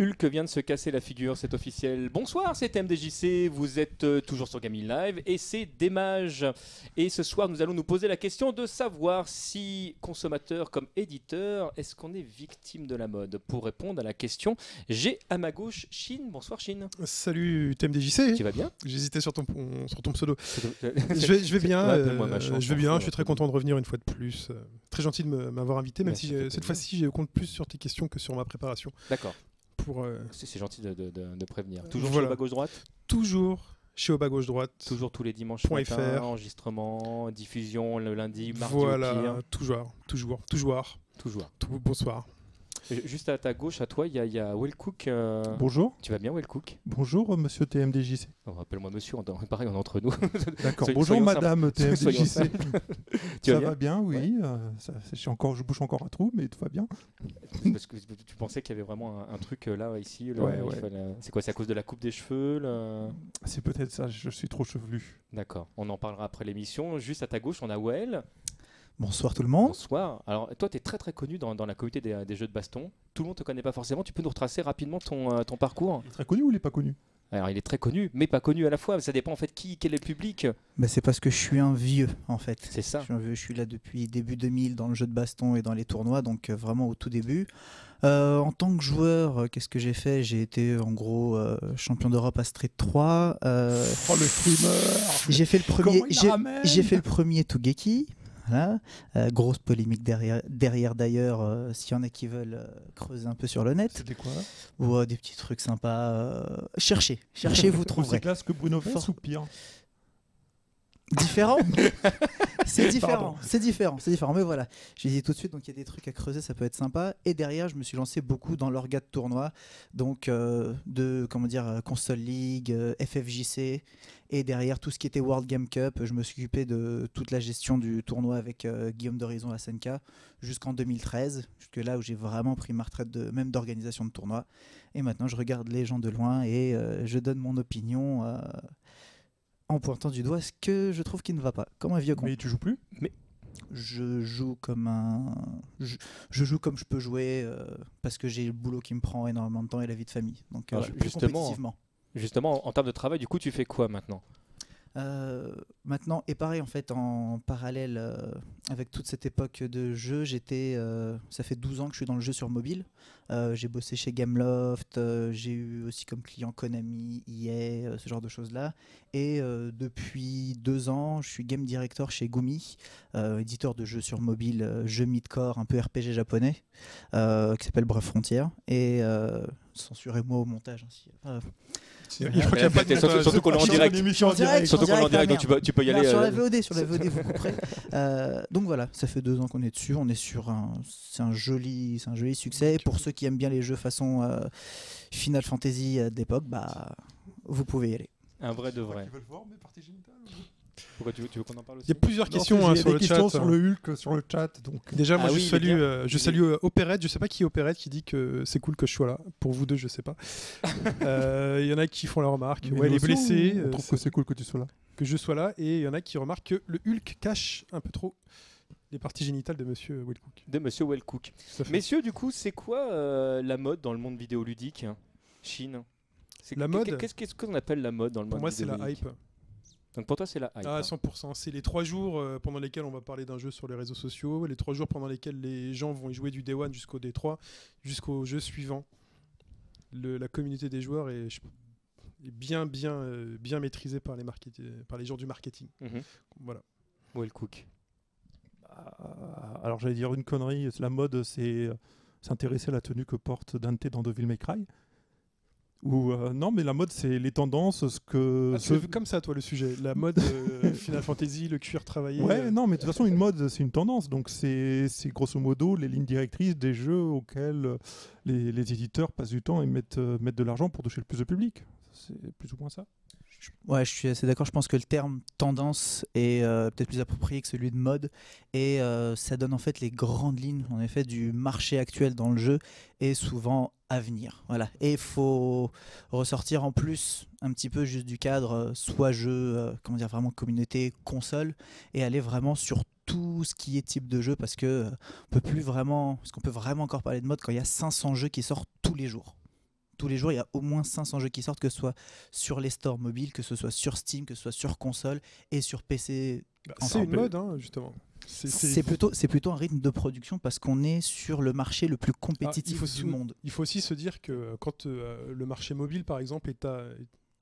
Hulk vient de se casser la figure, c'est officiel. Bonsoir, c'est MDJC, vous êtes euh, toujours sur Gaming Live et c'est Démage. Et ce soir, nous allons nous poser la question de savoir si, consommateur comme éditeur, est-ce qu'on est victime de la mode? Pour répondre à la question, j'ai à ma gauche Chine. Bonsoir Chine. Salut TMDJC. Tu vas bien? J'hésitais sur ton, sur ton pseudo. je, vais, je vais bien, Ouais, euh, je vais bien, je suis très content de revenir une fois de plus. Euh, Très gentil de m'avoir invité, même si cette fois-ci, je compte plus sur tes questions que sur ma préparation. D'accord, Pour euh, c'est gentil de, de- de- de prévenir. Toujours Voilà. sur bas gauche-droite toujours chez au bas gauche droite. Toujours tous les dimanches Point matin, FR. enregistrement, diffusion le lundi, mardi au Voilà, pire. toujours, toujours, toujours. Toujours. Tout, bonsoir. Ju- Juste à ta gauche, à toi, il y a, il y a Will Cook. euh, Bonjour, Tu vas bien, Will Cook? Bonjour euh, monsieur TMDJC. Oh, Rappelle-moi monsieur, on, pareil, on est entre nous. D'accord, Soyons- bonjour soyons madame Soyons TMDJC. simples. tu Ça vas bien va bien, oui. euh, ça- je, suis encore, je bouge encore un trou, mais tout va bien. Parce que tu pensais qu'il y avait vraiment un, un truc euh, là, ici. le- Ouais, il ouais. fallait- C'est quoi C'est à cause de la coupe des cheveux le- C'est peut-être ça, je suis trop chevelu. D'accord, on en parlera après l'émission. Juste à ta gauche, on a Well. Bonsoir tout le monde. Bonsoir. Alors, toi, tu es très très connu dans, dans la communauté des, des jeux de baston. Tout le monde te connaît pas forcément. Tu peux nous retracer rapidement ton, euh, ton parcours? Il est très connu ou il est pas connu? Alors, il est très connu, mais pas connu à la fois. Ça dépend en fait qui, quel est le public. Bah, c'est parce que je suis un vieux en fait. C'est ça. Je suis, un vieux, je suis là depuis début 2000 dans le jeu de baston et dans les tournois, donc euh, vraiment au tout début. Euh, en tant que joueur, euh, qu'est-ce que j'ai fait? J'ai été en gros euh, champion d'Europe à Street 3. euh, Oh le streamer j'ai fait le premier. Comment il la J'ai ramène? j'ai fait le premier Tougeki. Voilà. Euh, grosse polémique derrière, derrière d'ailleurs, euh, s'il y en a qui veulent euh, creuser un peu sur le net. C'était quoi? Ou des petits trucs sympas. cherchez, cherchez, vous trouverez. classe que Bruno ou pire? Différent C'est différent, c'est différent, c'est différent. Mais voilà, j'ai dit tout de suite, donc il y a des trucs à creuser, ça peut être sympa. Et derrière, je me suis lancé beaucoup dans l'orga de tournoi, donc de, comment dire, Console League, FFJC. Et derrière, tout ce qui était World Game Cup, je me suis occupé de toute la gestion du tournoi avec euh, Guillaume d'Horizon à SNK jusqu'en 2013, jusque là où j'ai vraiment pris ma retraite de, même d'organisation de tournoi. Et maintenant, je regarde les gens de loin et euh, je donne mon opinion. euh, en pointant du doigt ce que je trouve qui ne va pas, comme un vieux con. Mais tu joues plus? Je joue comme un, je, je joue comme je peux jouer euh, parce que j'ai le boulot qui me prend énormément de temps et la vie de famille. Donc euh, plus justement, compétitivement. Justement, en, en termes de travail, du coup, tu fais quoi maintenant? Euh, maintenant, et pareil en fait, en parallèle euh, avec toute cette époque de jeu, j'étais, euh, ça fait 12 ans que je suis dans le jeu sur mobile. J'ai bossé chez Gameloft, j'ai eu aussi comme client Konami, EA, ce genre de choses-là. Et euh, depuis deux ans, je suis game director chez Gumi, éditeur de jeux sur mobile, jeux mid-core, un peu RPG japonais, qui s'appelle Bref Frontière. Et censurez-moi au montage. hein, euh, Je crois qu'il y a pas de Surtout- montage. surtout qu'on est en Sur direct. une émission en direct, direct. Surtout qu'on est en direct, donc tu peux, tu peux y aller. sur euh, la VOD, sur la VOD, vous couperez. Euh, donc voilà, ça fait deux ans qu'on est dessus. On est sur un, c'est un joli, c'est un joli succès. Pour ceux qui aiment bien les jeux façon euh, Final Fantasy euh, d'époque, bah vous pouvez y aller. Un vrai de vrai. Qui veulent voir mes parties génitales Pourquoi tu veux, tu veux qu'on en parle aussi Il y a plusieurs Non, questions hein, sur des le questions chat. sur le Hulk, sur le chat, donc... Déjà, moi, Ah je oui, est salue, euh, je salue euh, Opérette. Je sais pas qui est Opérette qui dit que c'est cool que je sois là. Pour vous deux, je sais pas. Euh, Il y en a qui font la remarque. Mais Ouais, il est nous aussi, blessé. On euh, trouve que c'est cool que tu sois là. que je sois là. Et il y en a qui remarquent que le Hulk cache un peu trop les parties génitales de Monsieur Wellcook. De Monsieur Wellcook. Messieurs, du coup, c'est quoi euh, la mode dans le monde vidéoludique? Chine La mode Qu'est-ce qu'on appelle la mode dans le Pour monde moi, c'est la hype. Donc pour toi, c'est la hype. Ah, hein. 100%. C'est les trois jours euh, pendant lesquels on va parler d'un jeu sur les réseaux sociaux, les trois jours pendant lesquels les gens vont y jouer du Day One jusqu'au Day 3, jusqu'au jeu suivant. Le- la communauté des joueurs est, je- est bien, bien, euh, bien maîtrisée par les, market- par les gens du marketing. Mhm. Voilà. Wellcook. Ah, Alors j'allais dire une connerie, la mode c'est euh, s'intéresser à la tenue que porte Dante dans Devil May Cry. Ou euh, non mais la mode c'est les tendances, ce que... Ah, tu ce- l'as vu comme ça, toi, le sujet. La mode euh, Final Fantasy, le cuir travaillé. Ouais, euh, non, mais de toute façon, une mode, c'est une tendance. Donc, c'est grosso modo les lignes directrices des jeux auxquels les, les éditeurs passent du temps et mettent, mettent de l'argent pour toucher le plus de public. C'est plus ou moins ça. Ouais, je suis assez d'accord. Je pense que le terme tendance est euh, peut-être plus approprié que celui de mode. Et euh, ça donne en fait les grandes lignes en effet, du marché actuel dans le jeu et souvent à venir. Voilà. Et il faut ressortir en plus un petit peu juste du cadre, euh, soit jeu, comment dire, vraiment communauté, console, et aller vraiment sur tout ce qui est type de jeu parce que on peut plus vraiment, parce qu'on peut vraiment encore parler de mode quand il y a 500 jeux qui sortent tous les jours. Tous les jours, il y a au moins 500 jeux qui sortent, que ce soit sur les stores mobiles, que ce soit sur Steam, que ce soit sur console et sur PC. Bah, c'est une mode, hein, justement. C'est- plutôt, un rythme de production parce qu'on est sur le marché le plus Ah, compétitif du se- monde. Il faut aussi se dire que quand euh, le marché mobile, par exemple, est, à-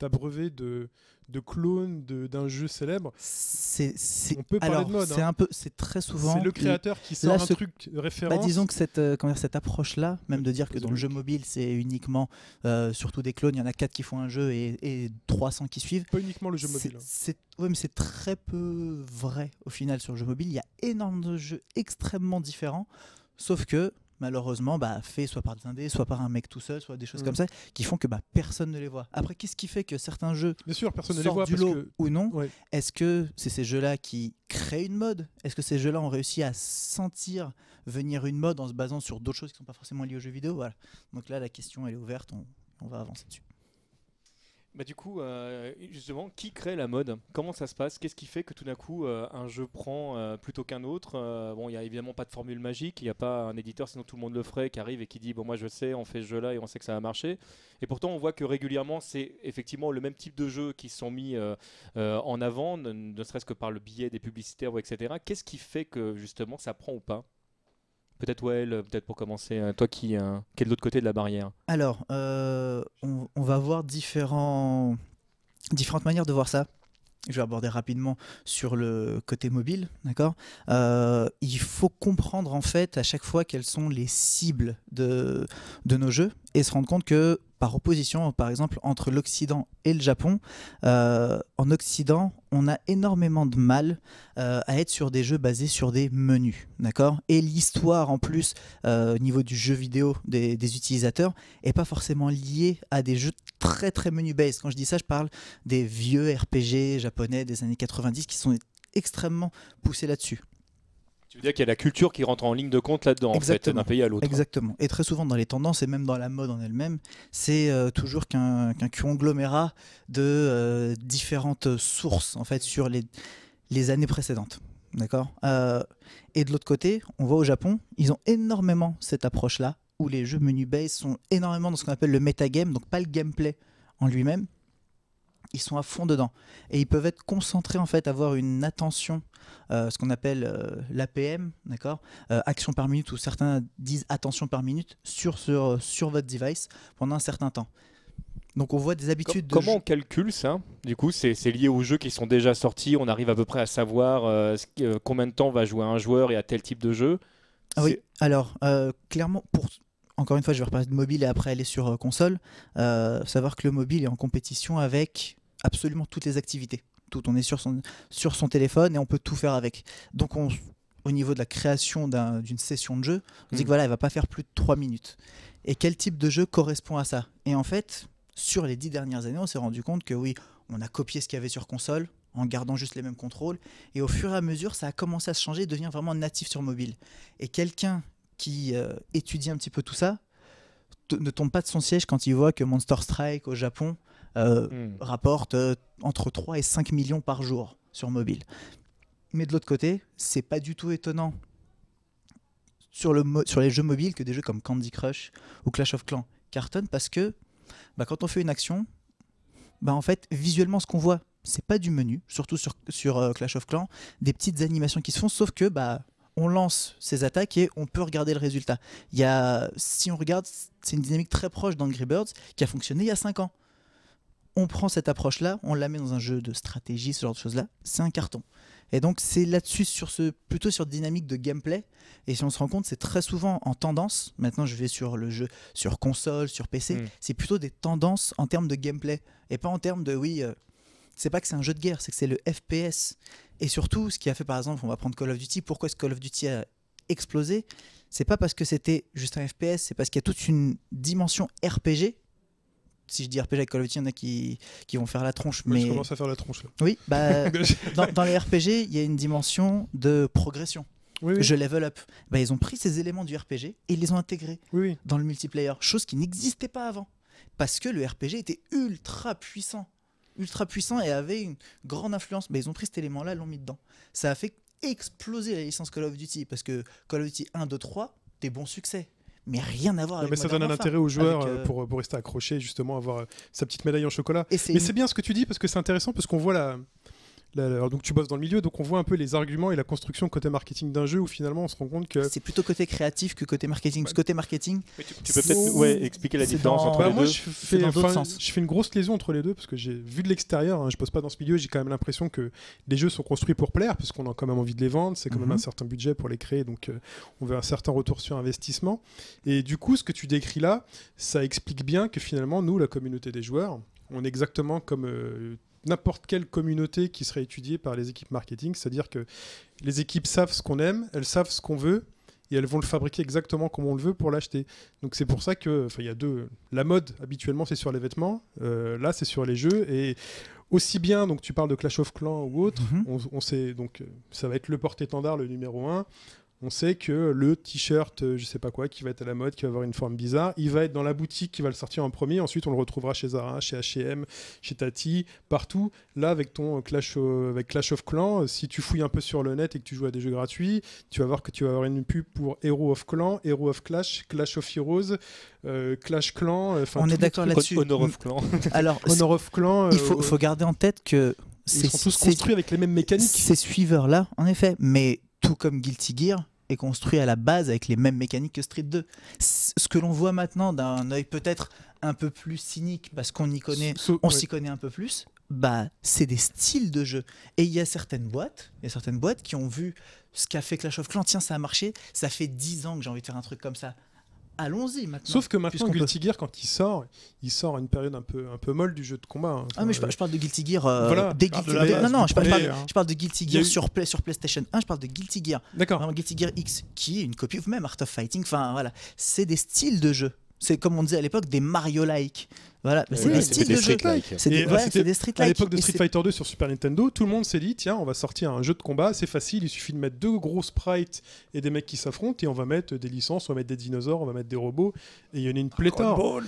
abreuvé de, de clones de- d'un jeu célèbre, C'est, c'est- On peut parler alors, de mode, C'est hein. un peu, c'est très souvent. c'est le créateur qui sort là, un ce- truc Bah, référence. disons que cette, euh, comment dire, cette approche-là, même de dire que dans le jeu mobile, c'est uniquement euh, surtout des clones, il y en a 4 qui font un jeu et, et 300 qui suivent. pas uniquement le jeu C'est- mobile. hein. C'est, ouais, mais c'est très peu vrai au final sur le jeu mobile. Il y a énormément de jeux extrêmement différents, sauf que malheureusement, bah, fait soit par des indés, soit par un mec tout seul, soit des choses Mm. comme ça, qui font que bah, personne ne les voit. Après, qu'est-ce qui fait que certains jeux Bien sûr, personne ne les voit du parce lot que ou non Ouais. Est-ce que c'est ces jeux-là qui créent une mode? Est-ce que ces jeux-là ont réussi à sentir venir une mode en se basant sur d'autres choses qui ne sont pas forcément liées aux jeux vidéo? Voilà. Donc là, la question, elle est ouverte. On, on va avancer dessus. Bah du coup, euh, justement, qui crée la mode? Comment ça se passe? Qu'est-ce qui fait que tout d'un coup euh, un jeu prend euh, plutôt qu'un autre? Bon, il n'y a évidemment pas de formule magique, il n'y a pas un éditeur, sinon tout le monde le ferait, qui arrive et qui dit bon moi je sais, on fait ce jeu-là et on sait que ça va marcher. Et pourtant, on voit que régulièrement, c'est effectivement le même type de jeux qui sont mis en avant, ne, ne serait-ce que par le biais des publicitaires, etc. Qu'est-ce qui fait que justement ça prend ou pas? Peut-être Well, peut-être pour commencer, euh, toi qui, euh, qui est de l'autre côté de la barrière. Alors, euh, on, va voir différents, différentes manières de voir ça. Je vais aborder rapidement sur le côté mobile, d'accord? Euh, Il faut comprendre en fait à chaque fois quelles sont les cibles de, de nos jeux et se rendre compte que par opposition, par exemple, entre l'Occident et le Japon, euh, en Occident, on a énormément de mal euh, à être sur des jeux basés sur des menus, Et l'histoire en plus euh, au niveau du jeu vidéo des, utilisateurs est pas forcément liée à des jeux très très menu based. Quand je dis ça, je parle des vieux RPG japonais des années 90 qui sont extrêmement poussés là-dessus. Tu veux dire qu'il y a la culture qui rentre en ligne de compte là-dedans, en fait, d'un pays à l'autre. Exactement. Et très souvent dans les tendances et même dans la mode en elle-même, c'est euh, toujours qu'un qu'un conglomérat de euh, différentes sources en fait sur les, les années précédentes. D'accord? Euh, Et de l'autre côté, on voit au Japon, ils ont énormément cette approche-là où les jeux menu base sont énormément dans ce qu'on appelle le metagame, donc pas le gameplay en lui-même. Ils sont à fond dedans et ils peuvent être concentrés en fait, avoir une attention, euh, ce qu'on appelle euh, l'APM, d'accord euh, action par minute ou certains disent attention par minute sur, sur, sur votre device pendant un certain temps. Donc on voit des Com- habitudes de comment jeu- on calcule ça? Du coup, c'est lié aux jeux qui sont déjà sortis. On arrive à peu près à savoir ce combien de temps va jouer un joueur et à tel type de jeu. Ah oui, alors clairement, pour encore une fois, je vais reparler de mobile et après aller sur console. Savoir que le mobile est en compétition avec absolument toutes les activités. Tout, on est sur son, sur son téléphone et on peut tout faire avec. Donc on, au niveau de la création d'un- d'une session de jeu, on dit Mm. que voilà, elle va pas faire plus de 3 minutes. Et quel type de jeu correspond à ça? Et en fait, sur les 10 dernières années, on s'est rendu compte que oui, on a copié ce qu'il y avait sur console en gardant juste les mêmes contrôles. Et au fur et à mesure, ça a commencé à se changer et devient vraiment natif sur mobile. Et quelqu'un qui euh, étudie un petit peu tout ça ne tombe pas de son siège quand il voit que Monster Strike au Japon euh, Hmm. rapporte euh, entre 3 et 5 millions par jour sur mobile. Mais de l'autre côté, c'est pas du tout étonnant sur, le mo- sur les jeux mobiles que des jeux comme Candy Crush ou Clash of Clans cartonnent parce que bah, quand on fait une action, bah, en fait, visuellement, ce qu'on voit, c'est pas du menu, surtout sur, sur euh, Clash of Clans, des petites animations qui se font, sauf que bah, on lance ces attaques et on peut regarder le résultat. Il y a, si on regarde, c'est une dynamique très proche d'Angry Birds qui a fonctionné il y a 5 ans. On prend cette approche-là, on la met dans un jeu de stratégie, ce genre de choses-là, c'est un carton. Et donc c'est là-dessus, sur ce, plutôt sur dynamique de gameplay. Et si on se rend compte, c'est très souvent en tendance. Maintenant, je vais sur le jeu, sur console, sur PC. Mm. C'est plutôt des tendances en termes de gameplay et pas en termes de oui. euh, c'est pas que c'est un jeu de guerre, c'est que c'est le FPS. Et surtout, ce qui a fait par exemple, on va prendre Call of Duty. Pourquoi est-ce que Call of Duty a explosé? C'est pas parce que c'était juste un FPS, c'est parce qu'il y a toute une dimension RPG. Si je dis RPG avec Call of Duty, il y en a qui, qui vont faire la tronche. Je mais commence à faire la tronche là. oui, bah, dans, dans les RPG, il y a une dimension de progression. oui, oui, Je level up. Bah, ils ont pris ces éléments du RPG et ils les ont intégrés oui, dans le multiplayer, chose qui n'existait pas avant. Parce que le RPG était ultra puissant. Ultra puissant et avait une grande influence. Mais ils ont pris cet élément-là, l'ont mis dedans. Ça a fait explosé la licence Call of Duty parce que Call of Duty 1, 2, 3, des bons succès. Mais rien à voir Non, avec mais ça Modern donne un Warfare. intérêt aux joueurs Avec, euh, euh, pour, pour rester accrochés, justement, avoir euh, sa petite médaille en chocolat. Et c'est Mais c'est bien ce que tu dis parce que c'est intéressant parce qu'on voit la- alors donc tu bosses dans le milieu donc on voit un peu les arguments et la construction côté marketing d'un jeu où finalement on se rend compte que c'est plutôt côté créatif que côté marketing. Parce que côté marketing, Mais tu, tu peux peut-être ouais, expliquer la différence dans- entre Bah, les moi deux. je fais, enfin, je fais une grosse liaison entre les deux parce que j'ai vu de l'extérieur, hein, je bosse pas dans ce milieu, j'ai quand même l'impression que les jeux sont construits pour plaire parce qu'on a quand même envie de les vendre, c'est quand même Mhm. un certain budget pour les créer donc euh, on veut un certain retour sur investissement et du coup ce que tu décris là, ça explique bien que finalement nous la communauté des joueurs, on est exactement comme euh, n'importe quelle communauté qui serait étudiée par les équipes marketing, c'est-à-dire que les équipes savent ce qu'on aime, elles savent ce qu'on veut et elles vont le fabriquer exactement comme on le veut pour l'acheter. Donc c'est pour ça que, enfin, il y a deux. La mode habituellement c'est sur les vêtements, euh, là c'est sur les jeux et aussi bien. Donc tu parles de Clash of Clans ou autre, Mhm. on, on sait donc euh, ça va être le porte-étendard le numéro 1 On sait que le t-shirt, euh, je sais pas quoi, qui va être à la mode, qui va avoir une forme bizarre, il va être dans la boutique qui va le sortir en premier. Ensuite, on le retrouvera chez Zara, chez H&M, chez Tati, partout. Là, avec ton Clash, euh, avec Clash of Clans, euh, si tu fouilles un peu sur le net et que tu joues à des jeux gratuits, tu vas voir que tu vas avoir une pub pour Hero of Clan, Hero of Clash, Clash of Heroes, euh, Clash Clan. euh, enfin, On est d'accord là-dessus. Honor of Clan. Alors, Honor of Clan. il euh, faut, faut garder en tête que ils c'est sont tous construits avec les mêmes mécaniques. Ces suiveurs-là, en effet, mais tout comme Guilty Gear, est construit à la base avec les mêmes mécaniques que Street 2. C- Ce que l'on voit maintenant d'un œil peut-être un peu plus cynique, parce qu'on y connaît, So- on ouais. s'y connaît un peu plus, bah c'est des styles de jeu. Et il y a certaines boîtes, il y a certaines boîtes qui ont vu ce qu'a fait Clash of Clans, tiens ça a marché, ça fait 10 ans que j'ai envie de faire un truc comme ça. Allons-y maintenant. Sauf que maintenant, peut. Guilty Gear, quand il sort, il sort à une période un peu, un peu molle du jeu de combat. hein. Ah mais je, parle de Guilty Gear, euh, Voilà, des de la non non, je parle, je parle- hein. je parle de Guilty Gear eu- sur, Play- sur PlayStation 1, je parle de Guilty Gear. D'accord. Vraiment Guilty Gear X, qui est une copie, ou même Art of Fighting, enfin voilà, c'est des styles de jeu. C'est comme on disait à l'époque, des Mario-like. Voilà, mais c'est Oui, des styles des de jeu. street-like. C'est des, ouais, des street À l'époque de Street Fighter 2 sur Super Nintendo, tout le monde s'est dit tiens, on va sortir un jeu de combat, c'est facile, il suffit de mettre deux gros sprites et des mecs qui s'affrontent et on va mettre des licences, on va mettre des dinosaures, on va mettre des robots et il y en a une pléthore.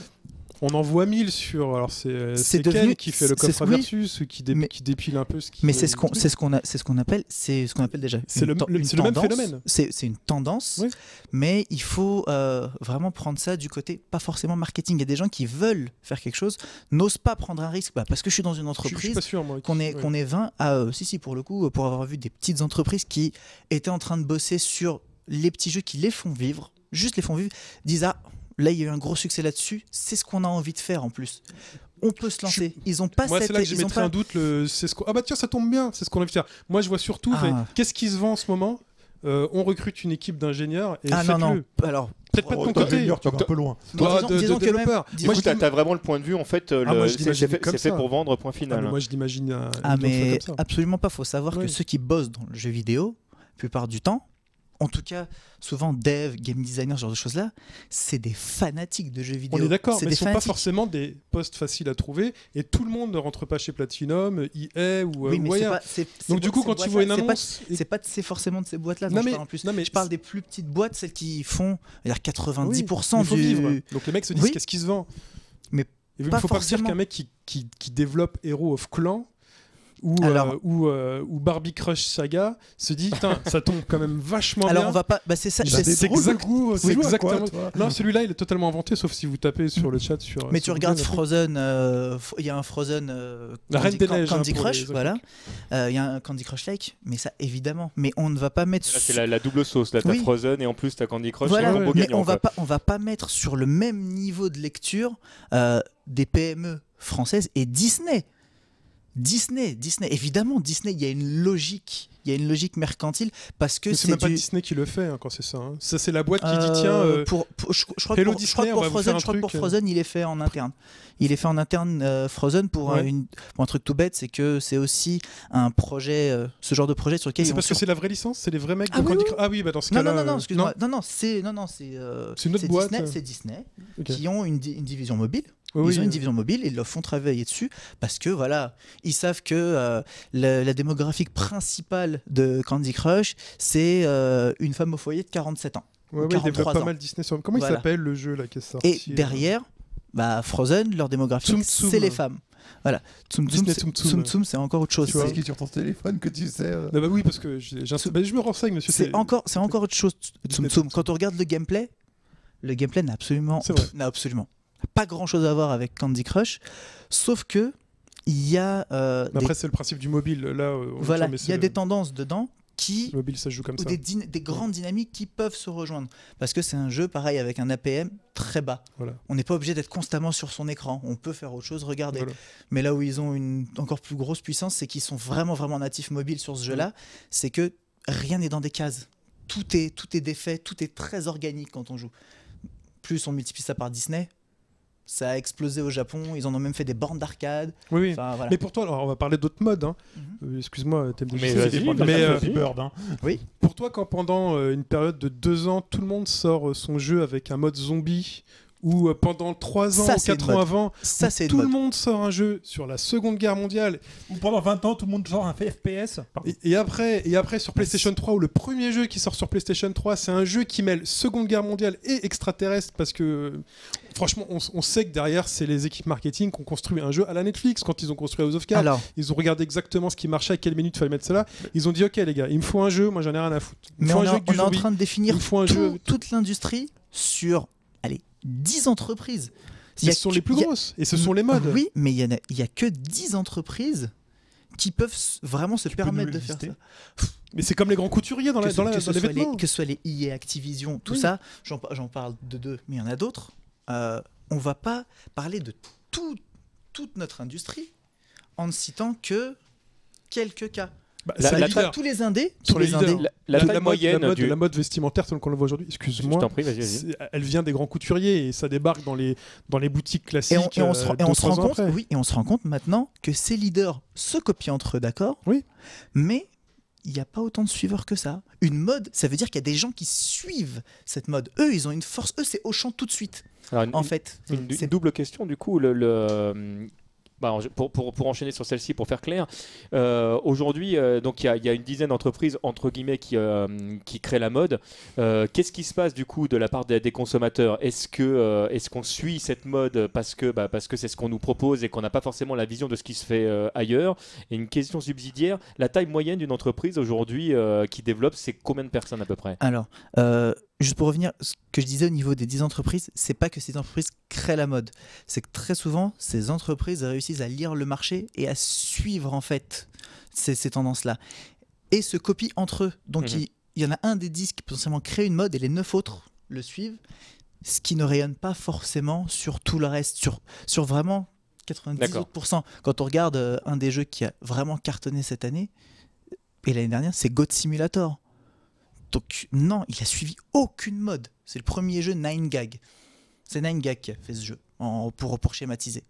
On en voit mille sur. Alors c'est euh, C'est devenu- qui fait le coffre oui. versus, qui, dé- Mais- qui dépile un peu ce qui. Mais est- c'est ce qu'on c'est ce qu'on a c'est ce qu'on appelle c'est ce qu'on appelle déjà C'est le- même phénomène. C'est une tendance, Oui. mais il faut euh, vraiment prendre ça du côté pas forcément marketing. Il y a des gens qui veulent faire quelque chose, n'osent pas prendre un risque bah, parce que je suis dans une entreprise pas sûr moi. qu'on est, qu'on est 20 à euh, si si pour le coup pour avoir vu des petites entreprises qui étaient en train de bosser sur les petits jeux qui les font vivre juste les font vivre disent ah là il y a eu un gros succès là-dessus c'est ce qu'on a envie de faire en plus on peut se lancer ils ont pas Moi, cette c'est là que ont mettrais pas- un doute. Le... c'est Ce qu'on- ah bah tiens, ça tombe bien, c'est ce qu'on a envie de faire. Moi, je vois surtout, Ah. qu'est-ce qui se vend en ce moment? Euh, On recrute une équipe d'ingénieurs et ah non non alors Peut-être pas de Oh, ton toi, côté. Tu vas un peu loin. Toi, de- de développeur. Moi, dis- t'as vraiment le point de vue, en fait, euh, Ah, le- c'est fait, pour vendre, point Ah, final. mais moi, je l'imagine. euh, Ah mais absolument pas. Faut savoir que ceux qui bossent dans le jeu vidéo, la plupart du temps, en tout cas, souvent dev, game designer, ce genre de choses-là, c'est des fanatiques de jeux vidéo. On est d'accord, mais ce sont pas forcément des postes faciles à trouver et tout le monde ne rentre pas chez Platinum, EA ou Oui, euh, mais ou c'est ailleurs. pas. c'est- c'est Donc pas du coup, quand tu vois une boîtes-là, c'est pas- annonce, et- pas forcément de ces boîtes-là dont non je mais parle en plus. non mais Je parle des plus petites boîtes, celles qui font, on va dire 90% il faut du. vivre. Donc les mecs se disent Oui. qu'est-ce qui se vend? Mais il ne pas faut pas se dire forcément. qu'un mec qui, qui, qui développe Hero of Clan ou, Alors- euh, ou, euh, ou Barbie Crush Saga se dit ça tombe quand même vachement Alors bien. on va pas. Bah c'est ça. C'est- exact- c'est quoi, exactement- toi Non, celui-là, il est totalement inventé, sauf si vous tapez sur le chat sur. Mais sur tu regardes Google, Frozen, euh, il y a un Frozen euh, La Reine Candy, des Neiges, hein, Candy pour Crush, les voilà. Euh, Il y a un Candy Crush Like, mais ça évidemment. Mais on ne va pas mettre. Là, c'est sur- la, la double sauce. Là, t'as Oui. Frozen et en plus, t'as Candy Crush. Voilà, combo mais on va quoi. pas, on va pas mettre sur le même niveau de lecture euh, des PME françaises et Disney. Disney, Disney, évidemment, Disney, il y a une logique, il y a une logique mercantile parce que c'est même pas du. Disney qui le fait hein, quand c'est ça. hein. Ça, c'est la boîte qui dit Euh, Tiens, euh, pour, pour- je, je crois pour, je crois Disney, que pour Frozen, je crois que pour. Frozen, il est fait en interne. Il est fait en interne euh, Frozen pour, Ouais. une, pour un truc tout bête, c'est que c'est aussi un projet, euh, ce genre de projet sur lequel c'est parce vont que sur- c'est la vraie licence C'est les vrais mecs Ah de oui, Candy oui, Ah oui, bah dans ce Non, cas-là. non, non, non, euh, excuse-moi. Non, non, c'est non, non, c'est euh, C'est une autre boîte, Disney, c'est Disney Ok. qui ont une, di- une division mobile. Oui, ils ont une division mobile et ils leur font travailler dessus parce que voilà, ils savent que euh, la, la démographique principale de Candy Crush, c'est euh, une femme au foyer de 47 ans. ouais, ouais, ils développent 43 pas ans. mal Disney sur. Comment il Voilà. s'appelle le jeu là qui est sorti Et euh, derrière, bah, Frozen, leur démographie, c'est les femmes. Tsum Tsum, Tsum Tsum. Tsum Tsum, c'est encore autre chose. Tu vois. C'est- C'est qui sur ton téléphone que tu sais. euh, Ah bah oui, parce que bah, je me renseigne, monsieur. C'est encore, c'est encore autre chose. Tsum Tsum. Tsum Quand on regarde le gameplay, le gameplay n'a absolument, C'est vrai. n'a absolument pas grand chose à voir avec Candy Crush, sauf que il y a euh, des, Après, c'est le principe du mobile. Là, voilà, il y a des tendances dedans qui Le mobile, ça joue comme ou ça. des, des grandes dynamiques qui peuvent se rejoindre. Parce que c'est un jeu, pareil, avec un APM très bas. Voilà. On n'est pas obligé d'être constamment sur son écran. On peut faire autre chose, regarder. Voilà. Mais là où ils ont une encore plus grosse puissance, c'est qu'ils sont vraiment, vraiment natifs mobiles sur ce jeu-là. C'est que rien n'est dans des cases. Tout est, tout est défait, tout est très organique quand on joue. Plus on multiplie ça par Disney, ça a explosé au Japon. Ils en ont même fait des bornes d'arcade. Oui, oui. Enfin, voilà. Mais pour toi, alors on va parler d'autres modes. hein. Mhm. Euh, Excuse-moi, de Mais mais, euh. Bird, hein. pour toi, quand pendant euh, une période de deux ans, tout le monde sort son jeu avec un mode zombie, ou euh, pendant trois ans Ça, ou c'est quatre une ans mode. avant, Ça, où tout le mode. monde sort un jeu sur la Seconde Guerre mondiale, Ou pendant 20 ans, tout le monde sort un FPS. Et, et après, et après sur PlayStation 3, où le premier jeu qui sort sur PlayStation 3, c'est un jeu qui mêle Seconde Guerre mondiale et extraterrestre, parce que franchement, on, on sait que derrière, c'est les équipes marketing qui ont construit un jeu à la Netflix. Quand ils ont construit House of Cards, Alors, ils ont regardé exactement ce qui marchait, à quelle minute il fallait mettre cela. Ils ont dit, ok les gars, il me faut un jeu, moi j'en ai rien à foutre. Il me mais faut on, un est, jeu avec on du est en train de définir tout- toute l'industrie sur 10 entreprises. Il y Mais a ce sont que- les plus a- grosses, et ce sont les modes. Oui, mais il y, en a, il y a que 10 entreprises qui peuvent vraiment se Tu permettre de faire ça. Mais c'est comme les grands couturiers dans, que la, dans, la- que dans les soit les, vêtements. que ce soit les EA, Activision, tout Oui. ça, j'en parle de deux, mais il y en a d'autres. Euh, on va pas parler de tout- toute notre industrie en ne citant que quelques cas. Bah, La- la- les leaders. tous les indés, tous les les indés, La, la De taille mode- moyenne la mode, du... la mode vestimentaire telle qu'on le voit aujourd'hui. Je Excuse-moi. t'en prie, vas-y, vas-y. c'est- Elle vient des grands couturiers et ça débarque dans les, dans les boutiques classiques. Et on, et on se, euh, rend- et deux, on se trois rend ans compte, après. oui, et on se rend compte maintenant que ces leaders se copient entre eux, d'accord? Oui. Mais il n'y a pas autant de suiveurs que ça. Une mode, ça veut dire qu'il y a des gens qui suivent cette mode. Eux, ils ont une force. Eux, c'est au champ tout de suite. Alors, une- En fait, Une, une double question du coup. Le, le, bah, pour, pour, enchaîner sur celle-ci, pour faire clair, euh, aujourd'hui, euh, il y, a- une dizaine d'entreprises entre guillemets qui, euh, qui créent la mode. Qu'est-ce qui se passe du coup de la part des, consommateurs? Est-ce que est-ce qu'on suit cette mode parce que bah, parce que c'est ce qu'on nous propose et qu'on n'a pas forcément la vision de ce qui se fait ailleurs? Et une question subsidiaire la taille moyenne d'une entreprise aujourd'hui qui développe, c'est combien de personnes à peu près? Alors, juste pour revenir, ce que je disais au niveau des 10 entreprises, c'est pas que ces entreprises créent la mode. C'est que très souvent, ces entreprises réussissent à lire le marché et à suivre en fait ces, ces tendances-là. Et se copient entre eux. Donc, Mhm. il, il y en a un des 10 qui potentiellement crée une mode et les 9 autres le suivent, ce qui ne rayonne pas forcément sur tout le reste, sur, sur vraiment 90 D'accord. autres pourcents. Quand on regarde euh, un des jeux qui a vraiment cartonné cette année, et l'année dernière, c'est Goat Simulator. Donc non, il a suivi aucune mode. C'est le premier jeu 9gag. C'est 9gag qui a fait ce jeu, pour, pour schématiser.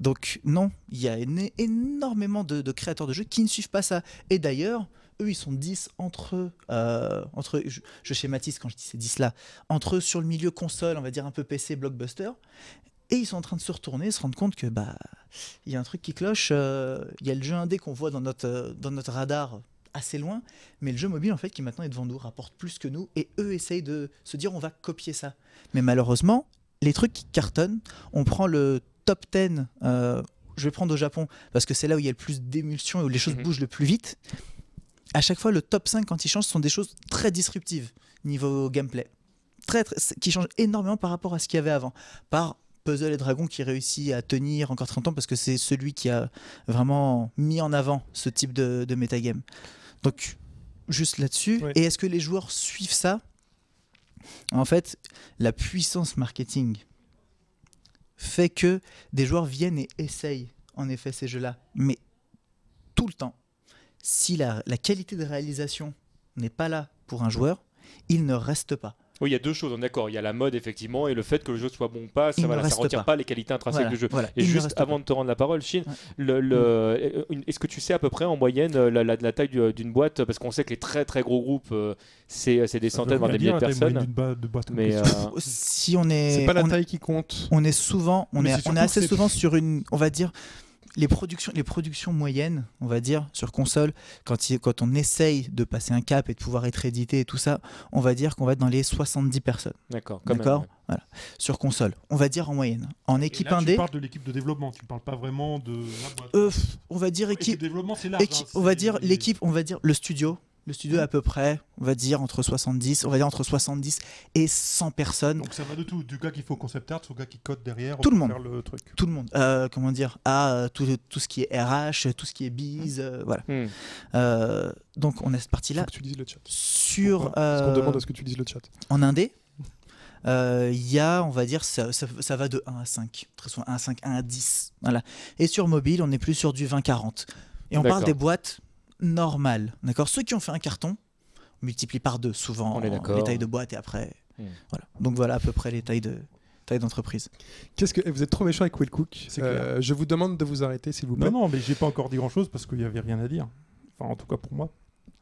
Donc non, il y a énormément de, créateurs de jeux qui ne suivent pas ça. Et d'ailleurs, eux, ils sont 10 entre eux, je, schématise quand je dis ces 10 là, entre eux sur le milieu console, on va dire un peu PC, blockbuster. Et ils sont en train de se retourner, se rendre compte que bah il y a un truc qui cloche. euh, Il y a le jeu indé qu'on voit dans notre, euh, dans notre radar assez loin, mais le jeu mobile en fait qui maintenant est devant nous rapporte plus que nous et eux essayent de se dire on va copier ça. Mais malheureusement, les trucs qui cartonnent, on prend le top 10, euh, je vais prendre au Japon parce que c'est là où il y a le plus d'émulsion et où les choses Mhm. bougent le plus vite. À chaque fois, le top 5 quand il change, ce sont des choses très disruptives niveau gameplay. Très, très- qui changent énormément par rapport à ce qu'il y avait avant. Par Puzzle et Dragon qui réussit à tenir encore 30 ans parce que c'est celui qui a vraiment mis en avant ce type de, de metagame. Donc, juste là-dessus. Ouais. Et est-ce que les joueurs suivent ça? En fait, la puissance marketing fait que des joueurs viennent et essayent en effet ces jeux-là. Mais tout le temps, si la, la qualité de réalisation n'est pas là pour un joueur, il ne reste pas. Oui, il y a deux choses, on est d'accord. Il y a la mode, effectivement, et le fait que le jeu soit bon ou pas, ça voilà, ça retire pas. pas. les qualités intrinsèques Voilà, du jeu. voilà, Et juste avant pas. de te rendre la parole, Chine, Ouais. le- le- euh, est-ce que tu sais à peu près en moyenne euh, la, la- la taille du- d'une boîte? Parce qu'on sait que les très très gros groupes, euh, c'est c'est des centaines, voire des milliers de personnes. Mais euh, Si on est, C'est pas la on, taille qui compte. on est souvent, on Mais est, on est assez souvent sur une, on va dire, les productions, les productions moyennes, on va dire, sur console, quand, il- quand on essaye de passer un cap et de pouvoir être édité et tout ça, on va dire qu'on va être dans les 70 personnes. D'accord. D'accord ouais. Voilà. Sur console. On va dire en moyenne. En Et équipe là, indé, Tu parles de l'équipe de développement, tu parles pas vraiment de la boîte. euh, on va dire Équipe équipe. de développement, c'est large. hein, on va c'est- dire l'équipe, on va dire le studio. Le studio à peu près, on va dire entre 70, on va dire entre 70 et 100 personnes. Donc ça va de tout, du gars qui fait au concept art au gars qui code derrière Tout le monde. faire le truc. Tout le monde. Euh, comment dire À euh, tout, tout ce qui est RH, tout ce qui est bise, euh, voilà. Hmm. Euh, donc on a cette partie-là. que tu dises le chat. Sur Parce qu'on demande à ce que tu dises le chat. en indé, euh, il y a, on va dire, ça, ça- ça va de 1 à 5. Très souvent 1 à 5, 1 à 10. Voilà. Et sur mobile, on est plus sur du 20-40. Et on parle des boîtes normales. D'accord? Ceux qui ont fait un carton multiplient par deux souvent On les tailles de boîte et après. Hmm. Voilà. Donc voilà à peu près les tailles de tailles d'entreprise. Qu'est-ce que vous êtes trop méchant avec Will Cook Euh, Je vous demande de vous arrêter, s'il vous plaît. Non, non, mais j'ai pas encore dit grand chose parce qu'il y avait rien à dire. Enfin, en tout cas pour moi.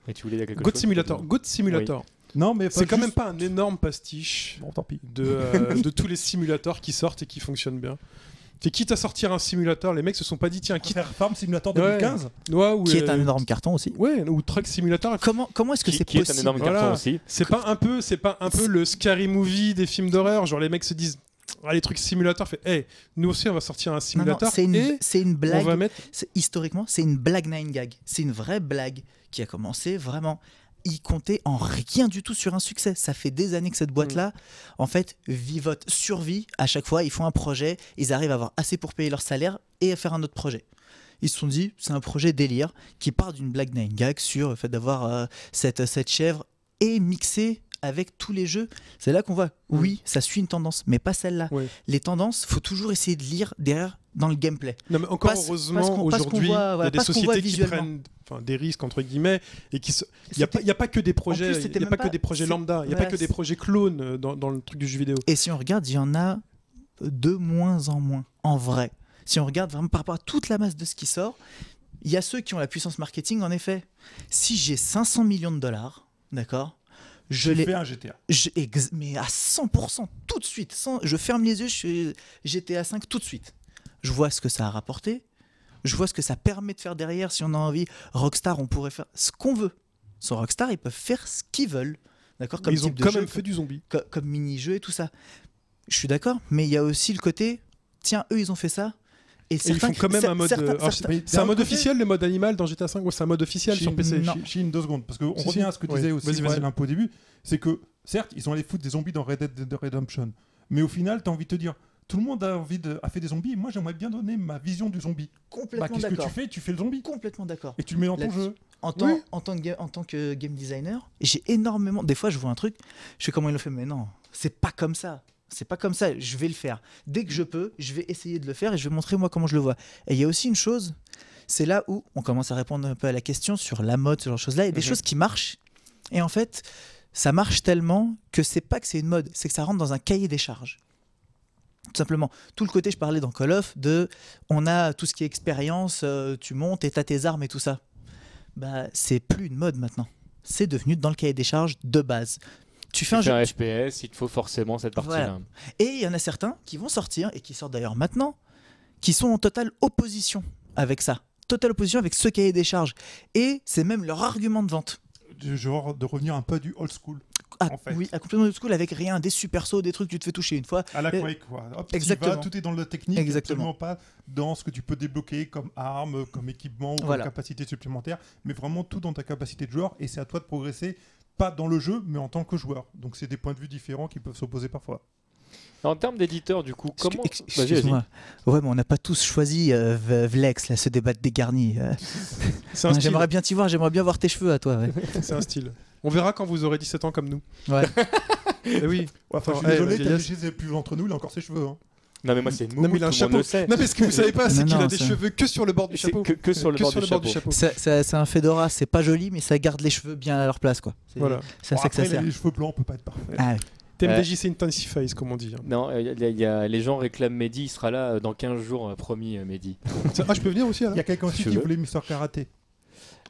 Et tu voulais dire quelque Goat chose Simulator. Goat Simulator. Non, mais C'est quand même pas un énorme pastiche Bon, tant pis. de, euh, de tous les simulateurs qui sortent et qui fonctionnent bien. C'est quitte à sortir un simulateur, les mecs se sont pas dit tiens, quitte Faire Farm Simulator Ouais. 2015 Ouais, ou, Qui est un euh, énorme carton aussi. Ouais, ou Truck Simulator. Comment comment est-ce que c'est qui est un possible énorme Voilà. carton aussi. C'est pas un peu, c'est pas un peu le scary movie des films d'horreur, genre les mecs se disent ah, les trucs simulateurs fait hey, nous aussi on va sortir un simulateur c'est une, une on blague. va mettre historiquement, c'est une blague nine gag. C'est une vraie blague qui a commencé vraiment. Il comptait en rien du tout sur un succès. Ça fait des années que cette boîte-là, en fait, vivote, survit. À chaque fois, ils font un projet, ils arrivent à avoir assez pour payer leur salaire et à faire un autre projet. Ils se sont dit, c'est un projet délire qui part d'une blague nine gag sur le fait d'avoir euh, cette, cette chèvre et mixée avec tous les jeux. C'est là qu'on voit, oui, ça suit une tendance, mais pas celle-là. Les tendances, faut toujours essayer de lire derrière dans le gameplay. Non, mais encore Parce- heureusement, aujourd'hui, il y a des sociétés qui prennent des risques, entre guillemets, et qui se... Il n'y a, pas- a que des projets, plus, y a pas que des projets lambda, il n'y a voilà, pas que des projets clones euh, dans, dans le truc du jeu vidéo. Et si on regarde, il y en a de moins en moins, en vrai. Si on regarde vraiment par rapport à toute la masse de ce qui sort, il y a ceux qui ont la puissance marketing, en effet. Si j'ai 500 millions de dollars, d'accord je les, fais un GTA. je- mais à 100%, tout de suite. sans- je ferme les yeux, je suis GTA 5 tout de suite. Je vois ce que ça a rapporté. Je vois ce que ça permet de faire derrière. Si on a envie, Rockstar, on pourrait faire ce qu'on veut. Sur Rockstar, ils peuvent faire ce qu'ils veulent. D'accord Comme ils ont quand jeu, même fait du zombie. co- comme mini-jeu et tout ça. Je suis d'accord, mais il y a aussi le côté, tiens, eux, ils ont fait ça. Et, Et ils font quand même un mode. euh, c'est- un mode officiel, le mode animal dans GTA 5 ou c'est un mode officiel sur PC non. Chi- Chine, deux secondes, parce qu'on Si, revient si. à ce que Oui. disait aussi peu au début, c'est que certes, ils sont allés foutre des zombies dans Red Dead Redemption, mais au final, tu as envie de te dire, tout le monde a envie de, a fait des zombies, moi j'aimerais bien donner ma vision du zombie. Bah, complètement qu'est-ce que tu fais? Tu fais le zombie Complètement d'accord. et tu le mets dans ton jeu. En tant, Oui. en, tant que, ga- en tant que game designer, j'ai énormément. Des fois, je vois un truc, je sais comment il le fait, mais non, c'est pas comme ça. C'est pas comme ça, je vais le faire. Dès que je peux, je vais essayer de le faire et je vais montrer moi comment je le vois. Et il y a aussi une chose, c'est là où on commence à répondre un peu à la question sur la mode, ce genre de choses-là. Il y a des Mhm. choses qui marchent. Et en fait, ça marche tellement que c'est pas que c'est une mode, c'est que ça rentre dans un cahier des charges. Tout simplement. Tout le côté, je parlais dans Call of, de on a tout ce qui est expérience, euh, tu montes et t'as tes armes et tout ça. Bah, c'est plus une mode maintenant. C'est devenu dans le cahier des charges de base. Tu fais un Tu fais jeu. un FPS, il te faut forcément cette partie-là. Voilà. Et il y en a certains qui vont sortir, et qui sortent d'ailleurs maintenant, qui sont en totale opposition avec ça. Totale opposition avec ce cahier des charges. Et c'est même leur argument de vente. Du genre de revenir un peu du old school, Ah, En fait. Oui, à complètement old school avec rien, des super sauts, des trucs, tu te fais toucher une fois. à la Et- Quake. Quoi. Hop, Exactement. vas, tout est dans le technique, Exactement. absolument pas dans ce que tu peux débloquer comme arme, comme équipement ou comme Voilà. capacité supplémentaire, mais vraiment tout dans ta capacité de joueur et c'est à toi de progresser. Pas dans le jeu, mais en tant que joueur. Donc c'est des points de vue différents qui peuvent s'opposer parfois. En termes d'éditeur, du coup, comment. Excuse-moi. Ouais, mais on n'a pas tous choisi euh, Vlex, là, ce débat dégarni. Euh, j'aimerais bien t'y voir, j'aimerais bien voir tes cheveux à toi. ouais. C'est un style. On verra quand vous aurez 17 ans comme nous. Ouais. Eh oui. Enfin, je suis eh, désolé, vas-y, t'as laisse. léché plus entre nous, il a encore ses cheveux. hein. Non, mais moi, c'est Non, Moumou, mais il a un tout le monde chapeau. le sait. Non, mais ce que vous savez pas, c'est Non, qu'il a non, des ça- cheveux que sur le bord du C'est chapeau. que, que sur le Que bord sur du le bord du chapeau. C'est- C'est c'est un fedora, c'est pas joli, mais ça garde les cheveux bien à leur place. quoi. C'est Voilà. c'est à Bon, ça que ça après, sert. les cheveux blancs, on peut pas être parfait. Ah, oui. TMDJC Intensifies, comme on dit. hein. Non, euh, il y a- il y a- les gens réclament Mehdi, il sera là euh, dans 15 jours, euh, promis, euh, Mehdi. Ah, je peux venir aussi Il y a quelqu'un aussi qui veux. voulait Mister Karaté.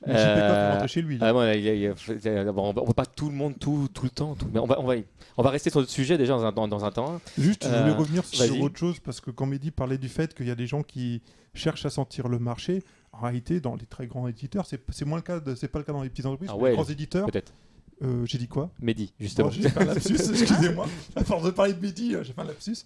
Mais Euh, chez lui. Ah, ouais, il il euh, bon, on on va pas tout le monde tout, tout le temps, tout- mais on va, on, va, on va rester sur le sujet déjà dans un, dans, dans un temps. Juste, je Euh, voulais revenir vas-y. sur autre chose parce que quand Mehdi parlait du fait qu'il y a des gens qui cherchent à sentir le marché. En réalité, dans les très grands éditeurs, c'est moins le cas, c'est pas le cas dans les petites entreprises. Ah ouais, les grands éditeurs, Peut-être. euh, j'ai dit quoi? Mehdi, justement. Bon, j'ai fait un lapsus, excusez-moi. À force de parler de euh, j'ai fait un lapsus.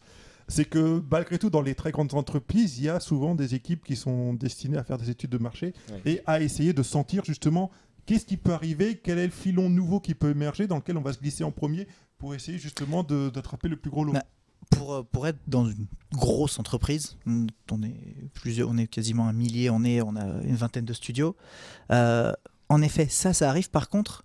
C'est que malgré tout, dans les très grandes entreprises, il y a souvent des équipes qui sont destinées à faire des études de marché Ouais. et à essayer de sentir justement qu'est-ce qui peut arriver, quel est le filon nouveau qui peut émerger, dans lequel on va se glisser en premier pour essayer justement de- d'attraper le plus gros lot. Bah, pour, euh, pour être dans une grosse entreprise, on est plusieurs, on est quasiment un millier, on est, on a une vingtaine de studios. euh, en effet, ça, ça arrive. Par contre,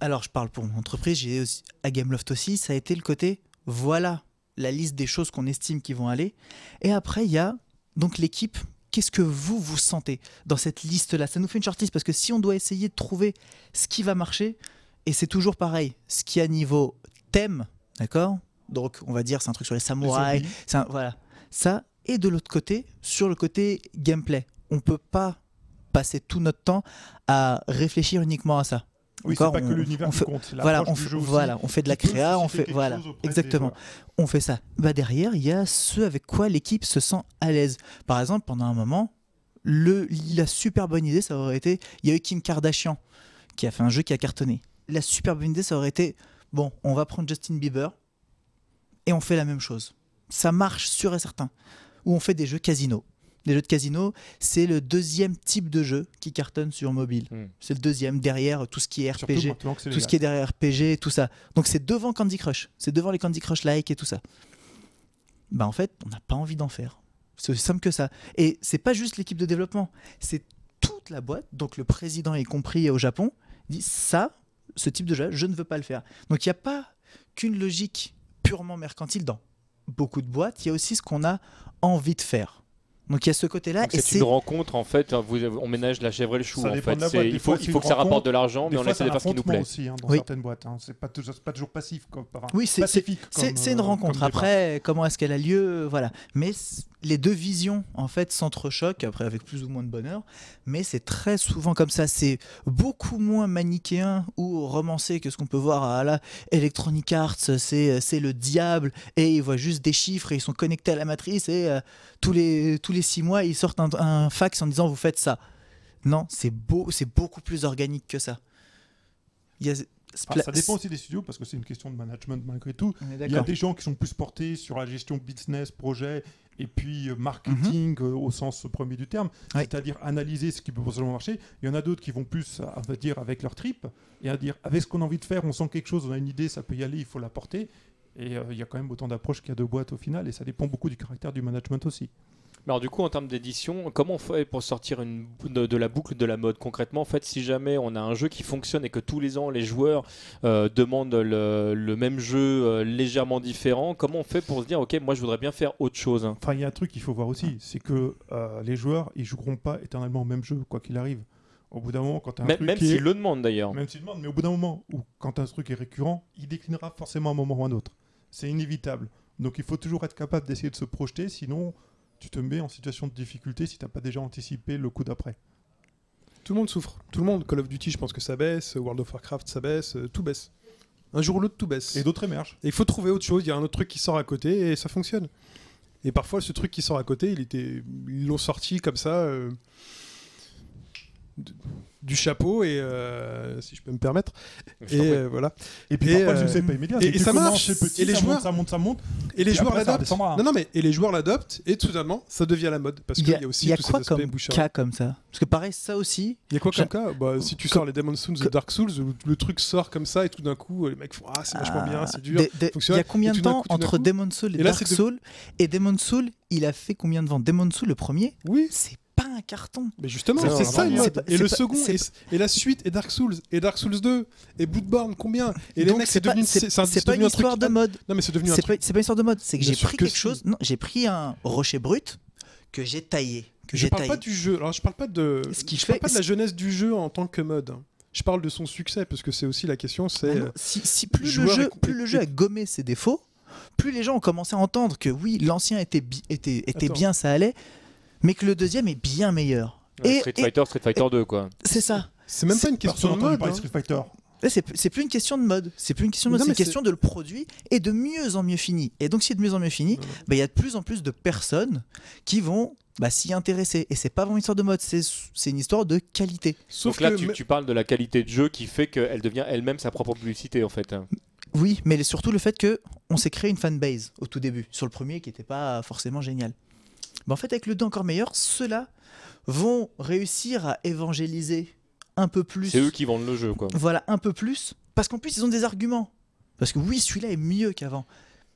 alors je parle pour mon entreprise, j'ai aussi, à Gameloft aussi, ça a été le côté, voilà la liste des choses qu'on estime qui vont aller. Et après, il y a donc l'équipe. Qu'est-ce que vous vous sentez dans cette liste-là? Ça nous fait une shortlist parce que si on doit essayer de trouver ce qui va marcher, et c'est toujours pareil, ce qui est à niveau thème, d'accord? Donc on va dire c'est un truc sur les samouraïs, un- voilà. Ça, et de l'autre côté, sur le côté gameplay, on peut pas passer tout notre temps à réfléchir uniquement à ça. Oui, c'est pas que on- l'univers qui fait- compte, Voilà, on du fait, jeu aussi voilà, on fait de la créa, on fait voilà, des exactement. On fait ça. Bah derrière, il y a ceux avec quoi l'équipe se sent à l'aise. Par exemple, pendant un moment, le, la super bonne idée, ça aurait été, il y a eu Kim Kardashian qui a fait un jeu qui a cartonné. La super bonne idée, ça aurait été, bon, on va prendre Justin Bieber et on fait la même chose. Ça marche sûr et certain. Ou on fait des jeux casino. Les jeux de casino, c'est le deuxième type de jeu qui cartonne sur mobile. Hmm. C'est le deuxième derrière tout ce qui est RPG tout ce qui est derrière RPG, tout ça. Donc c'est devant Candy Crush, c'est devant les Candy Crush like et tout ça. Bah en fait, on n'a pas envie d'en faire. C'est aussi simple que ça. Et c'est pas juste l'équipe de développement, c'est toute la boîte. Donc le président y compris au Japon dit ça, ce type de jeu, je ne veux pas le faire. Donc il n'y a pas qu'une logique purement mercantile dans beaucoup de boîtes. Il y a aussi ce qu'on a envie de faire. Donc il y a ce côté-là C'est une rencontre en fait, vous- on ménage la chèvre et le chou en fait. boîte. Il faut, fois, il faut que ça rapporte de l'argent, mais on essaie de faire ce qui nous plaît. aussi hein, dans Oui. certaines boîtes. hein. C'est pas toujours, c'est pas toujours passif comme enfin, Oui, c'est- une euh, rencontre. Après, comment est-ce qu'elle a lieu Voilà. Mais les deux visions, en fait, s'entrechoquent, après avec plus ou moins de bonheur. Mais c'est très souvent comme ça. C'est beaucoup moins manichéen ou romancé que ce qu'on peut voir à la Electronic Arts. C'est c'est le diable et ils voient juste des chiffres et ils sont connectés à la matrice et euh, tous, les, tous les six mois, ils sortent un, un fax en disant vous faites ça. Non, c'est beau, c'est beaucoup plus organique que ça. Il y a- Enfin, ça dépend aussi des studios parce que c'est une question de management malgré tout. Il y a des gens qui sont plus portés sur la gestion business, projet et puis euh, marketing euh, au sens premier du terme, c'est-à-dire analyser ce qui peut potentiellement marcher. Il y en a d'autres qui vont plus, à va dire, avec leur trip et à dire avec ce qu'on a envie de faire, on sent quelque chose, on a une idée, ça peut y aller, il faut la porter. Et euh, il y a quand même autant d'approches qu'il y a de boîtes au final et ça dépend beaucoup du caractère du management aussi. Mais alors du coup, en termes d'édition, comment on fait pour sortir une, de, de la boucle de la mode? Concrètement En fait, si jamais on a un jeu qui fonctionne et que tous les ans les joueurs euh, demandent le, le même jeu euh, légèrement différent, comment on fait pour se dire ok, moi je voudrais bien faire autre chose? Enfin, il y a un truc qu'il faut voir aussi, c'est que euh, les joueurs, ils joueront pas éternellement au même jeu, quoi qu'il arrive. Au bout d'un moment, quand as un Même, truc même qui est- s'ils le demandent d'ailleurs. Même s'il demande, mais au bout d'un moment, ou quand un truc est récurrent, il déclinera forcément à un moment ou à un autre. C'est inévitable. Donc il faut toujours être capable d'essayer de se projeter, sinon tu te mets en situation de difficulté si tu n'as pas déjà anticipé le coup d'après. Tout le monde souffre. Tout le monde. Call of Duty, je pense que ça baisse. World of Warcraft, ça baisse. euh, Tout baisse. Un jour ou l'autre, tout baisse. Et d'autres émergent. Et il faut trouver autre chose. Il y a un autre truc qui sort à côté et ça fonctionne. Et parfois, ce truc qui sort à côté, il était, ils l'ont sorti comme ça euh, du chapeau et euh, si je peux me permettre. Et euh, voilà. Et puis Et, parfois, euh, le succès n'est pas immédiat. et- ça marche. petit, Et les ça joueurs- monte, ça monte, ça monte. Et les Et joueurs l'adoptent. Non, non, mais et les joueurs l'adoptent et soudainement, ça devient la mode parce Il qu'il y y, a, aussi il y a tout quoi comme cas comme ça? Parce que pareil, ça aussi, Il y a quoi comme cas? Bah, Si tu sors les Demon's Souls que- Dark Souls, où le truc sort comme ça et tout d'un coup, les mecs font Ah, c'est vachement bien, c'est dur. Il y a combien de tout temps tout entre coup- Demon's Soul et, Dark c'est de- Soul Et Demon's Soul, il a fait combien de ventes? Demon's Soul, le premier, Oui, c'est pas un carton. mais justement, C'est ça une c'est mode. Et le pas- second, c'est et, et la suite, et Dark Souls, et Dark Souls 2, et Bloodborne, combien? Et les Donc mecs, c'est devenu, c'est- pas une truc- histoire de mode. Non, mais c'est devenu un truc. pas, c'est pas une histoire de mode. C'est que j'ai pris que quelque chose. Non, j'ai pris un rocher brut que j'ai taillé. Que Je j'ai parle taillé. pas du jeu. Alors, je parle pas de. Ce qui je fait- parle pas de la jeunesse du jeu en tant que mode. Je parle de son succès parce que c'est aussi la question. C'est non, euh, si, si plus, le jeu, est- plus le jeu a gommé ses défauts, plus les gens ont commencé à entendre que oui, l'ancien était, bi- était, était Attends. bien, ça allait, mais que le deuxième est bien meilleur. Ouais, et- Street et- Fighter, Street Fighter 2 quoi. C'est ça. c'est même pas une question de mode. hein. Street Fighter. C'est plus une question de mode, c'est plus une question de mode, c'est une question de le produit et de mieux en mieux fini. Et donc, si c'est de mieux en mieux fini, bah, il y a de plus en plus de personnes qui vont bah, s'y intéresser. Et c'est pas vraiment une histoire de mode, c'est une histoire de qualité. Sauf Donc là, que tu, tu parles de la qualité de jeu qui fait qu'elle devient elle-même sa propre publicité en fait. Oui, mais surtout le fait que on s'est créé une fanbase au tout début, sur le premier qui n'était pas forcément génial. Mais en fait, avec le 2 encore meilleur, ceux-là vont réussir à évangéliser un peu plus. C'est eux qui vendent le jeu quoi. Voilà, un peu plus. Parce qu'en plus, ils ont des arguments. Parce que oui, celui-là est mieux qu'avant.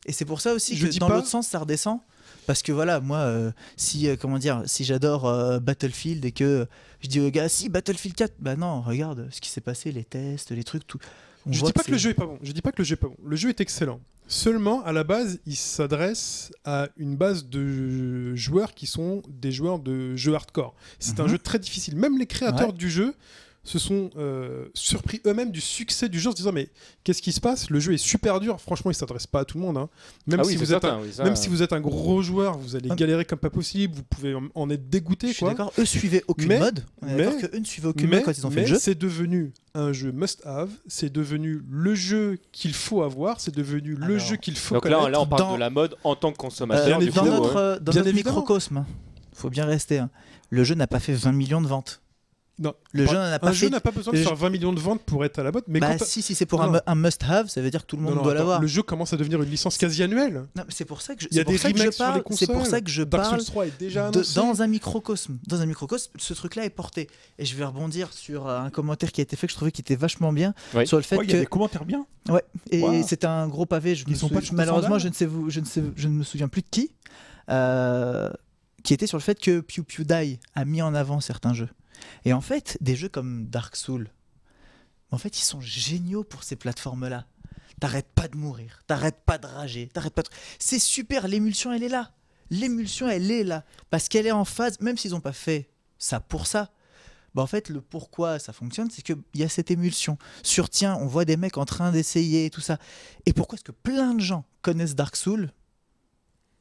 Et c'est pour ça aussi Je que dis dans pas- l'autre sens, ça redescend. Parce que voilà, moi, euh, si, euh, comment dire, si j'adore euh, Battlefield et que je dis aux gars, si Battlefield 4, bah non, regarde ce qui s'est passé, les tests, les trucs, tout. On Je dis pas que le jeu est pas bon. Je dis pas que le jeu est pas bon. Le jeu est excellent. Seulement, à la base, il s'adresse à une base de joueurs qui sont des joueurs de jeux hardcore. C'est un Mhm. jeu très difficile. Même les créateurs Ouais. du jeu se sont euh, surpris eux-mêmes du succès du jeu en se disant mais qu'est-ce qui se passe? Le jeu est super dur. Franchement, il s'adresse pas à tout le monde. hein. Même Ah si oui, vous êtes un- certain, oui, ça, Même si vous êtes un gros joueur, vous allez Ah. galérer comme pas possible, vous pouvez en- en être Je dégoûté. suis Quoi. d'accord, eux suivaient aucune Mais- mode. On est mais- d'accord que eux ne suivaient aucune Mais, mode quand ils ont fait le jeu. c'est devenu un jeu must-have, c'est devenu le jeu qu'il faut avoir, c'est devenu le jeu qu'il faut Donc là, on parle dans- de la mode en tant que Euh, consommateur. Du dans notre, ouais. euh, dans notre microcosme, faut bien rester. hein. Le jeu n'a pas fait 20 millions de ventes. Non, Le jeu n'en a pas un jeu fait. n'a pas besoin de le faire 20 millions de ventes pour être à la mode, mais Bah si, si c'est pour Non, un, must-have, ça veut dire que tout le monde Non, non, doit l'avoir. le jeu commence à devenir une licence quasi annuelle. Non, mais c'est pour ça que je, Il y a c'est pour des ça que je remakes sur les parle. C'est pour consoles. ça que je Dark parle Souls 3 est déjà de- dans un microcosme. Dans un microcosme, ce truc-là est porté. Et je vais rebondir sur euh, un commentaire qui a été fait que je trouvais qui était vachement bien Oui. sur le fait Ouais, Il y a des commentaires bien. et Wow. c'était un gros pavé. Je me sont pas malheureusement, je ne sais vous, je ne sais, je ne me souviens plus de qui, euh, qui était sur le fait que Pew PewDie a mis en avant certains jeux. Et en fait, des jeux comme Dark Souls, en fait, ils sont géniaux pour ces plateformes-là. T'arrêtes pas de mourir, t'arrêtes pas de rager, t'arrêtes pas de... C'est super, l'émulsion, elle est là. L'émulsion, elle est là. Parce qu'elle est en phase, même s'ils n'ont pas fait ça pour ça. Bah en fait, le pourquoi ça fonctionne, c'est qu'il y a cette émulsion. Sur tiens, on voit des mecs en train d'essayer et tout ça. Et pourquoi est-ce que plein de gens connaissent Dark Souls,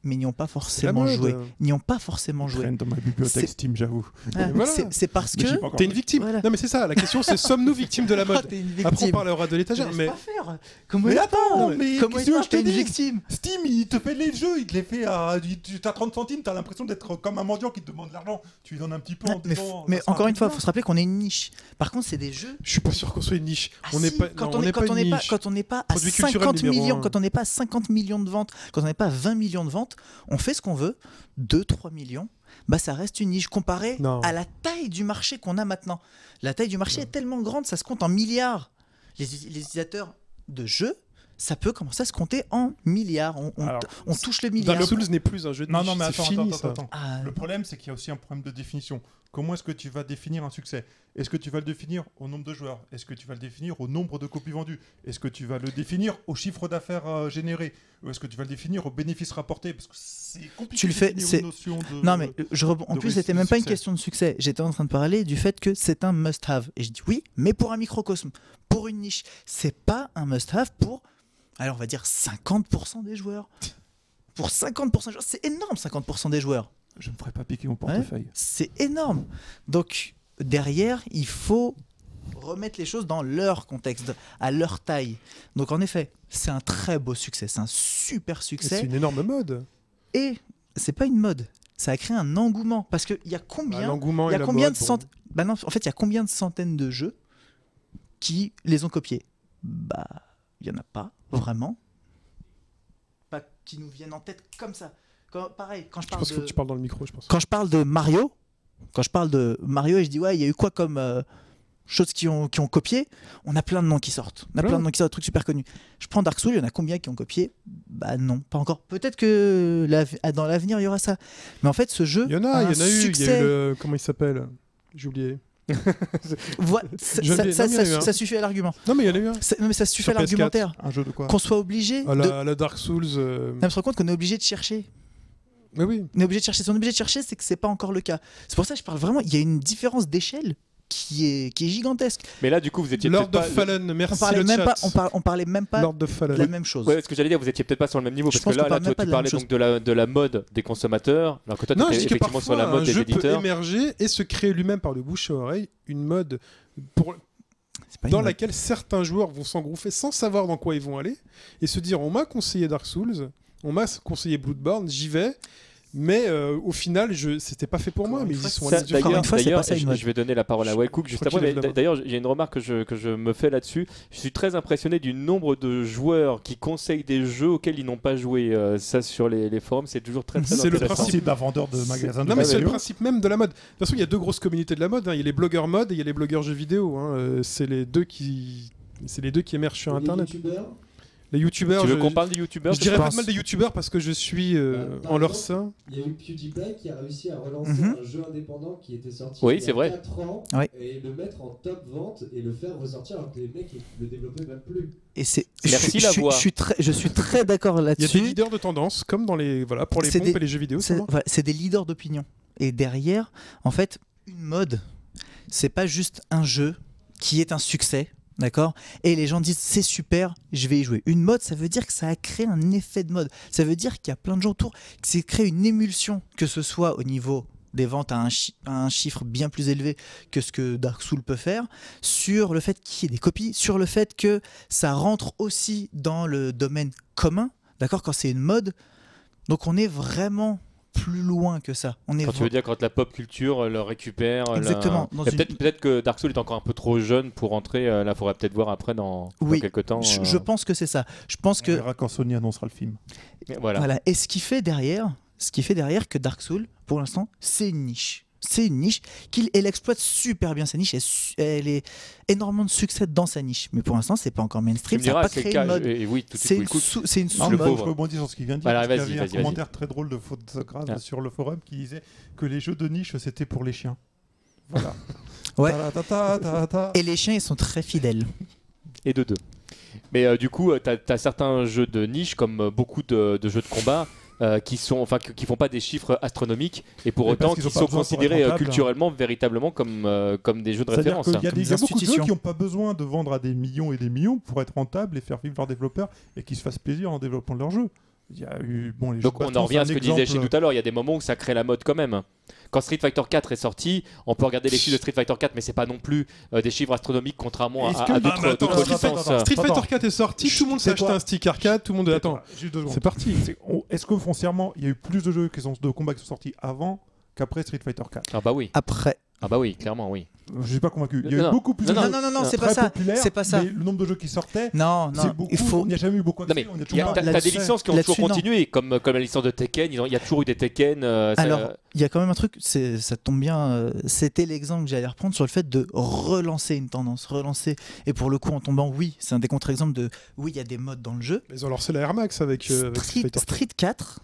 mais n'y ont pas forcément mode. joué N'y ont pas forcément Ils joué. traînent dans ma bibliothèque Steam, j'avoue. Ah, voilà. c'est- parce que... T'es une victime. Voilà. Non mais c'est ça, la question c'est sommes-nous victimes de la mode Après on parlera de l'étagère, mais pas faire. Comment Mais attends, mais Comment que te T'es une dis victime. Steam, il te fait les jeux, il te les fait à. Tu as 30 centimes, t'as l'impression d'être comme un mendiant qui te demande de l'argent. Tu lui donnes un petit peu en mais, mais encore un une fois, il faut se rappeler qu'on est une niche. Par contre, c'est des jeux. je suis pas sûr qu'on soit une niche. Ah on n'est pas, quand on n'est pas quand on n'est pas à Produit culturel 50 numéro millions, quand on n'est pas à 50 millions de ventes, quand on n'est pas à 20 millions de ventes, on fait ce qu'on veut. 2 3 millions, bah ça reste une niche comparée Non. à la taille du marché qu'on a maintenant. La taille du marché est tellement grande, ça se compte en milliards. Les, les utilisateurs de jeux, ça peut commencer à se compter en milliards. On, on- Alors, on touche le milliard. Dark Souls n'est plus un jeu de Non, niche, non, mais c'est attends, fini attends, ça. attends, attends. Ah, Le problème, c'est qu'il y a aussi un problème de définition. Comment est-ce que tu vas définir un succès? Est-ce que tu vas le définir au nombre de joueurs? Est-ce que tu vas le définir au nombre de copies vendues? Est-ce que tu vas le définir au chiffre d'affaires euh, généré? Ou est-ce que tu vas le définir au bénéfice rapporté Parce que c'est compliqué Tu le de fais, définir c'est- notion de... Non, mais je rebond- en plus, c'était même pas une question de succès. J'étais en train de parler du fait que c'est un must-have. Et je dis oui, mais pour un microcosme, pour une niche. C'est pas un must-have pour, alors on va dire 50% des joueurs. Pour 50% des joueurs, c'est énorme, 50% des joueurs. Je ne ferai pas piquer mon portefeuille. C'est énorme. Donc, derrière, il faut remettre les choses dans leur contexte, à leur taille. Donc, en effet, c'est un très beau succès. C'est un super C'est succès. une énorme mode. Et c'est pas une mode. Ça a créé un engouement. Parce qu'il y a Bah, combien il y a combien de bah non, en fait, il y a combien de centaines de jeux qui les ont copiés? Bah, il y en a pas vraiment. Pas qui nous viennent en tête comme ça. Quand, pareil, quand je Je parle pense de que tu parles dans le micro, je pense. quand je parle de Mario, quand je parle de Mario et je dis ouais, il y a eu quoi comme euh, choses qui ont, qui ont copié On a plein de noms qui sortent. On a Ouais. plein de noms qui sortent, de trucs super connus. Je prends Dark Souls, il y en a combien qui ont copié? Bah non, pas encore. Peut-être que l'av- dans l'avenir il y aura ça. Mais en fait, ce jeu Il y en a, il y en a eu. Il y a succès. eu le. Comment il s'appelle? J'ai oublié. Voilà, ça, Non, suffit à l'argument. Non, mais il y en a eu un. Ça- non, mais ça suffit Sur à PS4. l'argumentaire. Un jeu de quoi? Qu'on soit obligé À de. la, à la Dark Souls. euh, On se rend compte qu'on est obligé de chercher. Mais oui. On est obligé de chercher. Si on est obligé de chercher, c'est que c'est pas encore le cas. C'est pour ça que je parle vraiment. Il y a une différence d'échelle qui est, qui est gigantesque. Mais là, du coup, vous étiez Lord peut-être of pas. Fallen, On merci parlait le même chat. pas. On, par- on parlait même pas Lord of de Fallen. la même chose. Ouais, ce que j'allais dire, vous étiez peut-être pas sur le même niveau Je parce pense que là, toi, tu parlais donc de la, de la mode des consommateurs, alors que toi, tu Non, je étais dis que effectivement sur parfois la mode un des jeu peut éditeurs. émerger et se créer lui-même par le bouche à oreille une mode pour, dans laquelle certains joueurs vont s'engouffrer sans savoir dans quoi ils vont aller et se dire on m'a conseillé Dark Souls, on m'a conseillé Bloodborne, j'y vais. Mais euh, au final, je c'était pas fait pour moi, mais ils y sont D'ailleurs, je, vais donner la parole à Wellcook Je juste après. D'ailleurs, j'ai une remarque que je, que je me fais là-dessus. Je suis très impressionné du nombre de joueurs qui conseillent des jeux auxquels ils n'ont pas joué. Euh, ça, sur les, les forums, c'est toujours très, très C'est le intéressant. principe. C'est d'un vendeur de magasin de Non mais c'est le principe même de la mode. De toute façon, il y a deux grosses communautés de la mode. hein. Il y a les blogueurs mode et il y a les blogueurs jeux vidéo. hein. Euh, c'est les deux qui, c'est les deux qui émergent sur Les Internet. youtubeurs, Les youtubeurs. Tu veux je- qu'on parle des youtubeurs Je dirais pas de mal des youtubeurs parce que je suis euh, Euh, en leur sein. il y a eu PewDiePie qui a réussi à relancer Mhm. un jeu indépendant qui était sorti Oui, il y c'est a vrai. 4 ans Oui. et le mettre en top vente et le faire ressortir alors que les mecs ils le développaient même plus. Et c'est. je Merci, suis- la je voix. Je suis très, je suis très d'accord Il y a des là-dessus. leaders de tendance comme dans les voilà pour les pompes des- et les jeux vidéo. Voilà, c'est des leaders d'opinion. Et derrière, en fait, une mode, c'est pas juste un jeu qui est un succès, d'accord? Et les gens disent c'est super, je vais y jouer. Une mode, ça veut dire que ça a créé un effet de mode. Ça veut dire qu'il y a plein de gens autour, que c'est créé une émulsion, que ce soit au niveau des ventes à un, à un chiffre bien plus élevé que ce que Dark Souls peut faire, sur le fait qu'il y ait des copies, sur le fait que ça rentre aussi dans le domaine commun, d'accord? Quand c'est une mode, donc on est vraiment plus loin que ça. On est Quand tu veux dire quand la pop culture euh, le récupère. Exactement, une- Peut-être peut-être que Dark Souls est encore un peu trop jeune pour entrer. euh, là, il faudrait peut-être voir après dans, quelques temps. je, euh, je pense que c'est ça. Je pense On que verra quand Sony annoncera le film. voilà. voilà. Et ce qui fait derrière, ce qui fait derrière que Dark Souls, pour l'instant, c'est une niche. C'est une niche qu'il elle exploite super bien sa niche. Elle, elle est énormément de succès dans sa niche. Mais pour l'instant, c'est pas encore mainstream. Ça n'a pas créé une mode. et- oui, C'est une, sous- c'est une le sous-mode. moi, je rebondis sur ce qu'il vient de dire. Voilà, parce qu'il y avait un commentaire très drôle de faute grave Ah. sur le forum qui disait que les jeux de niche c'était pour les chiens. Voilà. Ouais. Ta-ta-ta-ta-ta. Et les chiens, ils sont très fidèles. et de deux. Mais euh, du coup, tu as, certains jeux de niche, comme euh, beaucoup de, de jeux de combat, euh, qui sont, enfin, qui font pas des chiffres astronomiques, et pour autant qui sont considérés euh, rentables. culturellement, véritablement comme, euh, comme des jeux de référence. qu'il y a, des, des il y a beaucoup de jeux institutions. qui n'ont pas besoin de vendre à des millions et des millions pour être rentables et faire vivre leurs développeurs et qui se fassent plaisir en développant leurs jeux. Il y a eu, bon, les Donc jeux de on en revient à ce que un disait exemple. chez tout à l'heure, il y a des moments où ça crée la mode quand même. Quand Street Fighter 4 est sorti, on peut regarder les chiffres de Street Fighter 4, mais c'est pas non plus euh, des chiffres astronomiques contrairement à, que- à d'autres attends, licences. Street. Fighter 4 est sorti, tout le monde s'est acheté un stick arcade, tout le monde attend. C'est parti. Est-ce que foncièrement, il y a eu plus de jeux qui sont, de combat qui sont sortis avant qu'après Street Fighter 4 Ah bah oui, Après. Ah bah oui, clairement oui. Je suis pas convaincu. Il y a Non, eu non. beaucoup plus Non, de non, jeux Non, non, non, non, c'est pas très ça. populaires, C'est pas ça. mais le nombre de jeux qui sortaient, Non, c'est non. beaucoup. Il faut. Il n'y a jamais eu beaucoup Non mais accès. on est il y a- t'as des licences qui ont toujours non. continué, comme, comme la licence de Tekken, il y a toujours eu des Tekken. euh, ça- Alors, il y a quand même un truc, c'est- ça tombe bien, euh, c'était l'exemple que j'allais reprendre sur le fait de relancer une tendance, relancer. Et pour le coup, en tombant, oui, c'est un des contre-exemples de oui, il y a des modes dans le jeu. Ils ont lancé la Air Max avec, euh, avec Street Street, Fighter 4.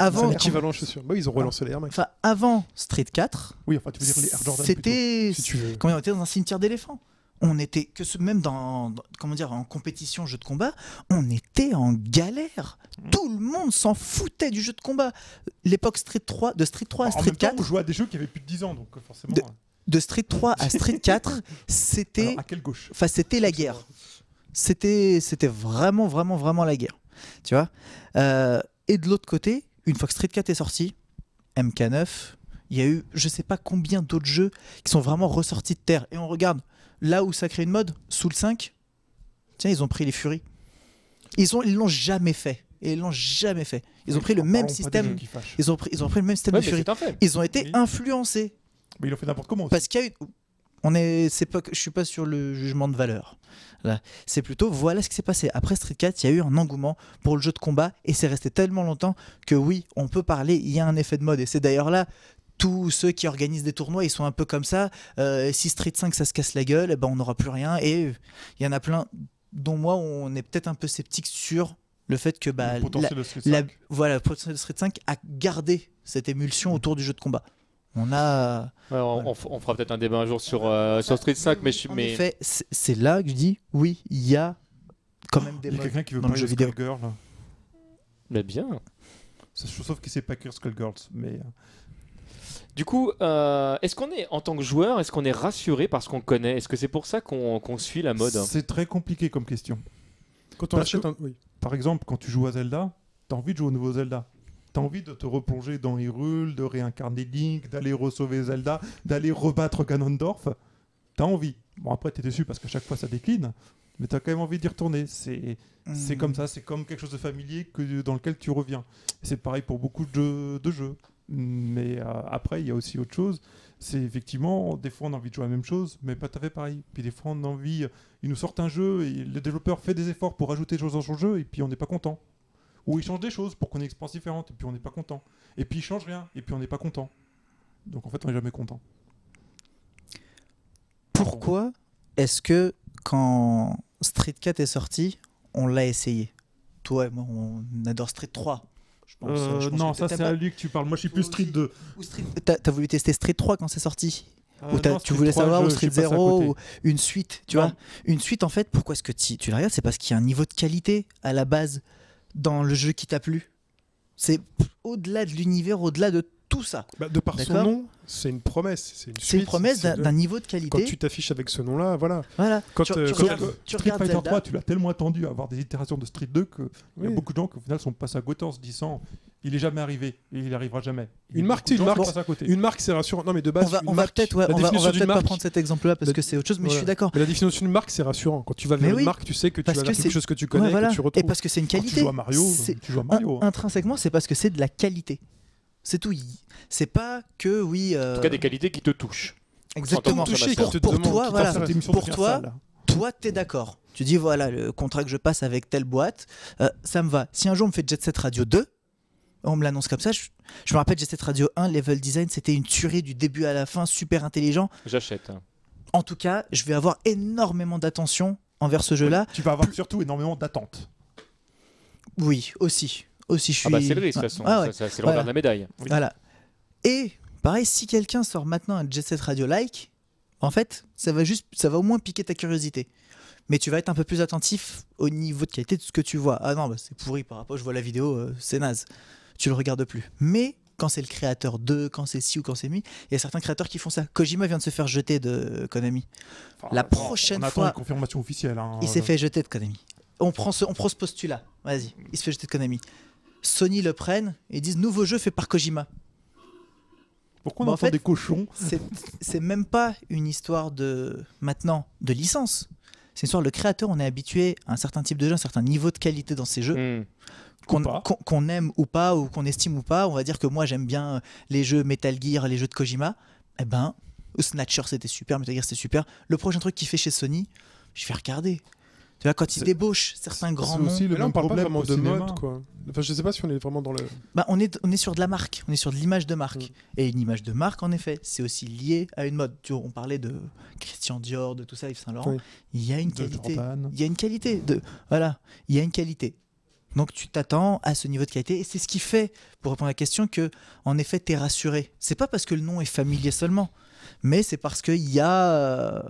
Street 4, C'est avant, l'équivalent. Bah, ils ont relancé la Air Max. enfin, avant Street 4, Oui, enfin, tu veux dire les Air Jordan c'était Si quand on était dans un cimetière d'éléphants. On était que ce, même dans, dans- comment dire en compétition jeu de combat, on était en galère. Mm. Tout le monde s'en foutait du jeu de combat. L'époque Street 3 de Street 3 à En Street même temps, 4, on jouait à des jeux qui avaient plus de 10 ans, donc euh, forcément. De- de Street 3 à Street 4, c'était à quelle gauche? Enfin, c'était la guerre. C'était, c'était vraiment, vraiment, vraiment la guerre. Tu vois? Euh, Et de l'autre côté, une fois que Street 4 est sorti, MK9, il y a eu je sais pas combien d'autres jeux qui sont vraiment ressortis de terre. Et on regarde là où ça crée une mode, sous le 5, tiens, ils ont pris les Furies. Ils ont, ils l'ont jamais fait. Et ils l'ont jamais fait. Ils ont pris le même système. Ils ont pris, ils ont pris le même système de Fury. Ils ont été influencés Mais ils l'ont fait n'importe comment. parce qu'il y a eu. On est, c'est pas, que- je suis pas sur le jugement de valeur. C'est plutôt voilà ce qui s'est passé. Après Street 4, il y a eu un engouement pour le jeu de combat et c'est resté tellement longtemps que oui, on peut parler. Il y a un effet de mode et c'est d'ailleurs là tous ceux qui organisent des tournois, ils sont un peu comme ça. Euh, si Street 5 ça se casse la gueule, eh ben on n'aura plus rien. Et il y en a plein, dont moi, on est peut-être un peu sceptique sur le fait que bah, Le la- de Street la, 5. voilà, le potentiel de Street 5 a gardé cette émulsion autour du jeu de combat. On a Ouais, on, fera peut-être un débat un jour sur, euh, sur Street 5, mais je suis. En Mais... effet, c'est c'est là que je dis oui, il y a quand même des Il y a quelqu'un qui veut parler de vidéo. Skullgirl. là. mais bien. Sauf qu'il sait pas écrire Skullgirls. Mais euh, Du coup, euh, est-ce qu'on est, en tant que joueur, est-ce qu'on est rassuré par ce qu'on connaît? Est-ce que c'est pour ça qu'on qu'on suit la mode? C'est très compliqué comme question. Quand on Parce achète que- un. Oui. Par exemple, quand tu joues à Zelda, t'as envie de jouer au nouveau Zelda. T'as envie de te replonger dans Hyrule, de réincarner Link, d'aller re-sauver Zelda, d'aller rebattre Ganondorf? T'as envie. Bon, après, tu es déçu parce qu'à chaque fois, ça décline, mais tu as quand même envie d'y retourner. C'est Hmm. comme ça, c'est comme quelque chose de familier que, dans lequel tu reviens. C'est pareil pour beaucoup de jeux. De jeux. Mais euh, après, il y a aussi autre chose. C'est effectivement, des fois, on a envie de jouer à la même chose, mais pas tout à fait pareil. Puis des fois, on a envie. Ils nous sortent un jeu et le développeur fait des efforts pour ajouter des choses dans son jeu, et puis on n'est pas content. Ou il change des choses pour qu'on ait une expérience différente, et puis on n'est pas content. Et puis il change rien, et puis on n'est pas content. Donc en fait, on n'est jamais content. Pourquoi est-ce que quand Street 4 est sorti, on l'a essayé? Toi et moi, on adore Street 3. Je pense, Euh, je pense non, ça c'est pas. à lui que tu parles. Moi, je suis plus Street aussi. 2. Ou Street- T'as voulu tester Street 3 quand c'est sorti? Euh, Ou non, tu voulais 3, savoir je- ou Street suis passé à 0 côté. ou une suite, tu Non. vois? Une suite en fait, pourquoi est-ce que tu, tu la regardes? C'est parce qu'il y a un niveau de qualité à la base dans le jeu qui t'a plu. C'est au-delà de l'univers, au-delà de tout ça. Bah, de par son nom, c'est une promesse. C'est une, promesse d'un niveau de Quand qualité. tu t'affiches avec ce nom-là, voilà. Voilà. Quand, tu, euh, tu quand- regardes, que tu Street regardes Fighter Zelda. 3, tu l'as tellement attendu à avoir des itérations de Street 2 que y a beaucoup de gens qui au final sont passés à côté en se disant il est jamais arrivé et il arrivera jamais. Une marque, une marque. passent à côté. Une marque, c'est rassurant. Non, mais de base, on va, on va marque, peut-être ouais, on va, on va définition d'une peut-être pas marque- prendre cet exemple-là parce La- que c'est autre chose, mais je suis d'accord. Mais la définition d'une marque, c'est rassurant. Quand tu vas vers oui. une marque, tu sais que tu Parce vas que vers c'est- quelque chose que tu Ouais, connais, voilà. que tu Et retrouves. parce que c'est une Quand qualité. tu joues à Mario, C'est- tu joues à In- Mario. hein. intrinsèquement, c'est parce que c'est de la qualité. C'est tout. C'est pas que oui. euh, En tout cas, des qualités qui te touchent. Exactement. Pour toi, voilà. Pour toi. Toi, t'es d'accord. Tu dis voilà le contrat que je passe avec telle boîte, euh, ça me va. Si un jour on me fait Jet Set Radio 2, on me l'annonce comme ça. Je, je me rappelle Jet Set Radio 1, level design, c'était une tuerie du début à la fin, super intelligent. J'achète. hein. En tout cas, je vais avoir énormément d'attention envers ce jeu-là. Tu vas avoir surtout énormément d'attentes. Oui, aussi. Aussi, je suis. Ah bah c'est le risque de toute façon. Ah ouais. C'est le Voilà. revers de la médaille. Oui. Voilà. Et pareil, si quelqu'un sort maintenant un Jet Set Radio like, en fait, ça va juste, ça va au moins piquer ta curiosité. Mais tu vas être un peu plus attentif au niveau de qualité de ce que tu vois. Ah non, bah, c'est pourri par rapport, je vois la vidéo, euh, c'est naze. Tu le regardes plus. Mais quand c'est le créateur 2, quand c'est ci ou quand c'est mi, il y a certains créateurs qui font ça. Kojima vient de se faire jeter de Konami. Enfin, La prochaine on attend fois- une confirmation officielle. hein. Il s'est fait jeter de Konami. On prend ce, on prend ce postulat. Vas-y, il se fait jeter de Konami. Sony le prennent et disent nouveau jeu fait par Kojima. Pourquoi on Bah, en fait, des cochons c'est même pas une histoire de maintenant de licence. C'est une histoire le créateur. On est habitué à un certain type de jeu, un certain niveau de qualité dans ces jeux, Hmm. Qu'on aime ou pas ou qu'on estime ou pas. On va dire que moi j'aime bien les jeux Metal Gear, les jeux de Kojima. Eh ben, Snatcher c'était super, Metal Gear c'était super. Le prochain truc qu'il fait chez Sony, je vais regarder. Tu vois quand il C'est- débauche certains grands c'est noms, aussi le là, on même parle pas problème vraiment de cinéma. mode, quoi. Enfin, je sais pas si on est vraiment dans le. bah, on est on est sur de la marque, on est sur de l'image de marque. Mm. Et une image de marque en effet, c'est aussi lié à une mode. Tu vois, on parlait de Christian Dior, de tout ça, Yves Saint Laurent. Oui. Il y a une de qualité. Jordan. il y a une qualité de voilà il y a une qualité donc tu t'attends à ce niveau de qualité et c'est ce qui fait pour répondre à la question que en effet tu es rassuré c'est pas parce que le nom est familier seulement mais c'est parce qu'il y a euh,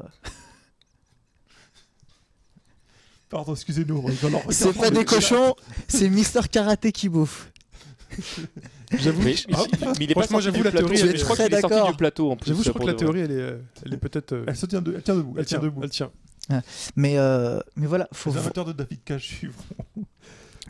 Pardon, excusez-nous. on rigole en c'est pas des cochons c'est Mister Karaté qui bouffe J'avoue, Mais, mais il est pas franchement, sorti j'avoue, la théorie, Je elle est crois qu'il est sorti du plateau en plus. j'avoue, je crois que la théorie, elle est, elle est peut-être. euh, Elle se tient, de- elle tient debout. Elle, Elle tient tient, debout. elle tient. mais euh, mais voilà faut Les amateurs de David Cage suivront.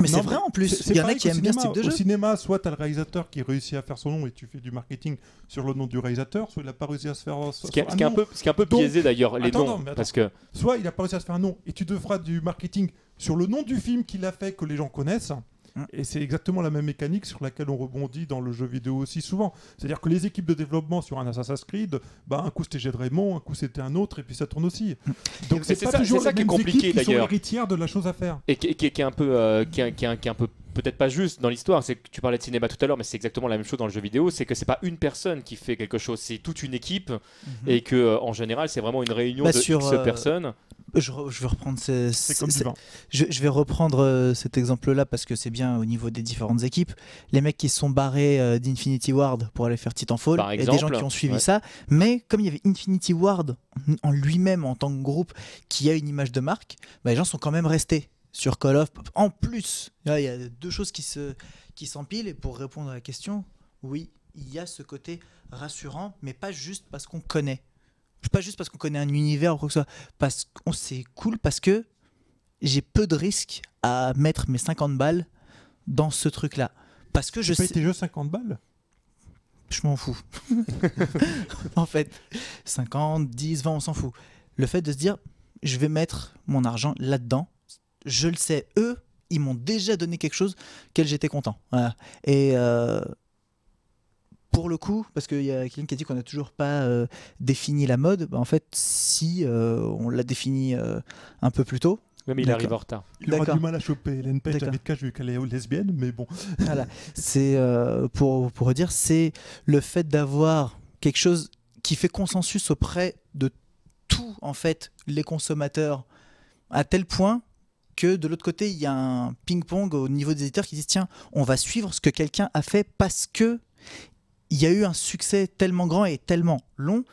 Mais c'est vrai en plus c'est il y en a qui aiment bien ce cinéma. type de Au jeu cinéma, soit tu as le réalisateur qui réussit à faire son nom et tu fais du marketing sur le nom du réalisateur, soit il n'a pas réussi à se faire. Ce qui est, un nom. peu, ce qui est un peu Donc- biaisé d'ailleurs, les Attends, noms. non, attends. parce que Soit il n'a pas réussi à se faire un nom et tu devras du marketing sur le nom du film qu'il a fait que les gens connaissent. Mm. Et c'est exactement la même mécanique sur laquelle on rebondit dans le jeu vidéo aussi souvent. C'est-à-dire que les équipes de développement sur un Assassin's Creed, bah, un coup c'était Jet Raymond, un coup c'était un autre, et puis ça tourne aussi. Donc Mais c'est pas ça- toujours c'est ça les qui est compliqué, d'ailleurs. de la chose à faire. et qui, qui- qui est un peu, euh, qui, est- qui est qui est un peu peut-être pas juste dans l'histoire. C'est que tu parlais de cinéma tout à l'heure, mais c'est exactement la même chose dans le jeu vidéo. C'est que c'est pas une personne qui fait quelque chose, c'est toute une équipe, et que euh, en général c'est vraiment une réunion Bah, de sur, X euh, personnes. Je, re- je vais reprendre ce- C'est comme ce- du vin. Je, je vais reprendre euh, cet exemple-là parce que c'est bien au niveau des différentes équipes. Les mecs qui se sont barrés euh, d'Infinity Ward pour aller faire Titanfall, il y a des gens qui ont suivi ouais. ça. Mais comme il y avait Infinity Ward en lui-même en tant que groupe qui a une image de marque, bah, les gens sont quand même restés sur Call of. En plus, là, il y a deux choses qui se qui s'empilent. Et pour répondre à la question, oui, il y a ce côté rassurant, mais pas juste parce qu'on connaît. Pas juste parce qu'on connaît un univers ou quoi que ce soit. Parce qu'on c'est cool parce que j'ai peu de risques à mettre mes 50 balles dans ce truc-là. Parce que je sais, tes jeux 50 balles? Je m'en fous. en fait, 50, 10, 20, on s'en fout. le fait de se dire, je vais mettre mon argent là-dedans. Je le sais, eux, ils m'ont déjà donné quelque chose qu'elle j'étais content. Voilà. Et euh, pour le coup, parce qu'il y a quelqu'un qui a dit qu'on n'a toujours pas euh, défini la mode, bah, en fait, si euh, on l'a défini euh, un peu plus tôt. Même il D'accord. arrive en retard. Il aura du mal à choper Hélène Page D'accord. David Cage vu qu'elle est lesbienne, mais bon. Voilà. C'est euh, pour pour dire, c'est le fait d'avoir quelque chose qui fait consensus auprès de tous en fait les consommateurs à tel point que de l'autre côté il y a un ping-pong au niveau des éditeurs qui disent tiens on va suivre ce que quelqu'un a fait parce que il y a eu un succès tellement grand et tellement long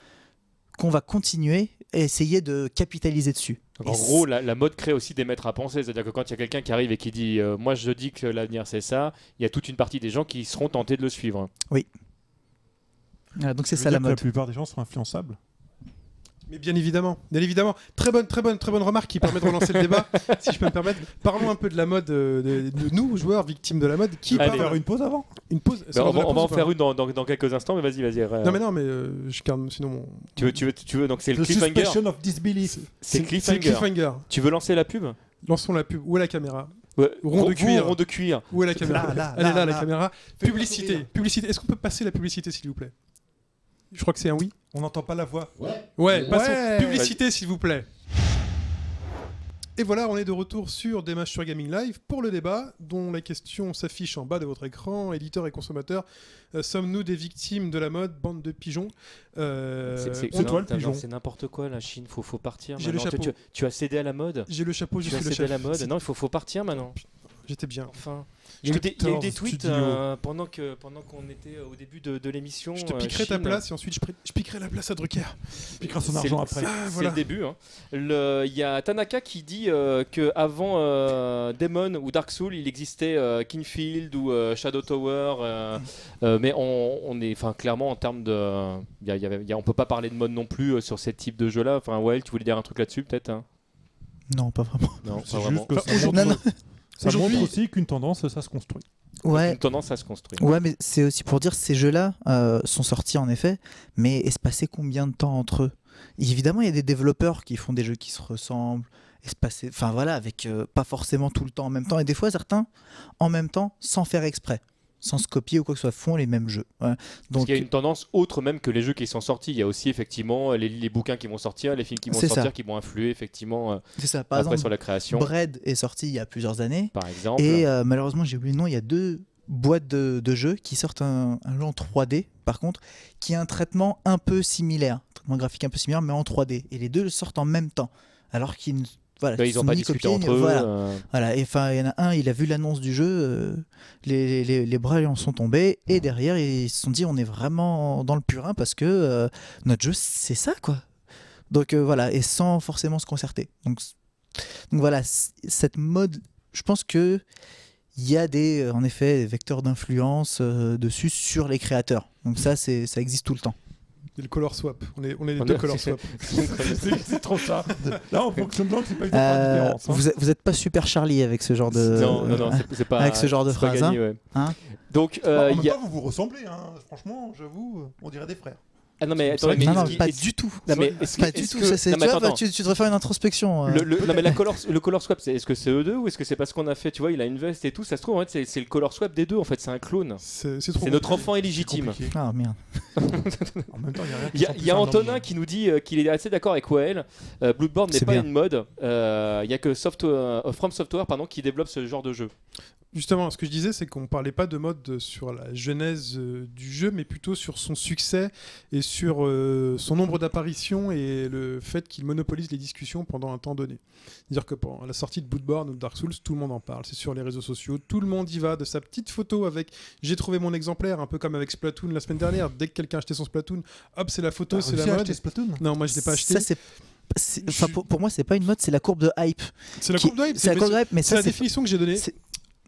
qu'on va continuer et essayer de capitaliser dessus. En gros, la, la mode crée aussi des maîtres à penser. C'est-à-dire que quand il y a quelqu'un qui arrive et qui dit euh, Moi, je dis que l'avenir, c'est ça, il y a toute une partie des gens qui seront tentés de le suivre. Voilà, donc c'est Ça la mode. La plupart des gens sont influençables? Mais bien évidemment, bien évidemment. Très bonne, très bonne, très bonne remarque qui permet de relancer le débat, si je peux me permettre. Parlons un peu de la mode, euh, de, de nous, joueurs victimes de la mode. Qui. On va parle faire une pause avant une pause Ben, on va, on en faire une dans, dans- dans quelques instants, mais vas-y, vas-y. euh, Non mais non, mais euh, je garde sinon mon. Tu veux, tu veux, tu veux, donc c'est le The cliffhanger. Suspension of Disbelief. C'est cliffhanger. cliffhanger. Tu veux lancer la pub? Lançons la pub. Où est la caméra? Ouais, Rond de cuir. Rond de cuir. Où est la caméra? Là, là, Elle est là, là, la là. caméra. Publicité. Publicité. Est-ce qu'on peut passer la publicité, s'il vous plaît? Je crois que c'est un oui. On n'entend pas la voix. Ouais. Ouais, Ouais. passons. Ouais. Publicité, s'il vous plaît. Et voilà, on est de retour sur des matchs sur Gaming Live pour le débat, dont la question s'affiche en bas de votre écran. Éditeurs et consommateurs, euh, sommes-nous des victimes de la mode, bande de pigeons Euh, C'est- toi le pigeon. C'est n'importe quoi, la Chine. Faut, faut partir. J'ai le chapeau. Tu, tu as cédé à la mode J'ai le chapeau, je Tu as le cédé à la mode Non, il faut, faut partir maintenant. J'étais bien. Enfin. Il y a eu des, il y a eu des 14 tweets euh, pendant que pendant qu'on était euh, au début de, de l'émission. Je te euh, piquerai ta place et ensuite je, je piquerai la place à Drucker. Il piquera son argent après. Ah, C'est voilà. le début. hein. Le- Il y a Tanaka qui dit euh, que avant euh, Demon ou Dark Soul, il existait euh, Kingfield ou euh, Shadow Tower, euh, euh, mais on, on est, enfin, clairement en termes de, y a- y il y a- on peut pas parler de mode non plus euh, sur ce type de jeu-là. Enfin, ouais, tu voulais dire un truc là-dessus, peut-être hein? Non, pas vraiment. Non, C'est juste que Enfin, ça aujourd'hui- montre, aussi qu'une tendance, ça se construit. Ouais, Une tendance à se construire. Ouais, mais c'est aussi pour dire ces jeux-là euh, sont sortis en effet, mais est-ce passé combien de temps entre eux? Évidemment, il y a des développeurs qui font des jeux qui se ressemblent, espacés, enfin voilà, avec euh, pas forcément tout le temps en même temps, et des fois certains en même temps sans faire exprès, sans se copier ou quoi que ce soit, font les mêmes jeux. Ouais. Parce Donc qu'il y a une tendance autre même que les jeux qui sont sortis. Il y a aussi effectivement les, les bouquins qui vont sortir, les films qui vont sortir, ça. qui vont influer effectivement euh, c'est ça. Par après exemple, sur la création, Bread est sorti il y a plusieurs années, par exemple. et euh, malheureusement j'ai oublié le nom. Il y a deux boîtes de, de jeux qui sortent un, un jeu en 3D, par contre, qui a un traitement un peu similaire, un traitement graphique un peu similaire, mais en 3D. Et les deux sortent en même temps, alors qu'ils voilà, Bah, ils n'ont pas discuté entre eux. Voilà, euh, voilà. Et enfin, il y en a un, il a vu l'annonce du jeu, euh, les, les, les bras lui en sont tombés, et derrière ils se sont dit on est vraiment dans le purin parce que euh, notre jeu c'est ça quoi. Donc voilà, et sans forcément se concerter. Donc, donc voilà, cette mode, je pense que il y a des, en effet, des vecteurs d'influence dessus sur les créateurs. Donc ça, ça existe tout le temps. Et le color swap. On est, on est les On deux est- color swap. C'est trop ça. Là, on fonctionne bien, c'est pas une Euh, différence. hein. vous, êtes, vous êtes pas super Charlie avec ce genre de. non, non, non, c'est- c'est pas. avec ce genre de phrase, gagné, ouais. Hein Donc, Bah, euh, en il même y a- temps, vous vous ressemblez. hein. Franchement, j'avoue, on dirait des frères. Ah non, mais non, pas du tout. Non, mais Pas que- du tout. que- ça, c'est- non, tu, mais vois, attends, tu, tu devrais faire une introspection. euh. Le, le- non mais la color, le color swap, est-ce que c'est eux deux ou est-ce que c'est parce qu'on a fait, tu vois, il a une veste et tout, ça se trouve en fait c'est- le color swap des deux, en fait c'est un clone. C'est notre enfant illégitime. Ah merde. En même temps, il y a rien qui Il y a, y a Antonin qui nous dit euh, qu'il est assez d'accord avec Wael. Euh, Bloodborne n'est C'est pas bien. une mode. Euh, Il y a que Software, euh, From Software pardon, qui développe ce genre de jeu. Justement, ce que je disais, c'est qu'on parlait pas de mode sur la genèse euh, du jeu, mais plutôt sur son succès et sur euh, son nombre d'apparitions et le fait qu'il monopolise les discussions pendant un temps donné. C'est-à-dire que pendant la sortie de Bloodborne ou de Dark Souls, tout le monde en parle. C'est sur les réseaux sociaux, tout le monde y va de sa petite photo avec j'ai trouvé mon exemplaire, un peu comme avec Splatoon la semaine dernière. Dès que quelqu'un achetait son Splatoon, hop, c'est la photo, c'est la mode. Splatoon? Non, moi je l'ai pas acheté. Ça, c'est. enfin, pour, pour moi, c'est pas une mode, c'est la courbe de hype. C'est la qui- courbe de hype. C'est la mais courbe de hype, mais c'est ça, la définition que j'ai donnée.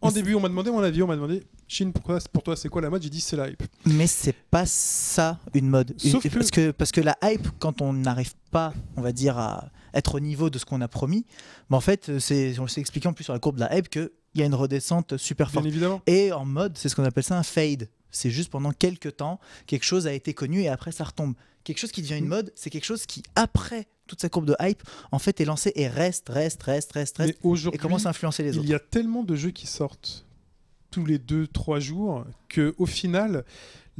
En mais début, on m'a demandé mon avis, on m'a demandé Chine, pourquoi, pour toi, c'est quoi la mode? J'ai dit c'est la hype. Mais c'est pas ça une mode. Une- Sauf que- parce, que... parce que la hype, quand on n'arrive pas, on va dire, à être au niveau de ce qu'on a promis, bah en fait, c'est, on s'est expliqué en plus sur la courbe de la hype qu'il y a une redescente super Bien forte. évidemment. Et en mode, c'est ce qu'on appelle ça un fade. c'est juste pendant quelques temps, quelque chose a été connu et après ça retombe. Quelque chose qui devient Mm. une mode, c'est quelque chose qui, après toute sa courbe de hype, en fait est lancé et reste, reste, reste, reste, reste, Mais et commence à influencer les il autres. y a tellement de jeux qui sortent tous les 2-3 jours que au final,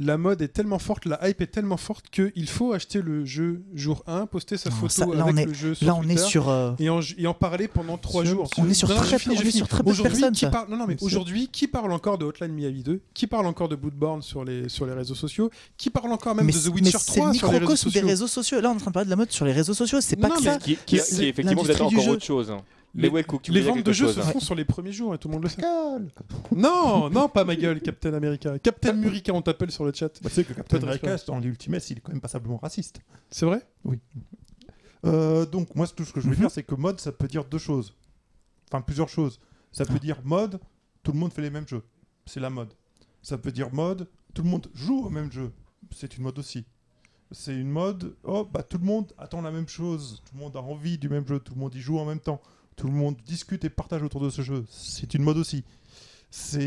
la mode est tellement forte, la hype est tellement forte qu'il faut acheter le jeu jour 1, poster sa Non, photo ça, là, avec on est- le jeu sur Là, on est sur. euh, et en, et en parler pendant 3 Sur- jours. on est sur Non, très on est sur peu de personnes, qui ça. parle- non, non, mais Bien sûr. aujourd'hui, qui parle encore de Hotline Miami 2 Qui parle encore de Bloodborne sur les, sur les réseaux sociaux? Qui parle encore même mais de The Witcher mais 3 c'est le sur les réseaux microcosme des sociaux? réseaux sociaux. Là, on est en train de parler de la mode sur les réseaux sociaux. C'est pas Non, que mais ça. Qui, effectivement peut-être l'industrie du encore autre chose. Les, Cook, les ventes de jeux chose, se hein. font sur les premiers jours et tout le monde le sait. Non, non, pas ma gueule, Captain America. Captain Murica, on t'appelle sur le chat. Bah, tu sais que Captain America, dans l'Ultimate, il est quand même passablement raciste. C'est vrai? Euh, donc, moi, tout ce que je veux Mhm. dire, c'est que mode, ça peut dire deux choses. Enfin, plusieurs choses. Ça peut dire mode, tout le monde fait les mêmes jeux. C'est la mode. Ça peut dire mode, tout le monde joue au même jeu. C'est une mode aussi. C'est une mode, oh, bah, tout le monde attend la même chose. Tout le monde a envie du même jeu. Tout le monde y joue en même temps. Tout le monde discute et partage autour de ce jeu. C'est une mode aussi. C'est,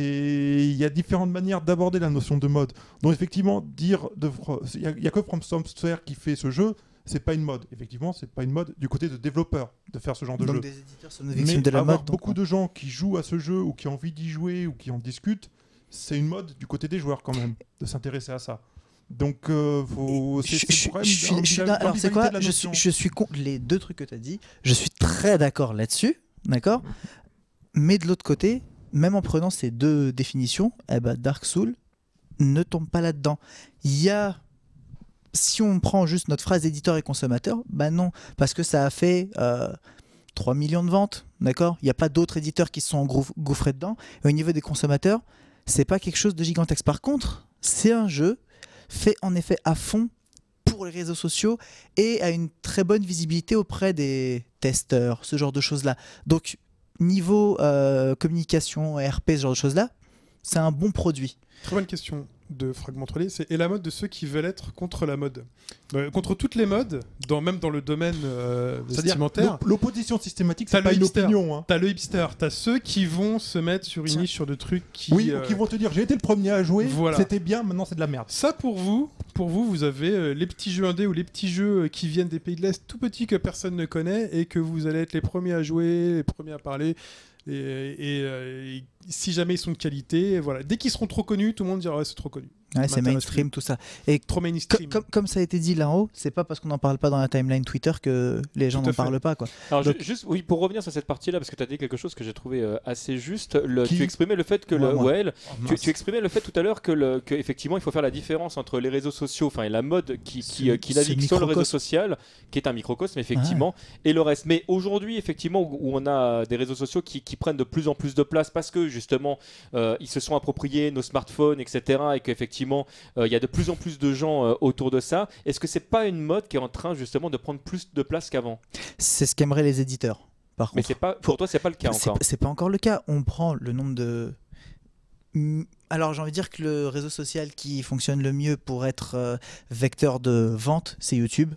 il y a différentes manières d'aborder la notion de mode. Donc effectivement, dire de, il y, a- que From Software qui fait ce jeu, c'est pas une mode. Effectivement, c'est pas une mode du côté de développeurs de faire ce genre de Donc jeu. des éditeurs sont nos Mais victimes de la avoir mode. beaucoup de gens qui jouent à ce jeu ou qui ont envie d'y jouer ou qui en discutent, c'est une mode du côté des joueurs quand même de s'intéresser à ça. Donc, euh, faut. C'est- alors c'est quoi je suis, je suis con- les deux trucs que tu as dit, je suis très d'accord là-dessus, d'accord? Mais de l'autre côté, même en prenant ces deux définitions, eh ben Dark Soul ne tombe pas là-dedans. Il y a si on prend juste notre phrase éditeur et consommateur, bah non, parce que ça a fait euh, 3 millions de ventes, d'accord? Il n'y a pas d'autres éditeurs qui se sont engouff- engouffrés dedans. Et au niveau des consommateurs, c'est pas quelque chose de gigantesque. Par contre, c'est un jeu fait en effet à fond pour les réseaux sociaux et a une très bonne visibilité auprès des testeurs, ce genre de choses-là. Donc, niveau euh, communication, RP, ce genre de choses-là, c'est un bon produit. Très bonne question de Fragment Trolley. C'est et la mode de ceux qui veulent être contre la mode Euh, Contre toutes les modes, dans, même dans le domaine euh, vestimentaire. l'opposition systématique, c'est pas une opinion. Hein. T'as le hipster, t'as ceux qui vont se mettre sur une niche sur des trucs qui. Oui, euh, ou qui vont te dire j'ai été le premier à jouer, Voilà. c'était bien, maintenant c'est de la merde. Ça pour vous, pour vous, vous avez euh, les petits jeux indés ou les petits jeux qui viennent des pays de l'Est tout petits que personne ne connaît et que vous allez être les premiers à jouer, les premiers à parler. Et, et, et si jamais ils sont de qualité, voilà. Dès qu'ils seront trop connus, tout le monde dira ouais, c'est trop connu. Ouais, c'est mainstream, tout ça. Trop Co- mainstream. comme, comme ça a été dit là-haut, c'est pas parce qu'on n'en parle pas dans la timeline Twitter que les gens n'en parlent pas. Quoi. Alors, Donc- juste, oui, pour revenir sur cette partie-là, parce que tu as dit quelque chose que j'ai trouvé euh, assez juste. Le, tu exprimais le fait que Moi, le moi. Well, Oh, tu, exprimais le fait tout à l'heure que, le, que effectivement il faut faire la différence entre les réseaux sociaux, enfin et la mode qui, qui, euh, qui navigue sur le réseau social, qui est un microcosme effectivement, et le reste. Mais aujourd'hui effectivement où, où on a des réseaux sociaux qui, qui prennent de plus en plus de place parce que justement euh, ils se sont appropriés nos smartphones, etc. Et qu'effectivement euh, il y a de plus en plus de gens euh, autour de ça. Est-ce que c'est pas une mode qui est en train justement de prendre plus de place qu'avant? C'est ce qu'aimeraient les éditeurs. Par Mais contre, c'est pas pour toi c'est pas le cas encore. pas- C'est pas encore le cas. On prend le nombre de. Hmm, Alors j'ai envie de dire que le réseau social qui fonctionne le mieux pour être euh, vecteur de vente, c'est YouTube.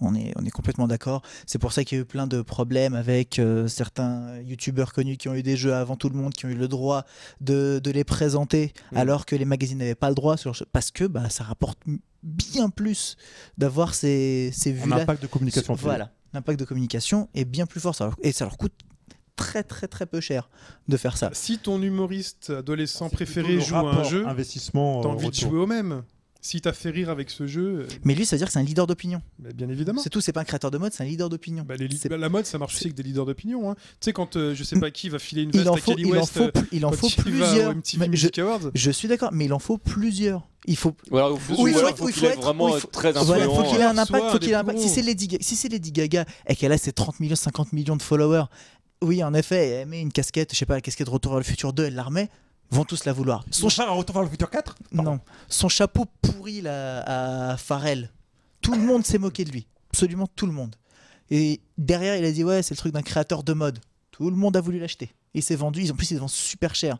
On est, on est complètement d'accord. C'est pour ça qu'il y a eu plein de problèmes avec euh, certains youtubeurs connus qui ont eu des jeux avant tout le monde, qui ont eu le droit de, de les présenter, Mm. alors que les magazines n'avaient pas le droit, sur- parce que bah, ça rapporte bien plus d'avoir ces, ces Un vues-là. impact de communication. Voilà, l'impact de communication est bien plus fort ça leur- et ça leur coûte très très très peu cher de faire ça. Si ton humoriste adolescent préféré joue à un jeu, investissement. t'as euh, envie de jouer au même. Si t'as fait rire avec ce jeu, euh, Mais lui, ça veut dire que c'est un leader d'opinion. bah, bien évidemment. C'est tout, c'est pas un créateur de mode, c'est un leader d'opinion. Bah, bah, la mode, ça marche aussi avec des leaders d'opinion. hein. Tu sais, quand euh, je sais pas qui va filer une Il veste en à faut, Kanye il en West, faut, euh, pl- il en faut il plusieurs. au MTV Mais je, Music Awards, je suis d'accord, mais il en faut plusieurs. Il faut il faut, Oui, ou il faut faut il faut être- vraiment faut- très Voilà, influent. faut qu'il ait un Soit impact, faut des qu'il ait un impact. pros. Si c'est Lady, Ga- si c'est Lady Gaga et qu'elle a ses 30 millions, 50 millions de followers, oui, en effet, elle met une casquette, je sais pas, la casquette Retour vers le futur 2, elle la remet, vont tous la vouloir. Son char à Retour vers le futur 4 Non. Son chapeau pourri là, à Pharrell. Tout le monde s'est moqué de lui. Absolument tout le monde. Et derrière, il a dit Ouais, c'est le truc d'un créateur de mode. Tout le monde a voulu l'acheter. Il s'est vendu. En plus, il se vend super cher.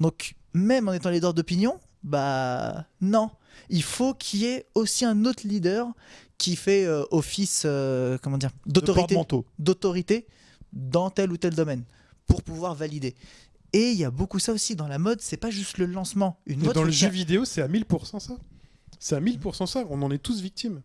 Donc, même en étant leader d'opinion, bah non. Il faut qu'il y ait aussi un autre leader qui fait euh, office, euh, comment dire, d'autorité dans tel ou tel domaine pour pouvoir valider. Et il y a beaucoup ça aussi dans la mode, c'est pas juste le lancement. Une Mais mode dans le jeu vidéo, c'est à 1000% ça. C'est à 1000% ça. On en est tous victimes.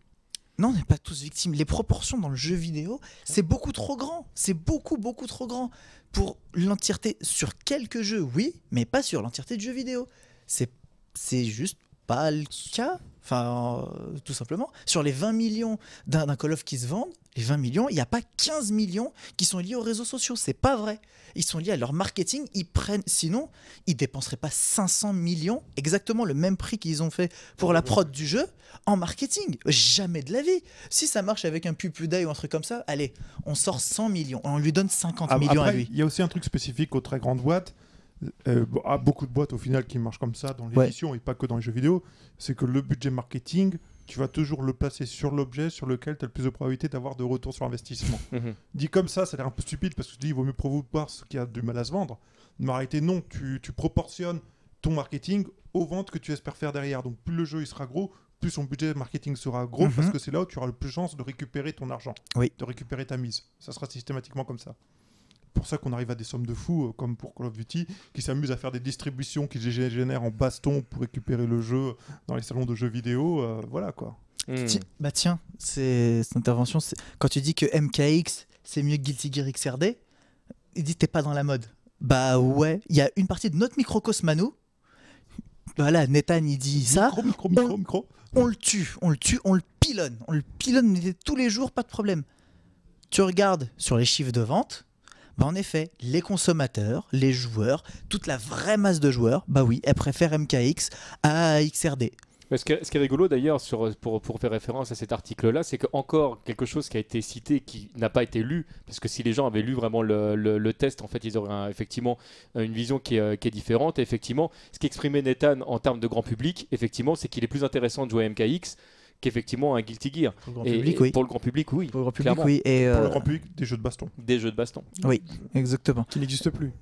Non, on n'est pas tous victimes. Les proportions dans le jeu vidéo, c'est beaucoup trop grand. C'est beaucoup, beaucoup trop grand. Pour l'entièreté, sur quelques jeux, oui, mais pas sur l'entièreté du jeu vidéo. C'est, c'est juste pas le cas. Enfin, euh, tout simplement. Sur les 20 millions d'un, Call of qui se vendent, les 20 millions, il n'y a pas 15 millions qui sont liés aux réseaux sociaux. C'est pas vrai. Ils sont liés à leur marketing. Ils prennent, sinon, ils dépenseraient pas 500 millions, exactement le même prix qu'ils ont fait pour la prod du jeu, en marketing. Jamais de la vie. Si ça marche avec un PewDiePie ou un truc comme ça, allez, on sort 100 millions. On lui donne 50 Ap- millions à lui. Il y a aussi un truc spécifique aux très grandes boîtes. Euh, à beaucoup de boîtes au final qui marchent comme ça dans Ouais. l'édition et pas que dans les jeux vidéo, c'est que le budget marketing, tu vas toujours le placer sur l'objet sur lequel tu as le plus de probabilité d'avoir de retour sur investissement. Mhm. Dit comme ça, ça a l'air un peu stupide parce que tu dis il vaut mieux promouvoir ce qui a du mal à se vendre. Mais réalité, non, tu, tu proportionnes ton marketing aux ventes que tu espères faire derrière. Donc plus le jeu il sera gros, plus son budget marketing sera gros Mhm. parce que c'est là où tu auras le plus de chance de récupérer ton argent, Oui. de récupérer ta mise. Ça sera systématiquement comme ça. Pour ça qu'on arrive à des sommes de fous, euh, comme pour Call of Duty, qui s'amusent à faire des distributions qui gé- génèrent en baston pour récupérer le jeu dans les salons de jeux vidéo. euh, voilà quoi. Hmm. Bah tiens, c'est cette intervention, c'est- quand tu dis que MKX c'est mieux que Guilty Gear XRD, il dit t'es pas dans la mode. Bah ouais, il y a une partie de notre microcosme à nous. Voilà, Nathan il dit ça, Micro, micro, micro, on- micro. on le tue, on le tue, on le pilonne, on le pilonne tous les jours, pas de problème. Tu regardes sur les chiffres de vente, bah en effet, les consommateurs, les joueurs, toute la vraie masse de joueurs, bah oui, elle préfère MKX à XRD. Ce qui, est, rigolo d'ailleurs, pour, faire référence à cet article-là, c'est que encore quelque chose qui a été cité qui n'a pas été lu, parce que si les gens avaient lu vraiment le, test, en fait, ils auraient effectivement une vision qui est, euh, qui est différente. Et effectivement, ce qu'exprimait Nathan en termes de grand public, effectivement, c'est qu'il est plus intéressant de jouer à MKX qu'effectivement un Guilty Gear. Pour le grand Et- public, et oui. Pour le grand public, oui. Pour le grand public, clairement. oui. Et Pour euh, le grand public, des jeux de baston. Des jeux de baston. exactement. qui n'existe plus.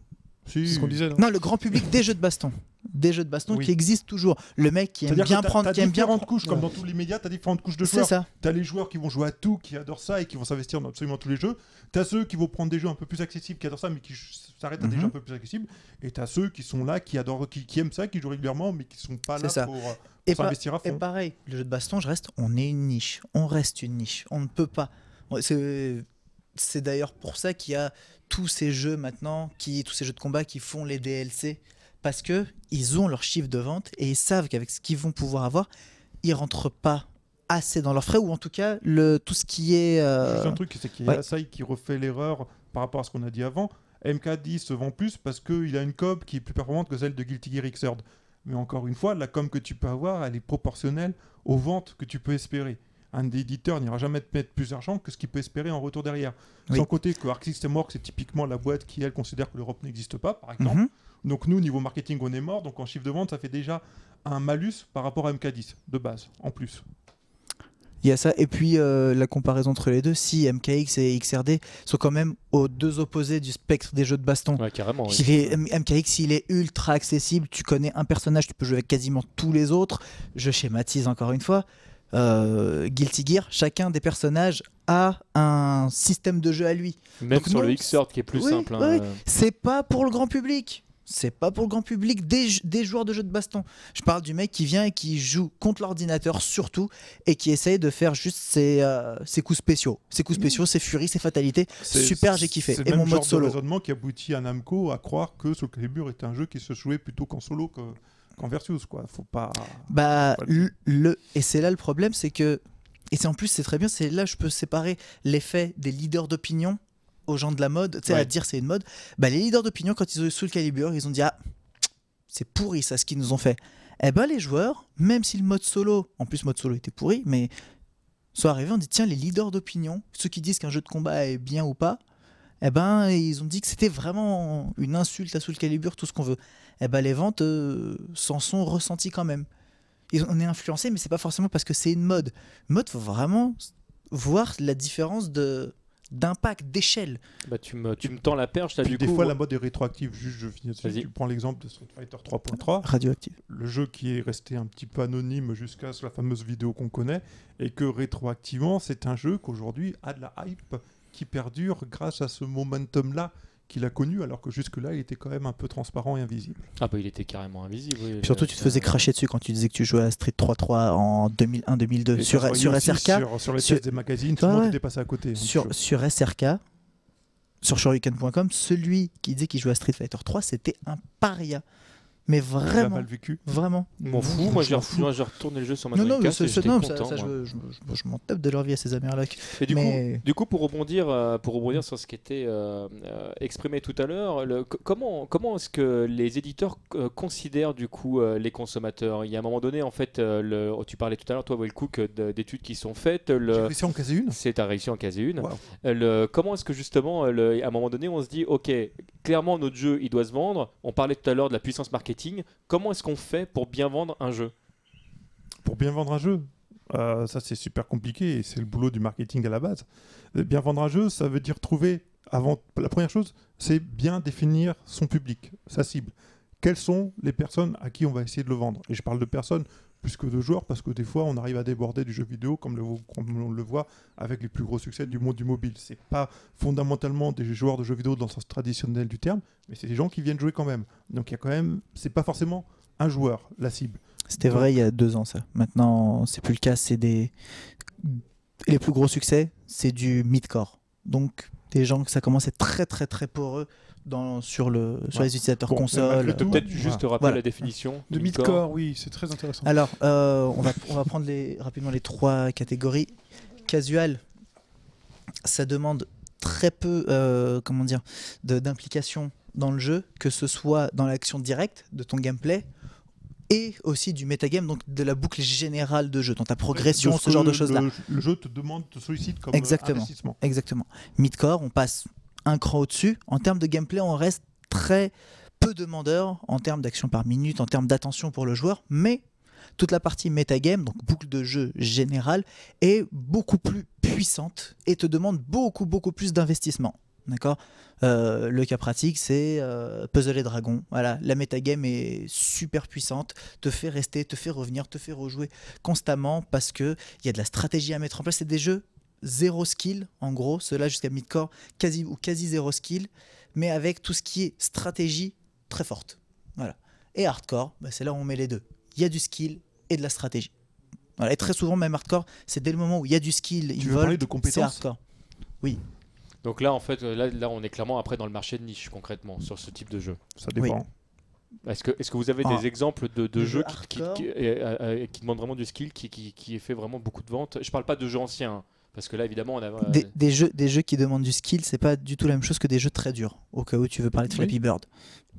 Si. C'est ce qu'on disait. non Non, le grand public des jeux de baston. Des jeux de baston Oui. qui existent toujours. Le mec qui aime bien t'as- prendre. t'as Qui aime bien différentes prendre- couches, comme dans tous les médias, tu as différentes couches de C'est joueurs. ça. T'as les joueurs qui vont jouer à tout, qui adorent ça et qui vont s'investir dans absolument tous les jeux. T'as ceux qui vont prendre des jeux un peu plus accessibles, qui adorent ça, mais qui s'arrêtent à des Mhm. jeux un peu plus accessibles. Et t'as ceux qui sont là, qui adorent, qui, qui aiment ça, qui jouent régulièrement, mais qui sont pas C'est là ça. pour, euh, Et, pa- à et fond. pareil, le jeu de baston, je reste. On est une niche. On reste une niche. On ne peut pas. C'est c'est d'ailleurs pour ça qu'il y a tous ces jeux maintenant, qui, tous ces jeux de combat qui font les DLC. Parce que ils ont leur chiffre de vente et ils savent qu'avec ce qu'ils vont pouvoir avoir, ils rentrent pas assez dans leurs frais ou en tout cas le tout ce qui est euh, Juste un truc, c'est qu'il y a ouais. Qui refait l'erreur par rapport à ce qu'on a dit avant. MK10 se vend plus parce qu'il a une com qui est plus performante que celle de Guilty Gear Xrd. Mais encore une fois, la com que tu peux avoir, elle est proportionnelle aux ventes que tu peux espérer. Un éditeur n'ira jamais te mettre plus d'argent que ce qu'il peut espérer en retour derrière. Oui. Sans côté que Arc System Works c'est typiquement la boîte qui, elle, considère que l'Europe n'existe pas, par exemple. Mhm. Donc nous, niveau marketing, on est mort. Donc en chiffre de vente, ça fait déjà un malus par rapport à MK10, de base, en plus. Il y a ça. Et puis euh, la comparaison entre les deux, si MKX et XRD sont quand même aux deux opposés du spectre des jeux de baston. Ouais, carrément. oui. Il est, MKX, il est ultra accessible. Tu connais un personnage, tu peux jouer avec quasiment tous les autres. Je schématise encore une fois. Euh, Guilty Gear, chacun des personnages a un système de jeu à lui. Même Donc sur non, le Xrd qui est plus oui, simple. hein, oui. euh, C'est pas pour le grand public. C'est pas pour le grand public des, joueurs de jeux de baston. Je parle du mec qui vient et qui joue contre l'ordinateur surtout et qui essaye de faire juste ses, euh, ses coups spéciaux. Ses coups spéciaux, ses furies, ses fatalités. C'est- Super, j'ai kiffé. C'est Et le mon même mode genre solo. de raisonnement qui aboutit à Namco à croire que Soul Calibur est un jeu qui se jouait plutôt qu'en solo que- qu'en versus. Quoi. Faut pas. Bah, Voilà. le, le- et c'est là le problème, c'est que et c'est en plus c'est très bien, c'est là je peux séparer l'effet des leaders d'opinion aux gens de la mode, tu sais à Ouais. dire c'est une mode. Bah les leaders d'opinion quand ils ont eu Soul Calibur, ils ont dit ah c'est pourri ça ce qu'ils nous ont fait. Eh ben les joueurs, même si le mode solo, en plus mode solo était pourri, mais sont arrivés on dit tiens les leaders d'opinion, ceux qui disent qu'un jeu de combat est bien ou pas, eh ben ils ont dit que c'était vraiment une insulte à Soul Calibur tout ce qu'on veut. Eh ben les ventes euh, s'en sont ressenties quand même. Ils- on est influencé, mais c'est pas forcément parce que c'est une mode. Mode, faut vraiment voir la différence de d'impact, d'échelle. bah, tu, me, tu me tends la perche là du des coup. fois, la mode est rétroactive. Juste, je finis. Tu prends l'exemple de Street Fighter 3.3, Radioactive. le jeu qui est resté un petit peu anonyme jusqu'à la fameuse vidéo qu'on connaît, et que rétroactivement, c'est un jeu qu'aujourd'hui a de la hype qui perdure grâce à ce momentum-là qu'il a connu, alors que jusque-là, il était quand même un peu transparent et invisible. Ah bah il était carrément invisible. oui. Puis surtout, tu te faisais cracher dessus quand tu disais que tu jouais à Street 3.3 en 2001-2002 Et sur, sur SRK. Sur, sur les sur- tests des magazines, tout Ouais, le monde ouais. était passé à côté. sur, Donc, sur SRK, sur Shoryuken.com, celui qui disait qu'il jouait à Street Fighter 3, c'était un paria. Mais vraiment, mal vécu. vraiment. Je m'en fous, moi j'ai retourné le jeu sur ma Non, non, mais ça, content, ça, moi. je, je- je- je m'en tape de leur vie à ces Américains. Et du, Mais- coup, du coup, pour rebondir, euh, pour rebondir sur ce qui était euh, euh, exprimé tout à l'heure, comment, comment est-ce que les éditeurs considèrent du coup euh, les consommateurs? Il y a un moment donné, en fait, le, tu parlais tout à l'heure, toi, Wellcook, euh, de- d'études qui sont faites. Le, réussi à en caser une. c'est ta réussi en caser une. Wow. Le- comment est-ce que justement, le- à un moment donné, on se dit, ok, clairement notre jeu, il doit se vendre. On parlait tout à l'heure de la puissance marketing. Comment est-ce qu'on fait pour bien vendre un jeu? Pour bien vendre un jeu, euh, ça c'est super compliqué et c'est le boulot du marketing à la base. Euh, Bien vendre un jeu, ça veut dire trouver, avant, la première chose, c'est bien définir son public, sa cible. Quelles sont les personnes à qui on va essayer de le vendre? Et je parle de personnes plus que de joueurs parce que des fois on arrive à déborder du jeu vidéo comme, le, comme on le voit avec les plus gros succès du monde du mobile. C'est pas fondamentalement des joueurs de jeux vidéo dans le sens traditionnel du terme, mais c'est des gens qui viennent jouer quand même. Donc il y a quand même, c'est pas forcément un joueur la cible. C'était vrai il y a deux ans, ça. Maintenant, c'est plus le cas. C'est des. Les plus gros succès, c'est du mid-core. Donc, des gens que ça commence à être très, très, très poreux dans, sur, le, sur Ouais. les utilisateurs Bon, peux tout, peut-être Ouais. juste rappeler Voilà. la définition De mid-core mid-core, oui, c'est très intéressant. Alors, euh, on, va, on va prendre les, rapidement les trois catégories. Casual, ça demande très peu, euh, comment dire, de- d'implication dans le jeu, que ce soit dans l'action directe de ton gameplay et aussi du metagame, donc de la boucle générale de jeu, dans ta progression, ce genre de choses-là. Le, le jeu te demande, te sollicite comme Exactement. investissement. Exactement. Midcore, on passe un cran au-dessus. En termes de gameplay, on reste très peu demandeur en termes d'action par minute, en termes d'attention pour le joueur, mais toute la partie metagame, donc boucle de jeu générale, est beaucoup plus puissante et te demande beaucoup, beaucoup plus d'investissement. D'accord? Euh, Le cas pratique, c'est euh, Puzzle et Dragon. Voilà, la metagame est super puissante, te fait rester, te fait revenir, te fait rejouer constamment parce qu'il y a de la stratégie à mettre en place. C'est des jeux zéro skill, en gros, ceux-là jusqu'à midcore, quasi ou quasi zéro skill, mais avec tout ce qui est stratégie très forte. Voilà. Et hardcore, bah, c'est là où on met les deux. Il y a du skill et de la stratégie. Voilà. Et très souvent, même hardcore, c'est dès le moment où il y a du skill, Tu veux parler de c'est compétences hardcore. Donc là, en fait, là, là, on est clairement après dans le marché de niche concrètement sur ce type de jeu. Ça dépend. Est-ce que, est-ce que vous avez Ah. des exemples de, jeux qui, qui, euh, euh, qui demandent vraiment du skill, qui, qui, qui fait vraiment beaucoup de ventes? Je parle pas de jeux anciens, hein, parce que là, évidemment, on a. euh, Des, des jeux, des jeux qui demandent du skill, c'est pas du tout la même chose que des jeux très durs. Au cas où tu veux parler de Oui. Flappy Bird.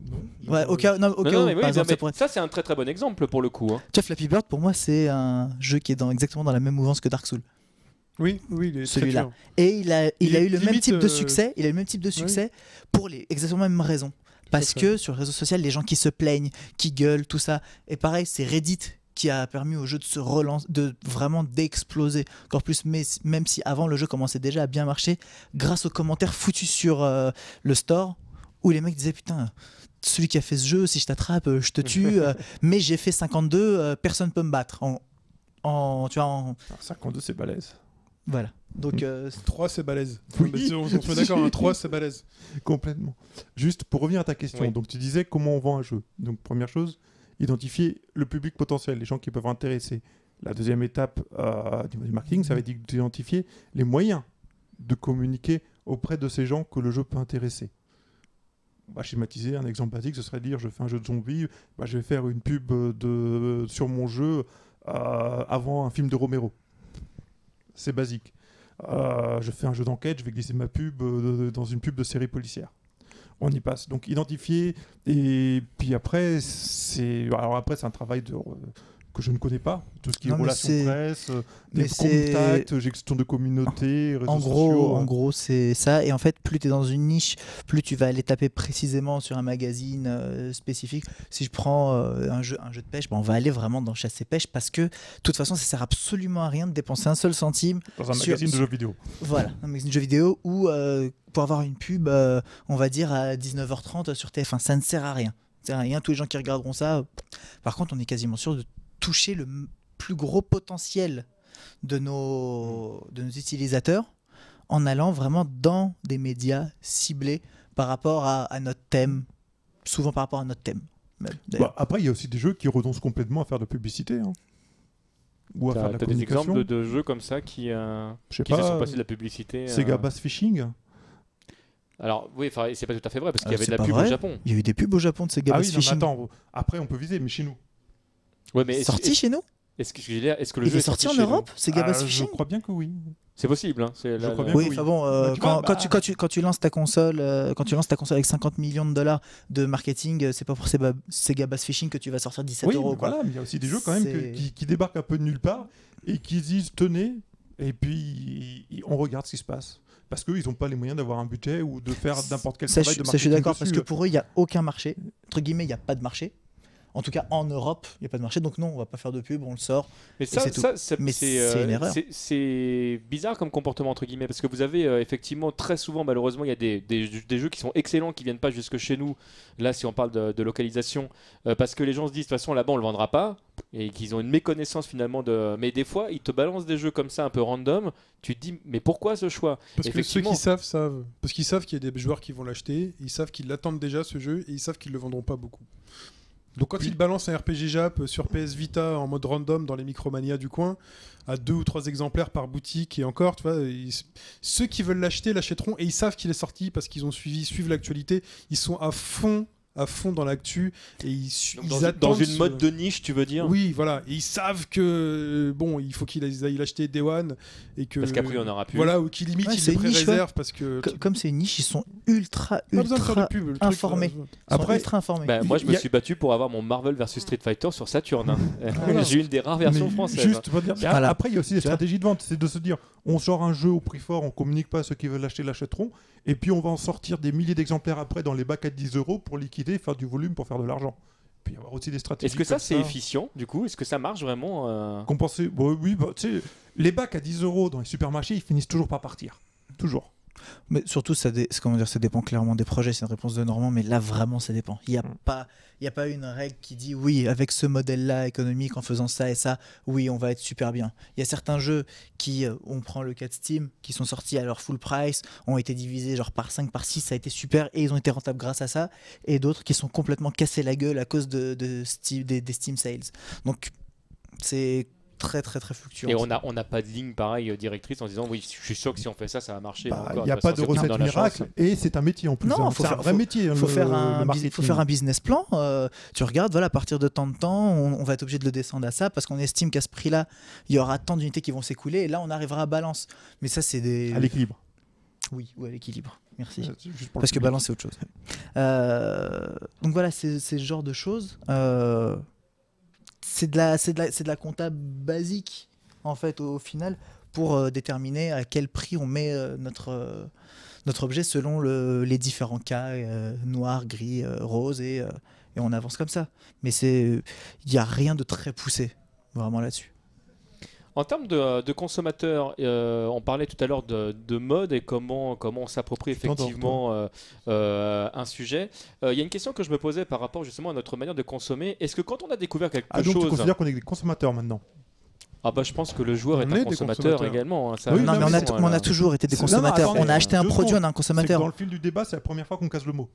Non. Ouais, au cas, non, au non, cas non, où, oui, exemple, ça pourrait- ça, c'est un très très bon exemple pour le coup. hein. Tu vois, Flappy Bird, pour moi, c'est un jeu qui est dans, exactement dans la même mouvance que Dark Souls. Oui, oui, il est très Celui-là. Et il a, il Il a eu le même type de euh, succès. Il a eu le même type de succès pour les exactement les mêmes raisons. Parce que sur le réseau social, les gens qui se plaignent, qui gueulent, tout ça. Et pareil, c'est Reddit qui a permis au jeu de se relancer, de vraiment d'exploser encore plus. Mais même si avant le jeu commençait déjà à bien marcher, grâce aux commentaires foutus sur euh, le store, où les mecs disaient putain. Celui qui a fait ce jeu, si je t'attrape, euh, je te tue. euh, mais j'ai fait 52, euh, personne peut me battre. En, en, tu vois, en- Alors, 52, c'est balèze. voilà. Donc, Mm. euh, 3 c'est balèze. Oui. On, on se met d'accord, 3 c'est balèze. Complètement. Juste pour revenir à ta question, Oui. donc tu disais comment on vend un jeu. Donc première chose, identifier le public potentiel, les gens qui peuvent intéresser. La deuxième étape euh, du marketing, ça va être d'identifier les moyens de communiquer auprès de ces gens que le jeu peut intéresser. On va schématiser un exemple basique, ce serait de dire je fais un jeu de zombies, bah, je vais faire une pub de, sur mon jeu euh, avant un film de Romero. C'est basique. Euh, je fais un jeu d'enquête, je vais glisser ma pub euh, dans une pub de série policière. On y passe. Donc identifier et puis après c'est alors après c'est un travail de, que je ne connais pas, tout ce qui Non, est relations presse, euh, des contacts, gestion de communauté, réseaux En gros, sociaux. en euh. gros, c'est ça. Et en fait, plus tu es dans une niche, plus tu vas aller taper précisément sur un magazine euh, spécifique. Si je prends euh, un, jeu, un jeu de pêche, ben, on va aller vraiment dans chasse et pêche parce que de toute façon, ça sert absolument à rien de dépenser un seul centime. dans un sur- magazine de jeux vidéo. Voilà, un magazine de jeux vidéo ou euh, pour avoir une pub, on va dire à 19h30 sur TF1. Ça ne sert à rien. Ça sert à rien. Tous les gens qui regarderont ça. Par contre, on est quasiment sûr de toucher le plus gros potentiel de nos, de nos utilisateurs en allant vraiment dans des médias ciblés par rapport à, à notre thème, souvent par rapport à notre thème. même. Bah, après, il y a aussi des jeux qui renoncent complètement à faire de la publicité. hein. Ou à faire T'as de la des exemples de, de jeux comme ça qui, euh, qui se sont pas, passés de la publicité euh, Sega Bass Fishing. Alors oui, c'est pas tout à fait vrai parce qu'il y Euh, avait de la pub vrai. au Japon. Il y a eu des pubs au Japon de Sega Ah Bass oui, non, mais Fishing. attends, après on peut viser, mais chez nous. Ouais, mais est-ce- sorti chez nous Est-ce que, est-ce que le Il jeu est sorti en Europe Sega Ah, Bass je crois bien que oui. C'est possible. Hein, c'est Je la- crois la- bien Oui, oui. enfin bon, euh, Bah, quand, quand bah- tu, quand, tu, quand tu lances ta console, euh, quand tu lances ta console avec 50 millions de dollars de marketing, euh, c'est pas pour Sega, Sega Bass Fishing que tu vas sortir 17 Oui, euros. quoi. voilà, mais il y a aussi des jeux quand même que- C'est- qui, qui débarquent un peu de nulle part et qui disent tenez, et puis on regarde ce qui se passe. Parce qu'ils n'ont pas les moyens d'avoir un budget ou de faire n'importe quel Ça, travail je, de ça, je suis marketing d'accord parce que pour eux, il n'y a aucun marché. Entre guillemets, il n'y a pas de marché. En tout cas, en Europe, il n'y a pas de marché. Donc, non, on va pas faire de pub, on le sort. Mais ça, c'est tout. ça, ça- Mais c'est c'est euh, une erreur. c'est- C'est bizarre comme comportement entre guillemets parce que vous avez euh, effectivement très souvent malheureusement il y a des, des- des jeux qui sont excellents qui viennent pas jusque chez nous. Là si on parle de, de localisation euh, parce que les gens se disent de toute façon là-bas on le vendra pas et qu'ils ont une méconnaissance finalement de. Mais des fois ils te balancent des jeux comme ça un peu random. Tu te dis mais pourquoi ce choix? Parce que ceux qui savent savent. Parce qu'ils savent qu'il y a des joueurs qui vont l'acheter, ils savent qu'ils l'attendent déjà ce jeu et ils savent qu'ils le vendront pas beaucoup. Donc quand ils balancent un RPG Jap sur PS Vita en mode random dans les Micromania du coin, à deux ou trois exemplaires par boutique et encore, tu vois, ils- ceux qui veulent l'acheter l'achèteront et ils savent qu'il est sorti parce qu'ils ont suivi, suivent l'actualité, ils sont à fond, à fond dans l'actu et ils, ils dans, une- attendent dans une ce- mode de niche tu veux dire? Oui, voilà, et ils savent que bon, il faut qu'ils aillent l'acheter Day One et que Parce qu'après on aura plus. voilà, ou qui limite Ouais, ils les pré-réservent parce que Co- Comme c'est une niche, ils sont ultra, ultra, pub, truc, informés. euh, Après- ultra informés. Bah, moi je me a- suis battu pour avoir mon Marvel vs Street Fighter sur Saturn. hein. Voilà. J'ai une des rares versions Mais françaises. Juste, va dire- Voilà. Après, il y a aussi des stratégies de vente. C'est de se dire on sort un jeu au prix fort, on communique pas, ceux qui veulent l'acheter l'achèteront. Et puis on va en sortir des milliers d'exemplaires après dans les bacs à 10 euros pour liquider, faire du volume pour faire de l'argent. Puis avoir aussi des stratégies. Est-ce que ça c'est efficient du coup? Est-ce que ça marche vraiment euh Compenser. Bon, oui, bah, tu sais, les bacs à 10 euros dans les supermarchés, ils finissent toujours par partir. Toujours. Mais surtout, ça, dé- comment dire, ça dépend clairement des projets. C'est une réponse de Normand, mais là, vraiment, ça dépend. Il n'y a, Mm. pas- il y a pas une règle qui dit oui, avec ce modèle-là économique, en faisant ça et ça, oui, on va être super bien. Il y a certains jeux qui, euh, on prend le cas de Steam, qui sont sortis à leur full price, ont été divisés genre par 5, par 6, ça a été super et ils ont été rentables grâce à ça. Et d'autres qui sont complètement cassés la gueule à cause de, de Steam- des, des Steam sales. Donc, c'est très, très, très fluctuant. Et on n'a on n'a pas de ligne pareille euh, directrice en disant oui, je suis sûr que si on fait ça, ça va marcher. Bah, Il n'y a pas de recette miracle et c'est un métier en plus. Non, hein. faut c'est un faire- vrai métier. faut le- faire, un le bus- faut faire un business plan. euh, tu regardes, voilà, à partir de tant de temps, on, on va être obligé de le descendre à ça parce qu'on estime qu'à ce prix-là, il y aura tant d'unités qui vont s'écouler et là, on arrivera à balance. Mais ça, c'est des. à l'équilibre. Oui, ou à l'équilibre. Merci. Parce que balance, c'est autre chose. Euh, donc voilà, c'est c'est ce genre de choses. Euh, c'est de, la- c'est de, la- c'est de la compta basique, en fait, au, final, pour euh, déterminer à quel prix on met euh, notre, euh, notre objet selon le- les différents cas, noir, gris, rose, et, et on avance comme ça. Mais c'est il n'y a rien de très poussé, vraiment là-dessus. En termes de, de consommateurs, euh, on parlait tout à l'heure de, de mode et comment, comment on s'approprie Tu effectivement euh, euh, un sujet. Euh, Il y a une question que je me posais par rapport justement à notre manière de consommer. Est-ce que quand on a découvert quelque Ah, donc tu chose, considères qu'on est des consommateurs maintenant? Ah bah je pense que le joueur On est un consommateur, également. hein, ça, Oui, non, mais on a, mais t- voilà. on a toujours été des C'est- non, non, consommateurs. attendez, on a acheté un produit, on est un consommateur. dans le fil du débat, c'est la première fois qu'on casse le mot.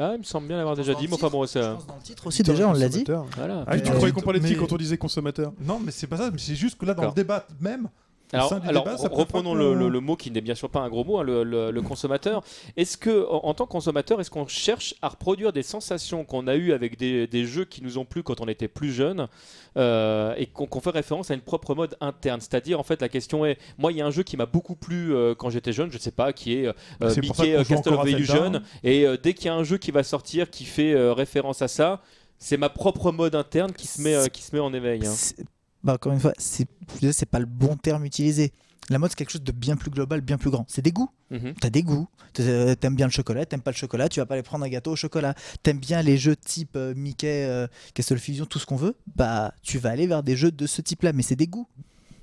Ah, il me semble bien l'avoir déjà dit, mais enfin bon, ça. dans le titre aussi, déjà, on l'a dit. Voilà. Ah, tu Euh, croyais qu'on parlait de qui quand on disait consommateur? Non, mais c'est pas ça. mais C'est juste que là, dans le débat même, Alors, débat, reprenons le, qu'on- le- le mot qui n'est bien sûr pas un gros mot, hein, le, consommateur. Est-ce que, en, en tant que consommateur, est-ce qu'on cherche à reproduire des sensations qu'on a eues avec des, des jeux qui nous ont plu quand on était plus jeune euh, et qu'on fait référence à une propre mode interne? C'est-à-dire, en fait, la question est, moi, il y a un jeu qui m'a beaucoup plu euh, quand j'étais jeune, je sais pas, qui est euh, Bah, ça Mickey qu'on euh, Castle of Illusion, hein. et dès qu'il y a un jeu qui va sortir qui fait référence à ça, c'est ma propre mode interne qui se met, qui se met en éveil. hein. Bah, encore une fois, c'est c'est pas le bon terme utilisé. La mode, c'est quelque chose de bien plus global, bien plus grand. C'est des goûts. Mhm. T'as des goûts. T'as- T'aimes bien le chocolat, t'aimes pas le chocolat, tu vas pas aller prendre un gâteau au chocolat. T'aimes bien les jeux type euh, Mickey, euh, Castle Fusion, tout ce qu'on veut. Bah, tu vas aller vers des jeux de ce type-là, mais c'est des goûts.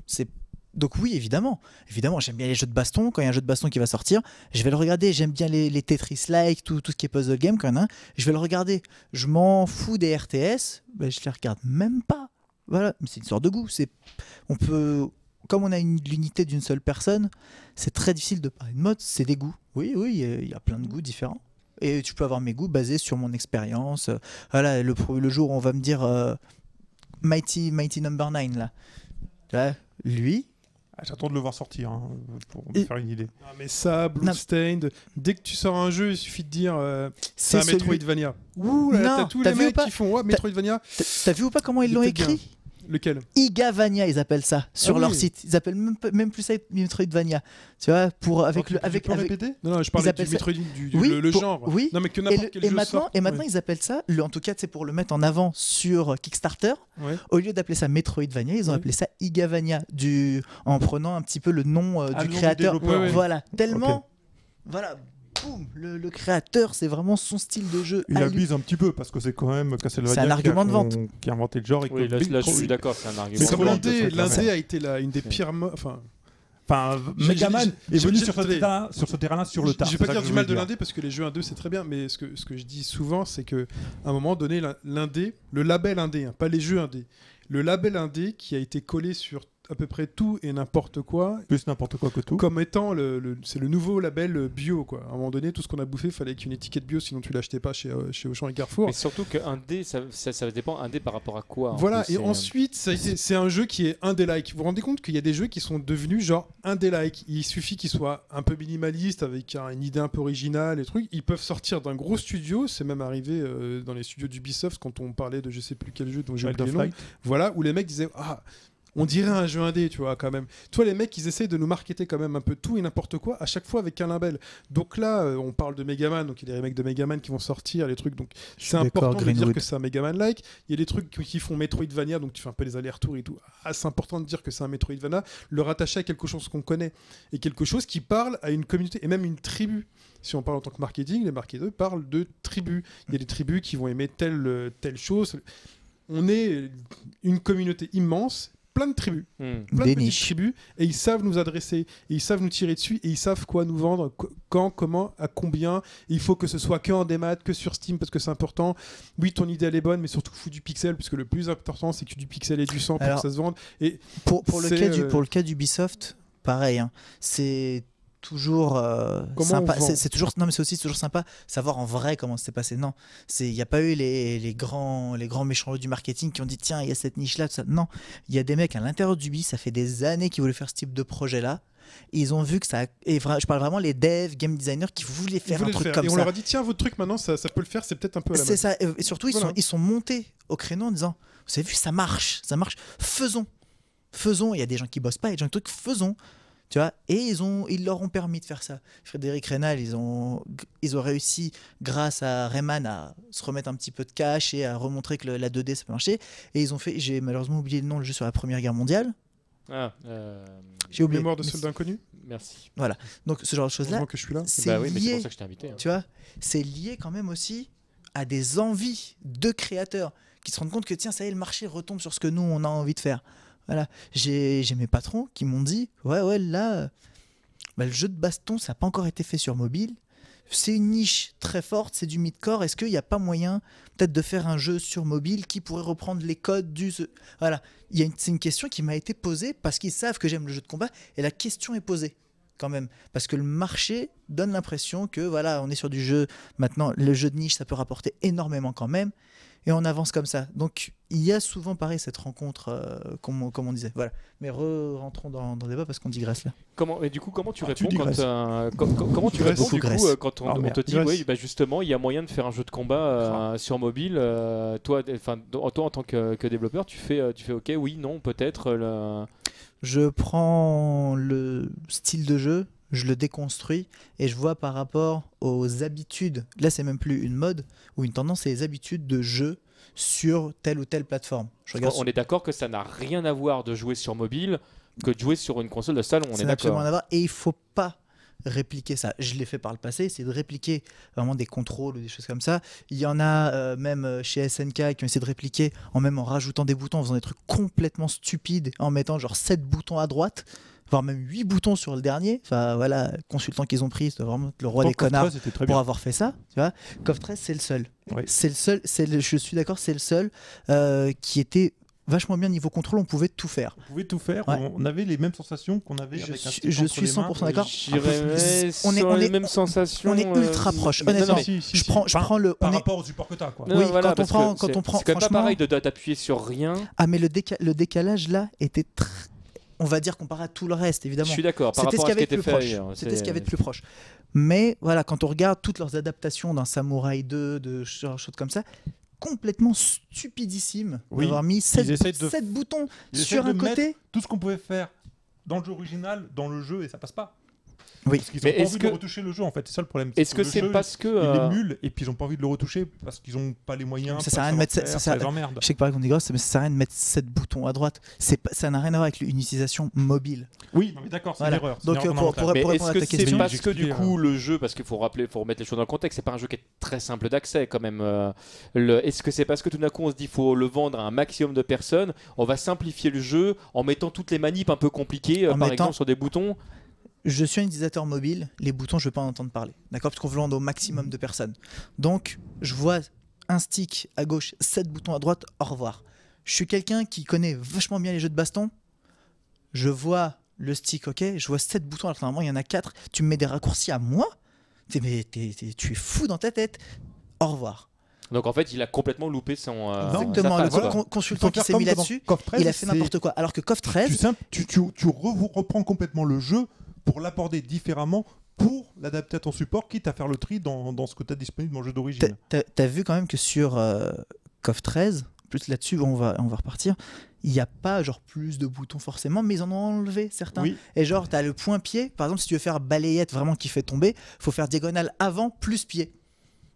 C'est donc oui, évidemment. Évidemment, j'aime bien les jeux de baston. Quand il y a un jeu de baston qui va sortir, je vais le regarder. J'aime bien les, les Tetris-like, tout, tout ce qui est puzzle game. Quand il y en a un, je vais le regarder. Je m'en fous des RTS. ben, je les regarde même pas. Voilà, mais c'est une sorte de goût. C'est, on peut, comme on a une l'unité d'une seule personne, c'est très difficile de parler de mode. C'est des goûts. Oui, oui, il y a- il y a plein de goûts différents. Et tu peux avoir mes goûts basés sur mon expérience. Euh, Voilà, le, le jour où on va me dire euh, Mighty, Mighty Number 9, là. Vois, lui, Ah, J'attends de le voir sortir hein, pour me Et- faire une idée. Non, mais ça, Bloodstained, dès que tu sors un jeu, il suffit de dire euh, c'est un celui- Metroidvania. Ouh là là, Non, t'as tous t'as les mecs qui font ouais, Metroidvania. T'as t'as vu ou pas comment ils Il l'ont écrit? Lequel Igavania, ils appellent ça sur Ah leur oui. site. Ils appellent même, même plus ça Metroidvania. Tu vois, pour avec le tu avec, peux avec- répéter? Non, non, je parlais du ça- Metroid, du, du- Oui, le, le pour- genre. oui. Non, mais que et, n'importe quel et jeu maintenant sort. et maintenant Ouais. ils appellent ça, le- en tout cas c'est pour le mettre en avant sur Kickstarter. Ouais. Au lieu d'appeler ça Metroidvania, ils ont Ouais. appelé ça Igavania du en prenant un petit peu le nom euh, Ah, du le nom du créateur. développeur. Ouais, ouais. Voilà, tellement voilà, boum, le, le créateur, c'est vraiment son style de jeu. Il à lui. abuse un petit peu parce que c'est quand même Castlevania C'est un qui a- argument de vente. qui a inventé le genre. Et Oui, là, là, je suis d'accord, c'est un argument. Mais comme l'indé, a été la, une des pires. Enfin, Enfin, Megaman est j'ai- venu sur ce terrain- sur ce terrain-là sur le tard. Je vais pas dire du mal de l'indé parce que les jeux indés c'est très bien, mais ce que, ce que je dis souvent c'est que à un moment donné l'in- l'indé, le label indé, hein, pas les jeux indés, le label indé qui a été collé sur à peu près tout et n'importe quoi, Plus n'importe quoi que tout. comme étant le, le- c'est le nouveau label bio quoi. À un moment donné tout ce qu'on a bouffé fallait qu'il y ait une étiquette bio sinon tu l'achetais pas chez, euh, chez Auchan et Carrefour. Mais surtout qu'un dé, ça, ça, ça dépend un dé par rapport à quoi. Voilà, plus, et ensuite, c'est un jeu qui est indé-like. Vous vous rendez compte qu'il y a des jeux qui sont devenus genre indé-like. Il suffit qu'ils soient un peu minimalistes, avec un- une idée un peu originale et trucs. Ils peuvent sortir d'un gros studio. C'est même arrivé euh, dans les studios d'Ubisoft quand on parlait de je sais plus quel jeu dont j'ai oublié le nom. Voilà, où les mecs disaient Ah, on dirait un jeu indé, tu vois, quand même. Toi, les mecs, ils essayent de nous marketer quand même un peu tout et n'importe quoi, à chaque fois avec un label. Donc là, euh, on parle de Megaman, donc il y a des remakes de Megaman qui vont sortir, les trucs. Donc c'est important de dire que c'est un Megaman-like. Il y a des trucs qui- qui font Metroidvania, donc tu fais un peu les allers-retours et tout. Ah, c'est important de dire que c'est un Metroidvania, le rattacher à quelque chose qu'on connaît et quelque chose qui parle à une communauté et même une tribu. Si on parle en tant que marketing, les marketeurs parlent de tribus. Il y a des tribus qui vont aimer telle, euh, telle chose. On est une communauté immense, plein de tribus. Hmm. plein Des de petites tribus. Et ils savent nous adresser. Et ils savent nous tirer dessus. Et ils savent quoi nous vendre qu- quand comment à combien. Et il faut que ce soit que en démat que sur Steam parce que c'est important. Oui ton idée elle est bonne mais surtout fous du pixel parce que le plus important c'est que du pixel et du sang pour Alors, que ça se vende. Et Pour, pour, le cas du, euh, pour le cas d'Ubisoft, pareil. hein. C'est toujours euh, sympa. C'est c'est toujours non, mais c'est aussi toujours sympa savoir en vrai comment ça s'est passé. Non, c'est il n'y a pas eu les, les grands les grands méchants du marketing qui ont dit tiens il y a cette niche là tout ça. Non, il y a des mecs à l'intérieur d'Ubi, ça fait des années qu'ils voulaient faire ce type de projet là. Ils ont vu que ça et je parle vraiment les devs, game designers qui voulaient faire voulaient un truc faire. comme et on ça. leur a dit tiens votre truc maintenant ça, ça peut le faire c'est peut-être un peu C'est ça. Et surtout, ils, Voilà. sont, ils sont montés au créneau en disant Vous avez vu, ça marche, ça marche, faisons. Faisons. Il y a des gens qui bossent pas, il y a des gens qui faisons. Tu vois Et ils, ont, ils leur ont permis de faire ça. Frédéric Rénal, ils ont, ils ont réussi, grâce à Rayman, à se remettre un petit peu de cash et à remontrer que le- la 2D, ça peut marcher. Et ils ont fait, j'ai malheureusement oublié le nom, le jeu sur la Première Guerre mondiale. Ah, euh, J'ai oublié. mémoire de Mais soldats inconnus merci. Donc, ce genre de choses-là, que je suis là c'est Bah oui, mais pour ça que je t'ai invité. hein. tu vois, c'est lié quand même aussi à des envies de créateurs qui se rendent compte que tiens, ça y est, le marché retombe sur ce que nous on a envie de faire. Voilà, j'ai mes patrons qui m'ont dit ouais ouais là, bah, le jeu de baston ça n'a pas encore été fait sur mobile. C'est une niche très forte, c'est du mid-core. Est-ce qu'il n'y a pas moyen peut-être de faire un jeu sur mobile qui pourrait reprendre les codes du... Voilà, c'est une question qui m'a été posée parce qu'ils savent que j'aime le jeu de combat et la question est posée quand même. Parce que le marché donne l'impression que voilà on est sur du jeu maintenant le jeu de niche ça peut rapporter énormément quand même et on avance comme ça. Donc il y a souvent pareil cette rencontre euh, comme, on, comme on disait. Voilà. Mais re- rentrons dans, dans le débat parce qu'on digresse là. Comment, et du coup, comment tu Ah, tu réponds quand, euh, com- com- comment tu réponds du coup euh, quand on, Ah, on te dit oui bah justement il y a moyen de faire un jeu de combat euh, sur mobile euh, toi enfin toi en tant que, que développeur tu fais tu fais ok oui non peut-être euh, le... je prends le style de jeu je le déconstruis et je vois par rapport aux habitudes là c'est même plus une mode ou une tendance c'est les habitudes de jeu sur telle ou telle plateforme je regarde on est d'accord que ça n'a rien à voir de jouer sur mobile que de jouer sur une console de salon on Ça est d'accord. Et il faut pas répliquer ça. Je l'ai fait par le passé, c'est de répliquer vraiment des contrôles ou des choses comme ça. Il y en a euh, même euh, chez SNK qui ont essayé de répliquer en même en rajoutant des boutons, en faisant des trucs complètement stupides, en mettant genre 7 boutons à droite, voire même 8 boutons sur le dernier. Enfin voilà, consultant qu'ils ont pris, c'est vraiment le roi des connards pour bien. avoir fait ça, tu vois. KOF 13 c'est le seul. Oui. C'est le seul, c'est le- je suis d'accord, c'est le seul euh, qui était vachement bien niveau contrôle, on pouvait tout faire. On pouvait tout faire. Ouais. On avait les mêmes sensations qu'on avait Je avec un je suis les 100% mains. d'accord. On est- sur on les est- mêmes sensations. on est euh, ultra proche, non, honnêtement. mais- Si, si, je si. prends, je Par- prends le. Par on est- rapport au support que t'as, quoi. Non, Oui, voilà, quand on parce prend- que quand on prend- C'est quand même pas franchement- pareil de d'appuyer sur rien. Ah, mais le, déca- le décalage là était très. On va dire comparé à tout le reste, Je évidemment. suis d'accord. C'était ce qu'il y avait de plus fait proche. C'était c'est- ce qu'il y avait de plus proche. Mais voilà, quand on regarde toutes leurs adaptations d'un Samouraï 2, de ch- choses comme ça, complètement stupidissime Oui, d'avoir mis 7, essaient de- boutons Ils sur un de côté. Tout ce qu'on pouvait faire dans le jeu original, dans le jeu, et ça passe pas. Oui. Parce qu'ils ont Mais pas envie que- de retoucher le jeu, en fait. C'est ça le problème. Est-ce que c'est parce que. Il euh, émule, et puis ils ont pas envie de le retoucher parce qu'ils ont pas les moyens. Ça sert à rien le de mettre ça- ça emmerde. Je sais que par exemple, on est grosse, mais ça sert à rien de mettre 7 boutons à droite. C'est pas- ça n'a rien à voir avec une utilisation mobile. Oui, non, mais d'accord, c'est Voilà. une erreur. c'est Donc, une erreur euh, pour- pour- Mais répondre est-ce à que ta c'est question, parce que du coup le jeu, parce qu'il faut rappeler, faut remettre les choses dans le contexte, c'est pas un jeu qui est très simple d'accès quand même. euh, Est-ce que c'est parce que tout d'un coup on se dit faut le vendre à un maximum de personnes, on va simplifier le jeu en mettant toutes les manips un peu compliquées, euh, par exemple sur des boutons? Je suis un utilisateur mobile, les boutons, je ne veux pas en entendre parler. D'accord? Parce qu'on veut vendre au maximum de personnes. Donc, je vois un stick à gauche, 7 boutons à droite, au revoir. Je suis quelqu'un qui connaît vachement bien les jeux de baston. Je vois le stick, ok, je vois 7 boutons, alors que normalement il y en a 4. Tu me mets des raccourcis à moi? T'es- mais t'es- t'es- Tu es fou dans ta tête. Au revoir. Donc en fait il a complètement loupé son. euh, sa Exactement. Le voilà. con- consultant qui s'est mis là-dessus, KOF 13, il a fait c'est- n'importe quoi. Alors que Tu, 13, simple- tu, tu, tu re- reprends complètement le jeu pour l'aborder différemment pour l'adapter à ton support, quitte à faire le tri dans, dans ce que tu as disponible dans le jeu d'origine. T'as- T'as vu quand même que sur euh, CoF 13, plus là-dessus, on va, on va repartir, il n'y a pas genre plus de boutons forcément, mais ils en ont enlevé certains. Oui, Et genre, tu as le point pied, par exemple, si tu veux faire balayette vraiment qui fait tomber, faut faire diagonale avant plus pied.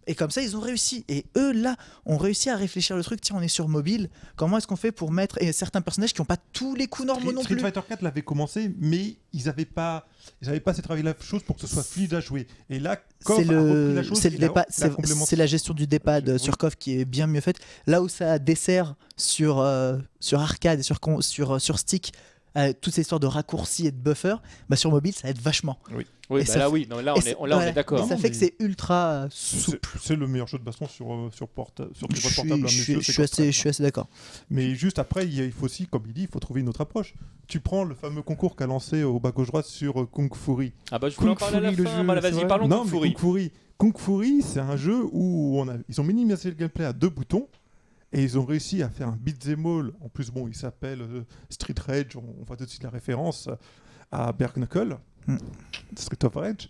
Et comme ça, ils ont réussi. Et eux, là, ont réussi à réfléchir le truc. Tiens, on est sur mobile. Comment est-ce qu'on fait pour mettre et certains personnages qui n'ont pas tous les coups normaux Street, non Street plus Fighter 4 l'avait commencé, mais ils n'avaient pas, ils avaient pas assez travaillé la chose pour que ce soit fluide à jouer. Et là, C'est le, la chose, le dépa- la gestion du dépad Oui. sur KOF qui est bien mieux faite. Là où ça dessert sur, euh, sur arcade et sur, sur, euh, sur stick, euh, toutes ces histoires de raccourcis et de buffer, bah sur mobile ça aide vachement. Oui, Et bah ça là fait- oui, non, là on est, là, on d'accord. Ça non, fait que c'est ultra euh, C'est- souple. C'est le meilleur jeu de baston sur, euh, sur, porta- sur Je téléphone suis, portable. mes je suis- je assez, 13, je suis assez d'accord. Mais juste après, il y a- il faut aussi, comme il dit, il faut trouver une autre approche. Tu prends le fameux concours qu'a lancé au bas gauche droite sur euh, Kung Fury. Ah bah je voulais en Kung parler à la fin. vas-y, parlons de non, Kung mais Fury. Kung Fury. Kung Fury, c'est un jeu où on a, ils ont minimisé le gameplay à deux boutons et ils ont réussi à faire un beat'em all. En plus, bon, il s'appelle euh, Street Rage. On, on voit tout de suite la référence à Berg Knuckle, Mm. Street of Rage.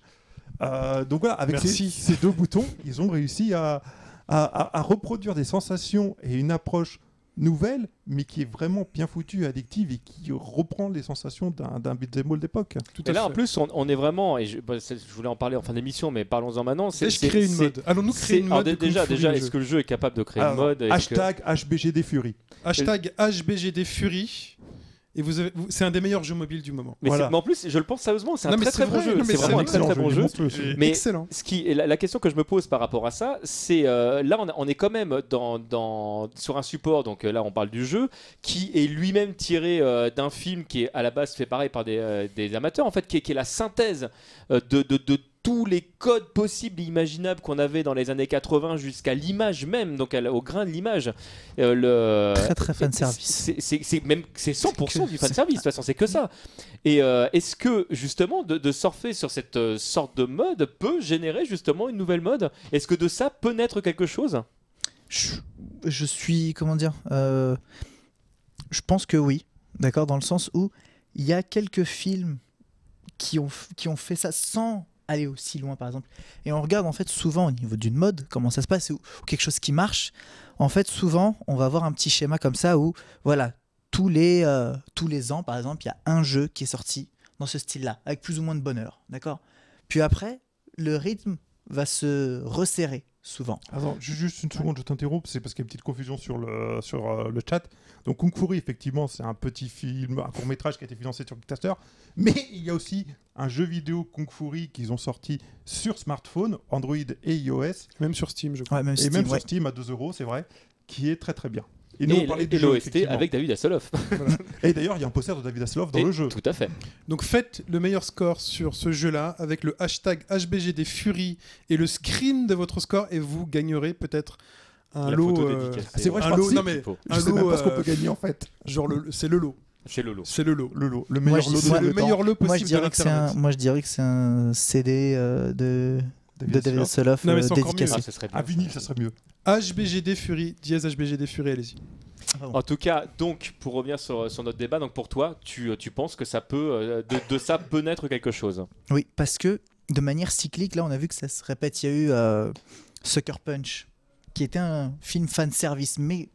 Euh, donc voilà, avec ces, deux boutons, ils ont réussi à, à- à- à reproduire des sensations et une approche nouvelle, mais qui est vraiment bien foutue, addictive et qui reprend les sensations d'un beat'em all d'époque. Et à là, fait. en plus, on, on est vraiment, et je, bah, je voulais en parler en fin d'émission, mais parlons-en maintenant. C'est créer une mode. Allons-nous créer une alors, mode Déjà, déjà est-ce que le jeu est capable de créer Alors, une mode Est-ce que- Hashtag HBGD Fury. Hashtag HBGD Fury. Et vous avez- vous- c'est un des meilleurs jeux mobiles du moment. Mais, Voilà. c'est- mais en plus, je le pense sérieusement, c'est un Non, très très bon vrai, jeu. non, C'est vraiment un très très excellent bon jeu. Mais Excellent. ce qui, la, la question que je me pose par rapport à ça, c'est euh, là on, est quand même dans, dans- sur un support, donc euh, là on parle du jeu, qui est lui-même tiré euh, d'un film qui est à la base fait pareil par des, euh, des amateurs, en fait, qui est, qui est la synthèse de, de- de tous les codes possibles et imaginables qu'on avait dans les années 80 jusqu'à l'image même, donc au grain de l'image. Euh, le- Très très fan service. c'est- même c'est 100% C'est que- du fan service. De toute façon, c'est que ça. Et euh, est-ce que justement de, de surfer sur cette euh, sorte de mode peut générer justement une nouvelle mode? Est-ce que de ça peut naître quelque chose? Je, je suis, comment dire, je pense que oui, d'accord, dans le sens où il y a quelques films qui ont, qui ont fait ça sans aller aussi loin, par exemple. Et on regarde en fait souvent au niveau d'une mode, comment ça se passe, ou, quelque chose qui marche. En fait, souvent, on va avoir un petit schéma comme ça où, voilà, tous les, euh, tous les ans, par exemple, il y a un jeu qui est sorti dans ce style-là, avec plus ou moins de bonheur, d'accord? Puis après, le rythme va se resserrer, souvent. Attends, ju- juste une seconde, je t'interromps, c'est parce qu'il y a une petite confusion sur le, sur, euh, le chat. Donc Kung Fury, effectivement, c'est un petit film, un court métrage qui a été financé sur Kickstarter, mais il y a aussi un jeu vidéo Kung Fury qu'ils ont sorti sur smartphone, Android et iOS, Même sur Steam, je crois. Ouais, même et Steam, même ouais. sur Steam à 2 euros, c'est vrai, qui est très très bien. Et Et, nous, on parlait jeu, l'OST avec David Hasselhoff. Et d'ailleurs, il y a un poster de David Hasselhoff dans Et- le jeu. Tout à fait. Donc faites le meilleur score sur ce jeu-là avec le hashtag HBGD Fury et le screen de votre score et vous gagnerez peut-être un La lot. photo euh, c'est vrai, je un lot, non mais Je un sais même lot, pas ce qu'on euh, peut gagner en fait. genre le- c'est le lot, c'est le lot. Le lot, le lot, le meilleur lot de le meilleur lot Moi je, possible de dirais que c'est un, moi je dirais que c'est un CD euh, de, de David. Hasselhoff Non, mais euh, c'est encore mieux. Ah, ce serait bien. À vinyle, ça serait mieux. HBGD Fury, dièse HBGD Fury, allez-y. En tout cas, donc, pour revenir sur, sur notre débat, donc pour toi, tu, tu penses que ça peut, euh, de, de ça peut naître quelque chose? Oui, parce que de manière cyclique, là on a vu que ça se répète. Il y a eu euh, Sucker Punch, qui était un film fan service, mais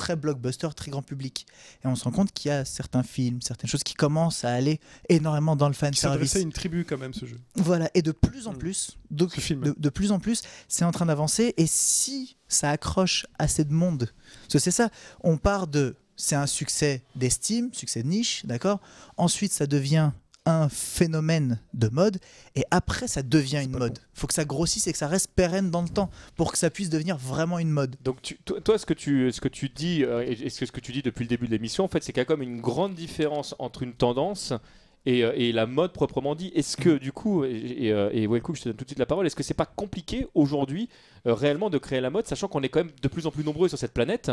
très blockbuster, très grand public. Et on se rend compte qu'il y a certains films, certaines choses qui commencent à aller énormément dans le fan service. à une tribu quand même ce jeu. Voilà, et de plus en Mm. plus, donc, Ce film. de, de plus en plus, c'est en train d'avancer. Et si ça accroche assez de monde, parce que c'est ça, on part de, c'est un succès d'estime, succès de niche, d'accord? Ensuite, ça devient un phénomène de mode, et après, ça devient une mode. faut que ça grossisse et que ça reste pérenne dans le temps pour que ça puisse devenir vraiment une mode. Donc, tu- toi, toi, ce que tu, ce que tu dis, euh, et ce que, ce que tu dis depuis le début de l'émission, en fait, c'est qu'il y a quand même une grande différence entre une tendance et, euh, et la mode proprement dit. Est-ce que, du coup, et, et, euh, et Wellcook, je te donne tout de suite la parole, est-ce que c'est pas compliqué aujourd'hui, euh, réellement, de créer la mode, sachant qu'on est quand même de plus en plus nombreux sur cette planète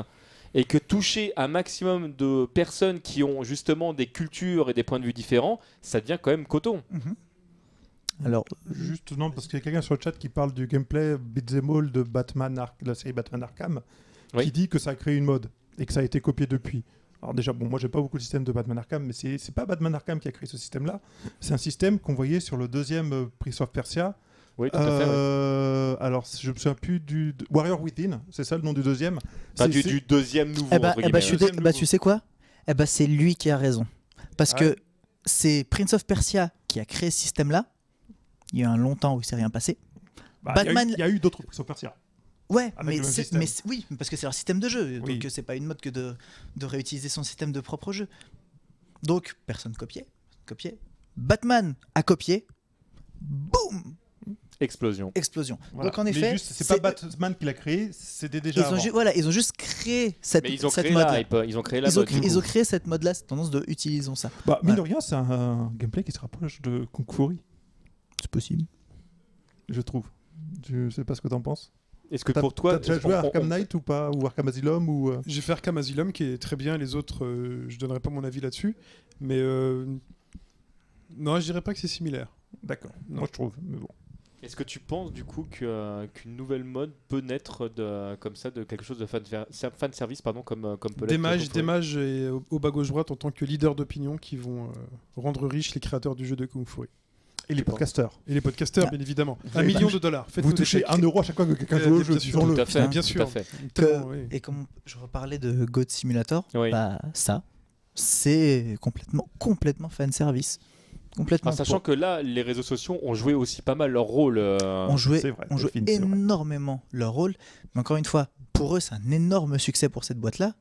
et que toucher un maximum de personnes qui ont justement des cultures et des points de vue différents, ça devient quand même coton. Alors, Juste, non, parce qu'il y a quelqu'un sur le chat qui parle du gameplay beat'em all de Batman, Ar- de la série Batman Arkham, Oui. qui dit que ça a créé une mode et que ça a été copié depuis. Alors déjà, bon, moi j'ai pas beaucoup le système de Batman Arkham, mais c'est pas Batman Arkham qui a créé ce système-là. C'est un système qu'on voyait sur le deuxième euh, Prince of Persia. Oui, tout à fait. Euh, Alors, je me souviens plus du de- Warrior Within, c'est ça le nom du deuxième. Enfin, C'est- du, c'est- du deuxième nouveau. eh ben, entre eh ben, guillemets. je suis Deuxième dé- bah, nouveau. tu sais quoi? Eh ben, c'est lui qui a raison. Parce Ah que c'est Prince of Persia qui a créé ce système-là. Il y a un long temps où il s'est rien passé. Bah, il y a eu- Batman- Il y a eu, d'autres Prince of Persia. Ouais, Avec mais, le même c'est- système. mais c'est- oui, parce que c'est leur système de jeu. Oui. Donc euh, c'est pas une mode que de, de réutiliser son système de propre jeu. Donc personne copiait. copiait. Batman a copié. Boum Explosion. Explosion. Voilà. Donc en effet, c'est pas Batman qui l'a créé, c'était déjà. ils ont, avant. voilà, ils ont juste créé cette, Mais ils ont cette créé mode-là. la hype, ils ont créé la Ils ont, mode. créé, du ils ont créé cette mode-là, cette tendance de utilisons ça. Bah, mine Voilà. de rien, c'est un, un gameplay qui se rapproche de Kung Fury, C'est possible. je trouve. Je sais pas ce que t'en penses. Est-ce que pour toi, t'as déjà joué à Arkham Knight ou pas Ou Arkham Asylum ou, euh, J'ai fait Arkham Asylum qui est très bien, les autres, euh, je donnerai pas mon avis là-dessus. Mais euh, non, je dirais pas que c'est similaire. D'accord, moi je trouve. Mais bon. Est-ce que tu penses du coup euh, qu'une nouvelle mode peut naître de, comme ça de quelque chose de fan, fan service pardon comme euh, comme peut l'être Des mages, Kung Fu des mages et au, au bas gauche droite en tant que leader d'opinion qui vont euh, rendre riches les créateurs du jeu de Kung Fu. Et les podcasters. Et les podcasteurs, Ah. bien évidemment. Un million de dollars. Faites Vous touchez un euro à chaque fois que quelqu'un Euh, joue au jeu. Tout à fait, bien sûr. Et comme je reparlais de God Simulator, bah ça, c'est complètement, complètement fan service. Complètement. Sachant que là, les réseaux sociaux ont joué aussi pas mal leur rôle. euh, on jouait, c'est vrai, on jouait énormément leur rôle. Mais encore une fois, pour eux, c'est un énorme succès pour cette boîte-là.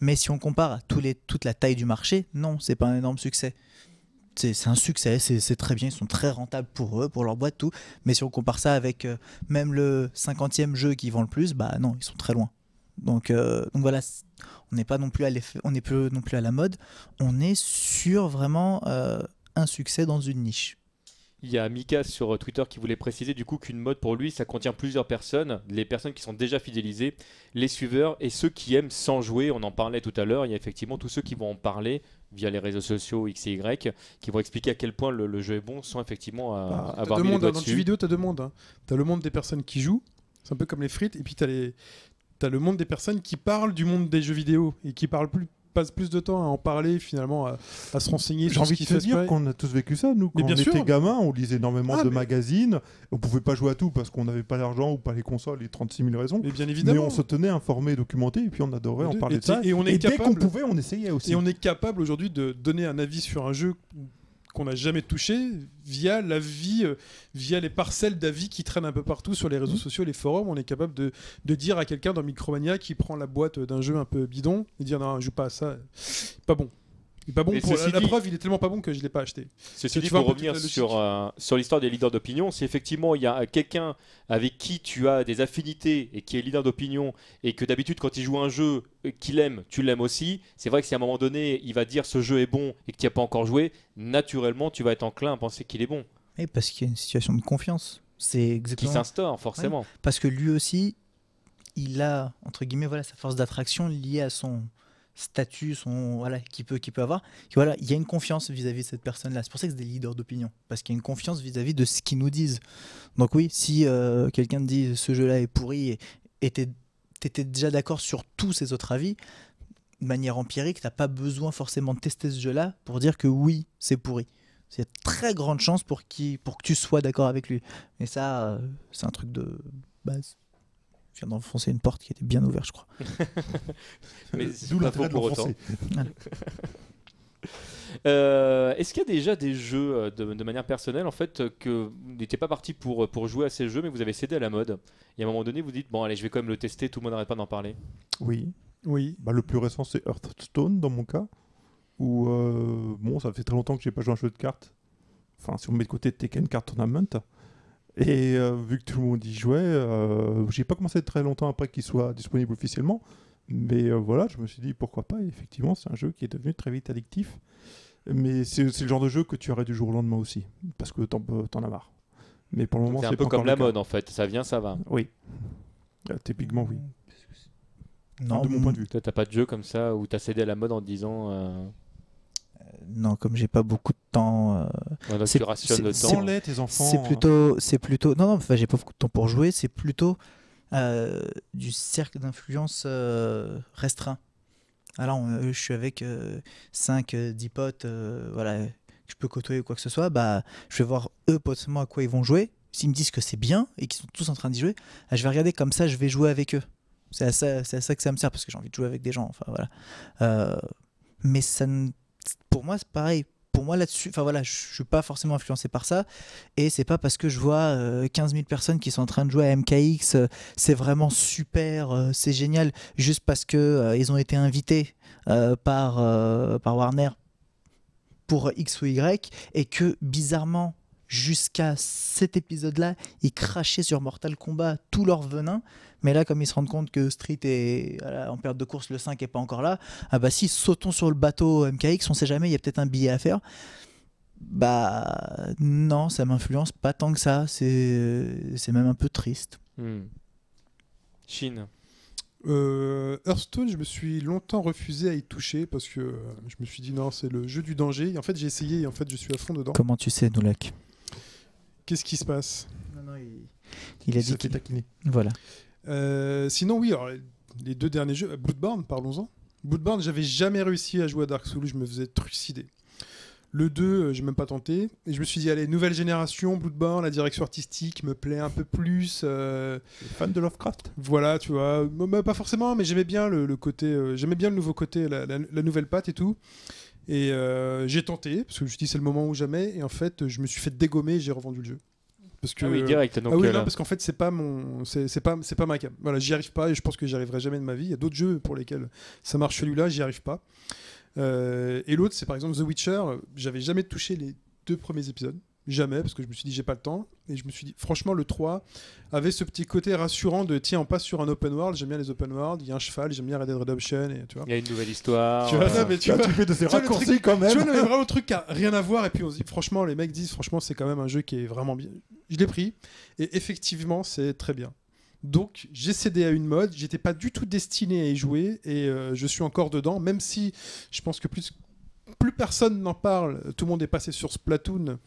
Mais si on compare à tous les, toute la taille du marché, non, c'est pas un énorme succès. C'est un succès, c'est très bien, ils sont très rentables pour eux, pour leur boîte, tout. Mais si on compare ça avec euh, même le 50e jeu qui vend le plus, bah non, ils sont très loin. Donc, euh, donc voilà, on n'est pas non plus à l'effet- on n'est plus non plus à la mode, on est sur vraiment euh, un succès dans une niche. Il y a Mika sur euh, Twitter qui voulait préciser du coup qu'une mode pour lui, ça contient plusieurs personnes, les personnes qui sont déjà fidélisées, les suiveurs et ceux qui aiment sans jouer. On en parlait tout à l'heure. Il y a effectivement tous ceux qui vont en parler via les réseaux sociaux X et Y, qui vont expliquer à quel point le, le jeu est bon sans effectivement euh, Bah, avoir deux mis les mondes, doigts hein, dans le jeu vidéo, t'as deux mondes. hein. T'as le monde des personnes qui jouent, c'est un peu comme les frites, et puis t'as les... as le monde des personnes qui parlent du monde des jeux vidéo et qui parlent plus, passent plus de temps à en parler finalement, à, à se renseigner J'ai envie de te passe. dire qu'on a tous vécu ça, nous. Quand Mais bien on sûr. était gamin, on lisait énormément Ah, de mais- magazines. On pouvait pas jouer à tout parce qu'on n'avait pas l'argent ou pas les consoles et 36 000 raisons. Mais bien Mais évidemment. on se tenait informé, documenté, et puis on adorait en Et- parler et de ça. et on est dès qu'on pouvait, on essayait aussi. Et on est capable aujourd'hui de donner un avis sur un jeu qu'on n'a jamais touché via l'avis, euh, via les parcelles d'avis qui traînent un peu partout sur les réseaux sociaux, les forums. On est capable de, de dire à quelqu'un dans Micromania qui prend la boîte d'un jeu un peu bidon et dire non, je joue pas à ça, pas bon. Il est pas bon pour la, la preuve, il est tellement pas bon que je l'ai pas acheté. Ceci Tu dit, pour revenir sur, euh, sur l'histoire des leaders d'opinion, si effectivement il y a quelqu'un avec qui tu as des affinités et qui est leader d'opinion et que d'habitude quand il joue un jeu euh, qu'il aime, tu l'aimes aussi, c'est vrai que si à un moment donné il va dire ce jeu est bon et que tu n'y as pas encore joué, naturellement tu vas être enclin à penser qu'il est bon, Et parce qu'il y a une situation de confiance. C'est qui exactement s'instaure forcément. parce que lui aussi, il a entre guillemets voilà sa force d'attraction liée à son statut, son voilà qui peut qui peut avoir. Voilà, il y a une confiance vis-à-vis de cette personne-là. C'est pour ça que c'est des leaders d'opinion parce qu'il y a une confiance vis-à-vis de ce qu'ils nous disent. Donc oui, si euh, quelqu'un te dit ce jeu-là est pourri et t'étais déjà d'accord sur tous ces autres avis, de manière empirique, t'as pas besoin forcément de tester ce jeu-là pour dire que oui, c'est pourri. A très grande chance pour, qu'il- pour que tu sois d'accord avec lui. Et ça, euh, c'est un truc de base. Je viens d'enfoncer une porte qui était bien ouverte, je crois. Mais Euh, D'où de pour l'enfoncer. Euh, Est-ce qu'il y a déjà des jeux euh, de, de manière personnelle en fait euh, que vous n'étiez pas parti pour, pour jouer à ces jeux mais vous avez cédé à la mode et à un moment donné vous dites bon allez je vais quand même le tester tout le monde n'arrête pas d'en parler Oui. Oui. Bah, le plus récent, c'est Hearthstone dans mon cas. Où, euh, bon, ça fait très longtemps que j'ai pas joué à un jeu de cartes. Enfin, si on met de côté Tekken Card Tournament. Et euh, vu que tout le monde y jouait, euh, j'ai pas commencé très longtemps après qu'il soit disponible officiellement. Mais euh, voilà, je me suis dit pourquoi pas. Et effectivement, c'est un jeu qui est devenu très vite addictif. Mais c'est le genre de jeu que tu arrêtes du jour au lendemain aussi. Parce que t'en t'en as marre. Mais pour le moment, c'est un peu comme la mode en fait ça vient ça va Oui. Euh, typiquement, oui. Non, de mon point de vue. toi t'as pas de jeu comme ça où t'as cédé à la mode en te disant euh, non, comme j'ai pas beaucoup de temps, euh, voilà, C'est- tu rationnes le c'est- temps Sans-les, tes enfants. c'est hein. plutôt, c'est plutôt, non, non, enfin, j'ai pas beaucoup de temps pour jouer. C'est plutôt euh, du cercle d'influence euh, restreint. Alors, on- je suis avec 5, 10 potes, euh, voilà, que je peux côtoyer ou quoi que ce soit. Bah, je vais voir eux potentiellement à quoi ils vont jouer. S'ils me disent que c'est bien et qu'ils sont tous en train d'y jouer, ah, je vais regarder comme ça, je vais jouer avec eux. C'est à à ça que ça me sert parce que j'ai envie de jouer avec des gens. Enfin voilà. Euh, mais ça, ne- pour moi, c'est pareil. Pour moi là-dessus, enfin voilà, je suis pas forcément influencé par ça. Et c'est pas parce que je vois euh, 15 000 personnes qui sont en train de jouer à MKX, euh, c'est vraiment super, euh, c'est génial, juste parce que euh, ils ont été invités euh, par, euh, par Warner pour X ou Y et que bizarrement jusqu'à cet épisode-là, ils crachaient sur Mortal Kombat tout leur venin. Mais là, comme ils se rendent compte que Street est voilà, en période de course, le 5 est pas encore là, ah bah si, sautons sur le bateau MKX, on sait jamais, il y a peut-être un billet à faire. Bah non, ça m'influence pas tant que ça, c'est c'est même un peu triste. Hmm. Chine Euh, Hearthstone, je me suis longtemps refusé à y toucher parce que euh, je me suis dit non, c'est le jeu du danger. Et en fait, j'ai essayé et en fait, je suis à fond dedans. Comment tu sais, Noulak? Qu'est-ce qui se passe? Non, non, il, il a Il se dit fait qu'il... taquiner. Voilà. Euh, Sinon, oui, alors, les deux derniers jeux, Bloodborne, parlons-en. Bloodborne, j'avais jamais réussi à jouer à Dark Souls, je me faisais trucider. Le 2, euh, j'ai même pas tenté. Et je me suis dit, allez, nouvelle génération, Bloodborne, la direction artistique me plaît un peu plus. euh, Fan de Lovecraft? Voilà, tu vois, m- pas forcément, mais j'aimais bien le, le côté, euh, j'aimais bien le nouveau côté, la, la- la nouvelle patte et tout. Et euh, j'ai tenté parce que je me suis dit c'est le moment ou jamais. Et en fait, je me suis fait dégommer et j'ai revendu le jeu. Parce que ah oui direct donc ah oui, euh, non, parce qu'en fait, c'est pas mon, c'est c'est pas, c'est pas ma cam. Voilà, j'y arrive pas et je pense que j'y arriverai jamais de ma vie. Il y a d'autres jeux pour lesquels ça marche celui-là, j'y arrive pas. Euh, et l'autre, c'est par exemple The Witcher. J'avais jamais touché les deux premiers épisodes. Jamais, parce que je me suis dit j'ai pas le temps. Et je me suis dit, franchement, le 3 avait ce petit côté rassurant de tiens, on passe sur un open world. J'aime bien les open world. Il y a un cheval, j'aime bien Red Dead Redemption. Et, tu vois. il y a une nouvelle histoire Tu vois, euh, non, mais tu vois, tu fais de ces tu vois, le raccourcis truc- quand même. tu vois, mais vraiment le truc qui a rien à voir. Et puis on se dit, franchement, les mecs disent, franchement, c'est quand même un jeu qui est vraiment bien. Je l'ai pris. Et effectivement, c'est très bien. Donc, j'ai cédé à une mode. J'étais pas du tout destiné à y jouer. Et euh, je suis encore dedans. Même si je pense que plus, plus personne n'en parle. Tout le monde est passé sur Splatoon.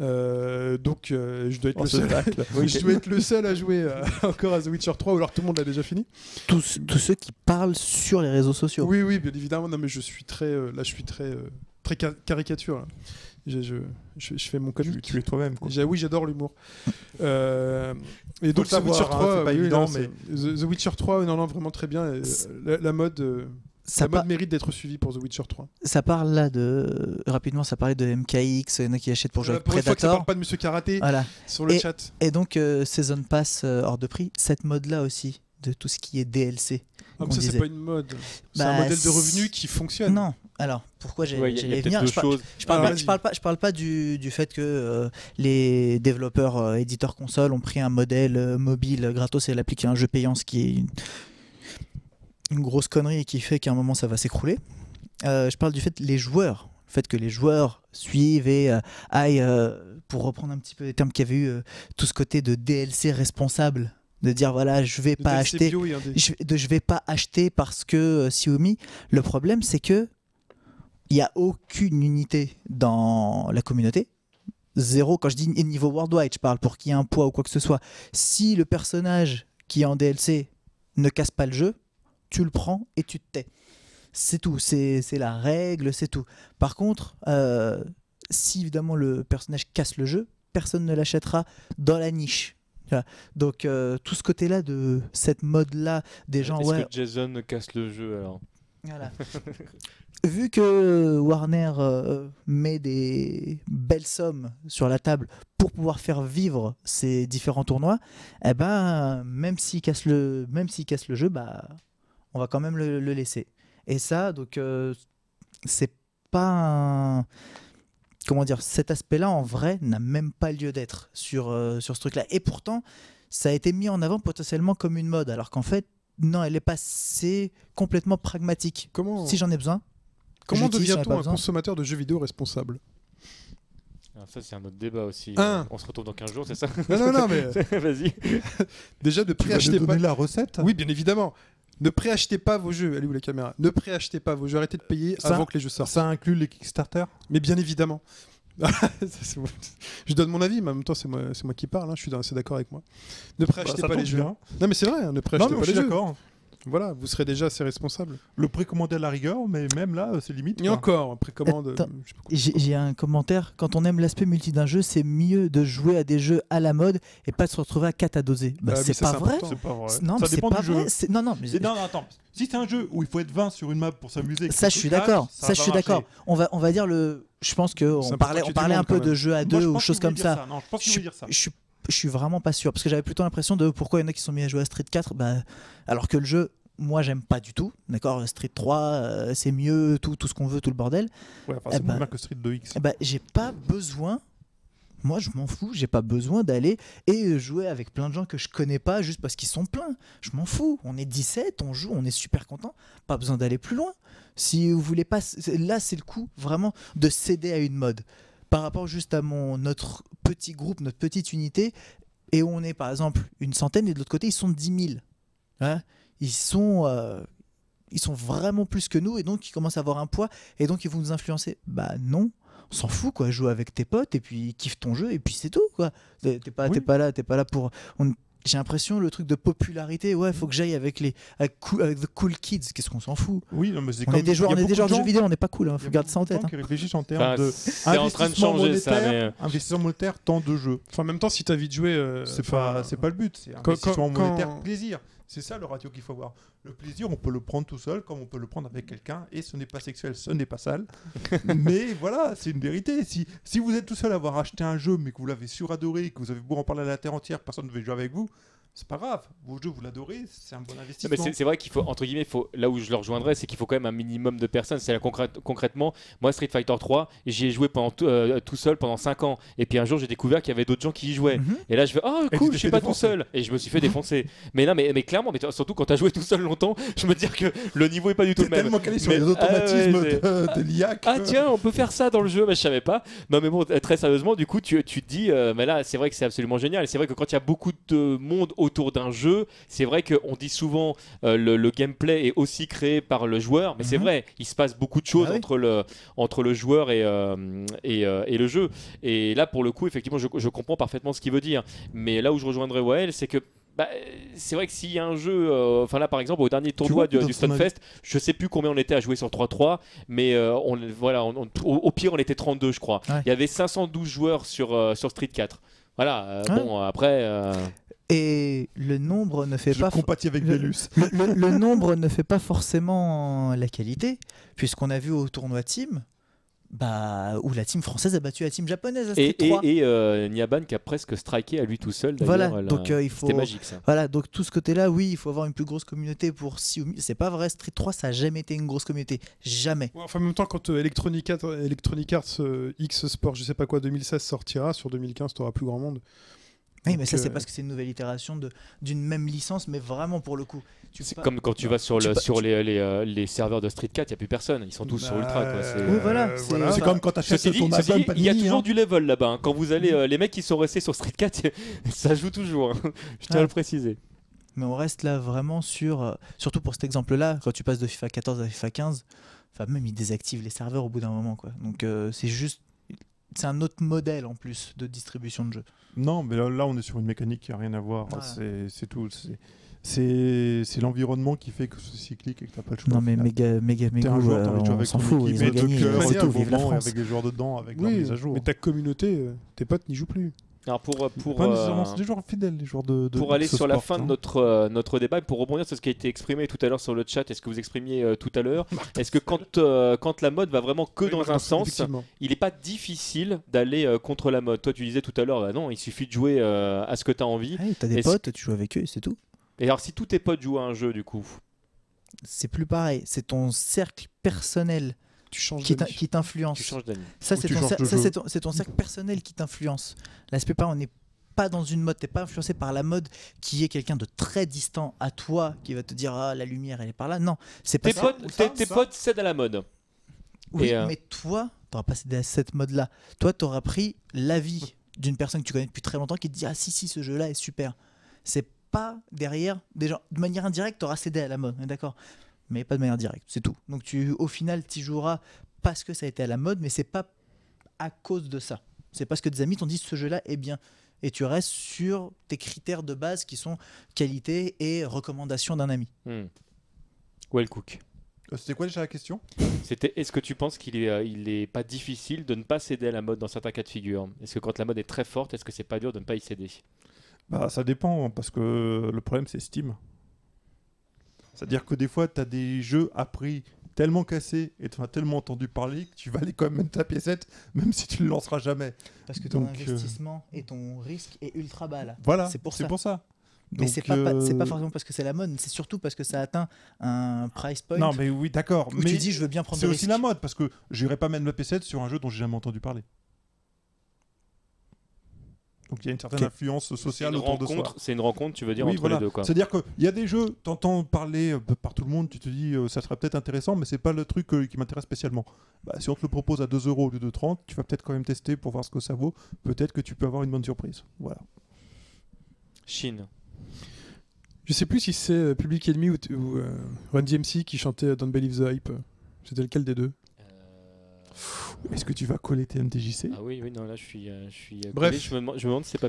Euh, donc, euh, je dois être Oh, le seul. Oui, je dois être le seul à jouer euh, encore à The Witcher 3 ou alors tout le monde l'a déjà fini. Tous, tous ceux qui parlent sur les réseaux sociaux. Oui, oui, bien évidemment. Non, mais je suis très, euh, là, je suis très, euh, très ca- caricature. là. Je, je, je, je fais mon comique. tu es toi-même. quoi. J'ai- Oui, j'adore l'humour. Euh, et donc, The Witcher hein, 3, c'est pas oui, évident, non, c'est- The, The Witcher 3, non, non, vraiment très bien. Euh, La, la mode, euh, Ça, pa- mode mérite d'être suivie pour The Witcher 3. ça parle là de. Rapidement, ça parlait de MKX, il y en a qui achètent pour jouer Euh, avec pour une fois que ça Predator. parle pas de Monsieur Karaté Voilà. sur le Et- chat. Et donc, euh, Season Pass euh, hors de prix, cette mode-là aussi, de tout ce qui est DLC. Ah, mais ça, c'est pas une mode. C'est Bah, un modèle de revenus qui fonctionne. Non, alors, pourquoi j'ai ouais, venir? je, parle- je parle, pas, vas-y. je parle pas, je parle pas du, du fait que euh, les développeurs euh, éditeurs console ont pris un modèle euh, mobile gratos et l'appliqué à un jeu payant, ce qui est une, une grosse connerie et qui fait qu'à un moment ça va s'écrouler. Euh, je parle du fait que les joueurs, le fait que les joueurs suivent et euh, aillent, euh, pour reprendre un petit peu les termes qu'il y avait eu, tout ce côté de DLC responsable de dire voilà, je vais Le pas DLC acheter bio je, de, je vais pas acheter parce que Xiaomi. Le problème, c'est que il y a aucune unité dans la communauté. Zéro. Quand je dis niveau worldwide, je parle pour qu'il y ait un poids ou quoi que ce soit. Si le personnage qui est en DLC ne casse pas le jeu, tu le prends et tu te tais. C'est tout. C'est c'est la règle, c'est tout. Par contre, euh, si évidemment le personnage casse le jeu, personne ne l'achètera dans la niche. Voilà. Donc euh, tout ce côté-là de cette mode-là des gens, Est-ce ouais, que Jason casse le jeu alors? Voilà. Vu que Warner euh, met des belles sommes sur la table pour pouvoir faire vivre ces différents tournois, eh ben, même s'il casse le, même casse le jeu, bah, on va quand même le, le laisser. Et ça, donc, euh, c'est pas un- comment dire, cet aspect-là en vrai n'a même pas lieu d'être sur euh, sur ce truc-là. Et pourtant, ça a été mis en avant potentiellement comme une mode, alors qu'en fait, non, elle est passée complètement pragmatique. Comment, Si j'en ai besoin. comment devient-on un besoin. consommateur de jeux vidéo responsable? Ah, Ça, c'est un autre débat aussi. On se retrouve dans 15 jours, c'est ça? Non, non, non, mais Vas-y. déjà ne Tu vas nous préachetez pas. la recette? Oui, bien évidemment. Ne préachetez pas vos jeux. Allez où la caméra? Ne préachetez pas vos jeux. Arrêtez de payer Ça- avant que les jeux sortent. Ça inclut les Kickstarter? Mais bien évidemment. Je donne mon avis, mais en même temps, c'est moi, qui parle. hein, Je suis assez d'accord avec moi. Ne préachetez Bah, ça pas les jeux. bien. Non, mais c'est vrai, hein, ne Non, préachetez mais pas je les suis jeux. d'accord. Voilà, vous serez déjà assez responsable. Le précommandé à la rigueur, mais même là, euh, c'est limite. Et encore, précommande. Euh. J'ai un commentaire. Quand on aime l'aspect multi d'un jeu, c'est mieux de jouer à des jeux à la mode et pas de se retrouver à 4 à doser. Bah, Ah c'est pas vrai. important. C'est pas vrai. C'est- Non, ça mais c'est dépend pas du jeu. Non, non, mais non, non, attends. Si c'est un jeu où il faut être 20 sur une map pour s'amuser, ça, je suis d'accord. Ça, je suis d'accord. On va, on va dire le. Je pense que on important parlait, on parlait un peu de jeux à deux ou choses comme ça. Non, je pense Je qu'il suis, veut dire ça. Je suis, vraiment pas sûr parce que j'avais plutôt l'impression de pourquoi il y en a qui sont mis à jouer à Street 4, bah, alors que le jeu, moi, j'aime pas du tout. D'accord, Street 3, euh, c'est mieux, tout, tout ce qu'on veut, tout le bordel. Ouais, enfin, Eh c'est moins ben- bien que Street 2X. Eh ben, j'ai pas besoin. Moi, je m'en fous. J'ai pas besoin d'aller et jouer avec plein de gens que je connais pas juste parce qu'ils sont pleins. Je m'en fous. On est 17, on joue, on est super content. Pas besoin d'aller plus loin. Si vous voulez pas, là, c'est le coup vraiment de céder à une mode. Par rapport juste à mon notre petit groupe, notre petite unité, et où on est par exemple une centaine et de l'autre côté ils sont 10 000. Hein ils sont euh, ils sont vraiment plus que nous et donc ils commencent à avoir un poids et donc ils vont nous influencer. Bah non, on s'en fout quoi. Joue avec tes potes et puis kiffe ton jeu et puis c'est tout quoi. T'es pas, Oui. pas là, t'es pas là pour. on- J'ai l'impression le truc de popularité. Ouais, faut que j'aille avec les avec, cool- avec the cool kids. Qu'est-ce qu'on s'en fout? Oui, non, mais c'est On comme- est des joueurs, on est des joueurs de gens- jeux vidéo. On n'est pas cool. Hein, faut garder ça en tête. hein. qui réfléchissent en termes Enfin, de c'est en train de changer ça, mais. euh, investissement monétaire, temps de jeu. Enfin, en même temps, si t'as envie de jouer. euh, C'est pas, c'est pas le but, c'est investissement quand- monétaire, quand- plaisir. C'est ça le ratio qu'il faut avoir. Le plaisir, on peut le prendre tout seul, comme on peut le prendre avec quelqu'un, et ce n'est pas sexuel, ce n'est pas sale. mais voilà, c'est une vérité. Si, si vous êtes tout seul à avoir acheté un jeu, mais que vous l'avez suradoré, que vous avez beau en parler à la terre entière, personne ne veut jouer avec vous, c'est pas grave. Vos jeux, vous l'adorez, c'est un bon Non, investissement. mais c'est vrai qu'il faut, entre guillemets, il faut, là où je le rejoindrais, c'est qu'il faut quand même un minimum de personnes. C'est là concrète- concrètement, moi, Street Fighter 3, j'y ai joué pendant tout, euh, tout seul pendant 5 ans. Et puis un jour, j'ai découvert qu'il y avait d'autres gens qui y jouaient. Mhm. Et là, je fais, oh cool, je suis pas tout seul. Et je me suis fait défoncer. mais non, mais, mais clairement, mais surtout quand tu as joué tout seul longtemps, je me dis que le niveau est pas du tout le même. tellement calé sur Mais- les ah ouais, automatismes c'est- de, de l'IA que- Ah tiens, on peut faire ça dans le jeu, mais je savais pas. Non mais bon, très sérieusement, du coup, tu, tu te dis, euh, mais là, c'est vrai que c'est absolument génial. Et c'est vrai que quand il y a beaucoup de monde autour d'un jeu, c'est vrai qu'on dit souvent euh, le, le gameplay est aussi créé par le joueur, mais c'est Mhm. vrai, il se passe beaucoup de choses Ah oui. entre, le, entre le joueur et, euh, et, euh, et le jeu. Et là, pour le coup, effectivement, je, je comprends parfaitement ce qu'il veut dire. Mais là où je rejoindrai Wael, c'est que bah, c'est vrai que s'il y a un jeu, euh, enfin là par exemple au dernier tournoi vois, du, du Stunfest, je sais plus combien on était à jouer sur 3-3, mais euh, on, voilà, on- on- au, au pire on était 32 je crois. Ouais. Il y avait 512 joueurs sur, euh, sur Street 4. Voilà, Ouais. bon après, Et le nombre ne fait Je pas. compatis avec le- Velus. le, le- le nombre ne fait pas forcément la qualité, puisqu'on a vu au tournoi team, bah, où la team française a battu la team japonaise à Street et, et, 3. et, euh, Niaban qui a presque striké à lui tout seul. d'ailleurs, Voilà, là. donc euh, il faut. C'était magique ça. Voilà, donc tout ce côté-là, oui, il faut avoir une plus grosse communauté pour Xiaomi. C'est pas vrai, Street 3, ça a jamais été une grosse communauté. Jamais. Ouais, Enfin, en même temps, quand euh, Electronic Arts, Electronic Arts euh, X Sport, je sais pas quoi, 2016 sortira, sur 2015, tu auras plus grand monde. Oui, mais Donc, ça, c'est euh, parce que c'est une nouvelle itération de- d'une même licence, mais vraiment pour le coup. C'est pas- comme quand tu vas sur, Tu le, sur tu- les, les, euh, les serveurs de Street 4, il n'y a plus personne. Ils sont tous sur Ultra. Quoi. Euh, Oui, voilà, c'est- voilà. C'est comme quand tu achètes ton album il y a toujours hein. du level là-bas. hein. Quand vous allez, euh, les mecs qui sont restés sur Street 4, ça joue toujours. hein. Je tiens à Ah. le préciser. Mais on reste là vraiment sur. euh, surtout pour cet exemple-là, quand tu passes de FIFA 14 à FIFA 15, enfin, même ils désactivent les serveurs au bout d'un moment. Quoi. Donc euh, c'est juste. C'est un autre modèle en plus de distribution de jeux. Non, mais là, là, on est sur une mécanique qui a rien à voir. Voilà. C'est tout. C'est- l'environnement qui fait que c'est cyclique et que t'as pas le choix. Non mais méga, méga, T'es méga, un joueur, t'as envie de jouer on avec s'en ton fout, équipe ils ont gagné, tout, vive la France. avec les joueurs dedans, avec leur Oui, mise à jour. mais ta communauté, euh, tes potes n'y jouent plus. Alors pour, pour, Pas euh, nécessairement, c'est des joueurs fidèles, les joueurs de. de pour aller sur la fin de hein. notre, euh, notre débat, et pour rebondir sur ce qui a été exprimé tout à l'heure sur le chat, est-ce que vous exprimiez euh, tout à l'heure, est-ce que quand, euh, quand la mode va vraiment que Oui, dans un sens, il n'est pas difficile d'aller euh, contre la mode? Toi, tu disais tout à l'heure, bah non, il suffit de jouer euh, à ce que tu as envie. Hey, T'as des potes, tu joues avec eux, c'est tout. Et alors, si tous tes potes jouent à un jeu, du coup, C'est plus pareil. C'est ton cercle personnel Tu changes qui qui t'influence. tu changes d'amis. Ça, c'est ton, ça, ton, ton cercle personnel qui t'influence. Là, c'est pas, on n'est pas dans une mode, t'es pas influencé par la mode qui est quelqu'un de très distant à toi qui va te dire ah la lumière elle est par là. Non, c'est pas Tes, ça. potes, ça, tes, potes cèdent à la mode. Oui, Et, euh, mais toi, t'auras pas cédé à cette mode-là. Toi, t'auras pris l'avis d'une personne que tu connais depuis très longtemps qui te dit ah si si ce jeu-là est super. C'est pas derrière déjà de manière indirecte t'auras cédé à la mode, d'accord Mais pas de manière directe, c'est tout. Donc tu au final tu joueras parce que ça a été à la mode, mais c'est pas à cause de ça. C'est parce que des amis t'ont dit ce jeu-là est bien. Et tu restes sur tes critères de base qui sont qualité et recommandation d'un ami. Hmm. Well Cook. Euh, C'était quoi déjà la question? C'était est-ce que tu penses qu'il est, euh, il est pas difficile de ne pas céder à la mode dans certains cas de figure? Est-ce que quand la mode est très forte, est-ce que c'est pas dur de ne pas y céder? Bah, ça dépend, hein, parce que le problème, c'est Steam. C'est-à-dire que des fois, tu as des jeux à prix tellement cassés et tu as tellement entendu parler que tu vas aller quand même mettre ta piécette, même si tu le lanceras jamais. Parce que ton Donc, euh, investissement et ton risque est ultra bas là. Voilà, C'est pour ça. pour ça. Mais c'est pas, pas- euh, forcément parce que c'est la mode, c'est surtout parce que ça atteint un price point Non, mais oui, d'accord. Mais tu dis je veux bien prendre c'est aussi risque. la mode, parce que j'irai pas mettre ma piécette sur un jeu dont j'ai jamais entendu parler. Donc il y a une certaine influence C'est sociale une autour de rencontre, soi. c'est une rencontre, tu veux dire Oui, entre voilà. les deux quoi. C'est-à-dire qu'il y a des jeux, t'entends parler euh, par tout le monde, tu te dis euh, ça serait peut-être intéressant, mais c'est pas le truc euh, qui m'intéresse spécialement. Bah, si on te le propose à 2 euros au lieu de 30, tu vas peut-être quand même tester pour voir ce que ça vaut. Peut-être que tu peux avoir une bonne surprise. Voilà. Chine. Je sais plus si c'est Public Enemy ou, ou euh, Run DMC qui chantait Don't Believe the Hype. C'était lequel des deux? Est-ce que tu vas coller tes MTJC Ah oui, oui, non, là je suis, euh, je suis. euh, Bref. collé. je me, demande- je me demande si c'est pas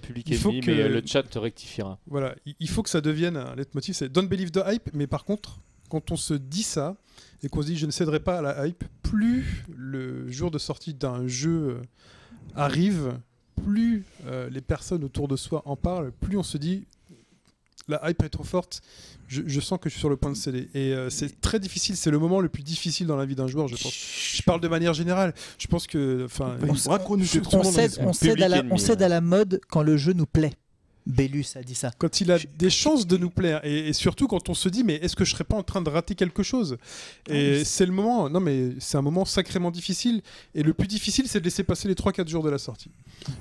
que- mais euh, le chat te rectifiera. Voilà, il- faut que ça devienne un leitmotiv, c'est Don't Believe the Hype, mais par contre, quand on se dit ça, et qu'on se dit je ne céderai pas à la hype, plus le jour de sortie d'un jeu arrive, plus euh, les personnes autour de soi en parlent, plus on se dit la hype est trop forte, je, je sens que je suis sur le point de céder. Et euh, c'est très difficile, c'est le moment le plus difficile dans la vie d'un joueur, je pense. Je parle de manière générale, je pense que... Enfin, On cède, on, à la, Enemy, on cède ouais. à la mode quand le jeu nous plaît. Bellus a dit ça. quand il a des chances de nous plaire et, et surtout quand on se dit mais est-ce que je serais pas en train de rater quelque chose? Ah et oui. c'est le moment non mais c'est un moment sacrément difficile et le plus difficile c'est de laisser passer les 3-4 jours de la sortie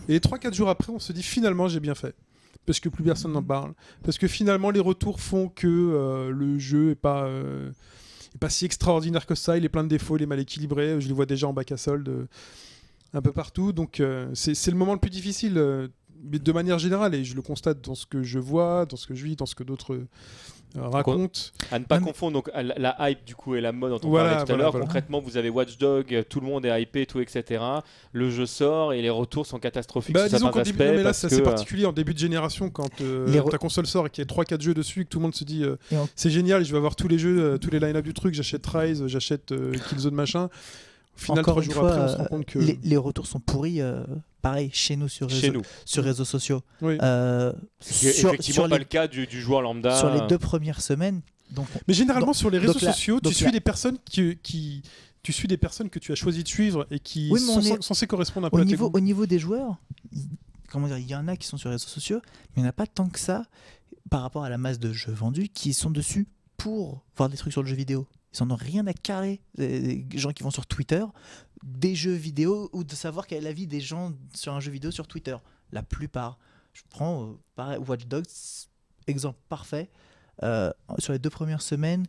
et les 3-4 jours après on se dit finalement j'ai bien fait parce que plus personne n'en parle parce que finalement les retours font que euh, le jeu euh, est pas si extraordinaire que ça. Il est plein de défauts il est mal équilibré. Je les vois déjà en bac à solde euh, un peu partout. Donc c'est le moment le plus difficile mais de manière générale, et je le constate dans ce que je vois, dans ce que je vis, dans ce que d'autres euh, racontent. À ne pas Même- confondre donc la, la hype du coup et la mode dont on Voilà, parlait tout à l'heure. voilà. Concrètement, vous avez Watch Dog, euh, tout le monde est hypé, tout etc. Le jeu sort et les retours sont catastrophiques Bah, sur disons certains qu'en début, aspects non, mais là, parce c'est assez euh, particulier en début de génération quand euh, ta console sort et qu'il y a 3-4 jeux dessus et que tout le monde se dit euh, c'est génial, je vais avoir tous les jeux, euh, tous les line-up du truc, j'achète Rise, j'achète euh, Killzone machin. Final, Encore trois une jours fois, après, on se rend euh, compte que. les, les retours sont pourris. euh, pareil, chez nous sur chez réseaux, nous. sur réseaux sociaux. Oui. Euh, C'est sur, effectivement sur pas les, le cas du, du joueur lambda. sur les deux premières semaines. Donc, Mais généralement, Donc- sur les réseaux donc là- sociaux, tu suis là- des personnes qui, qui. Tu suis des personnes que tu as choisi de suivre et qui Oui, sont est- censées correspondre un peu au à niveau, au niveau des joueurs, comment dire, il y en a qui sont sur les réseaux sociaux, mais il n'y en a pas tant que ça par rapport à la masse de jeux vendus qui sont dessus pour voir des trucs sur le jeu vidéo. Ils en ont rien à carrer. Les gens qui vont sur Twitter, des jeux vidéo ou de savoir quel est l'avis des gens sur un jeu vidéo sur Twitter. La plupart. Je prends euh, Watch Dogs, exemple parfait. Euh, sur les deux premières semaines,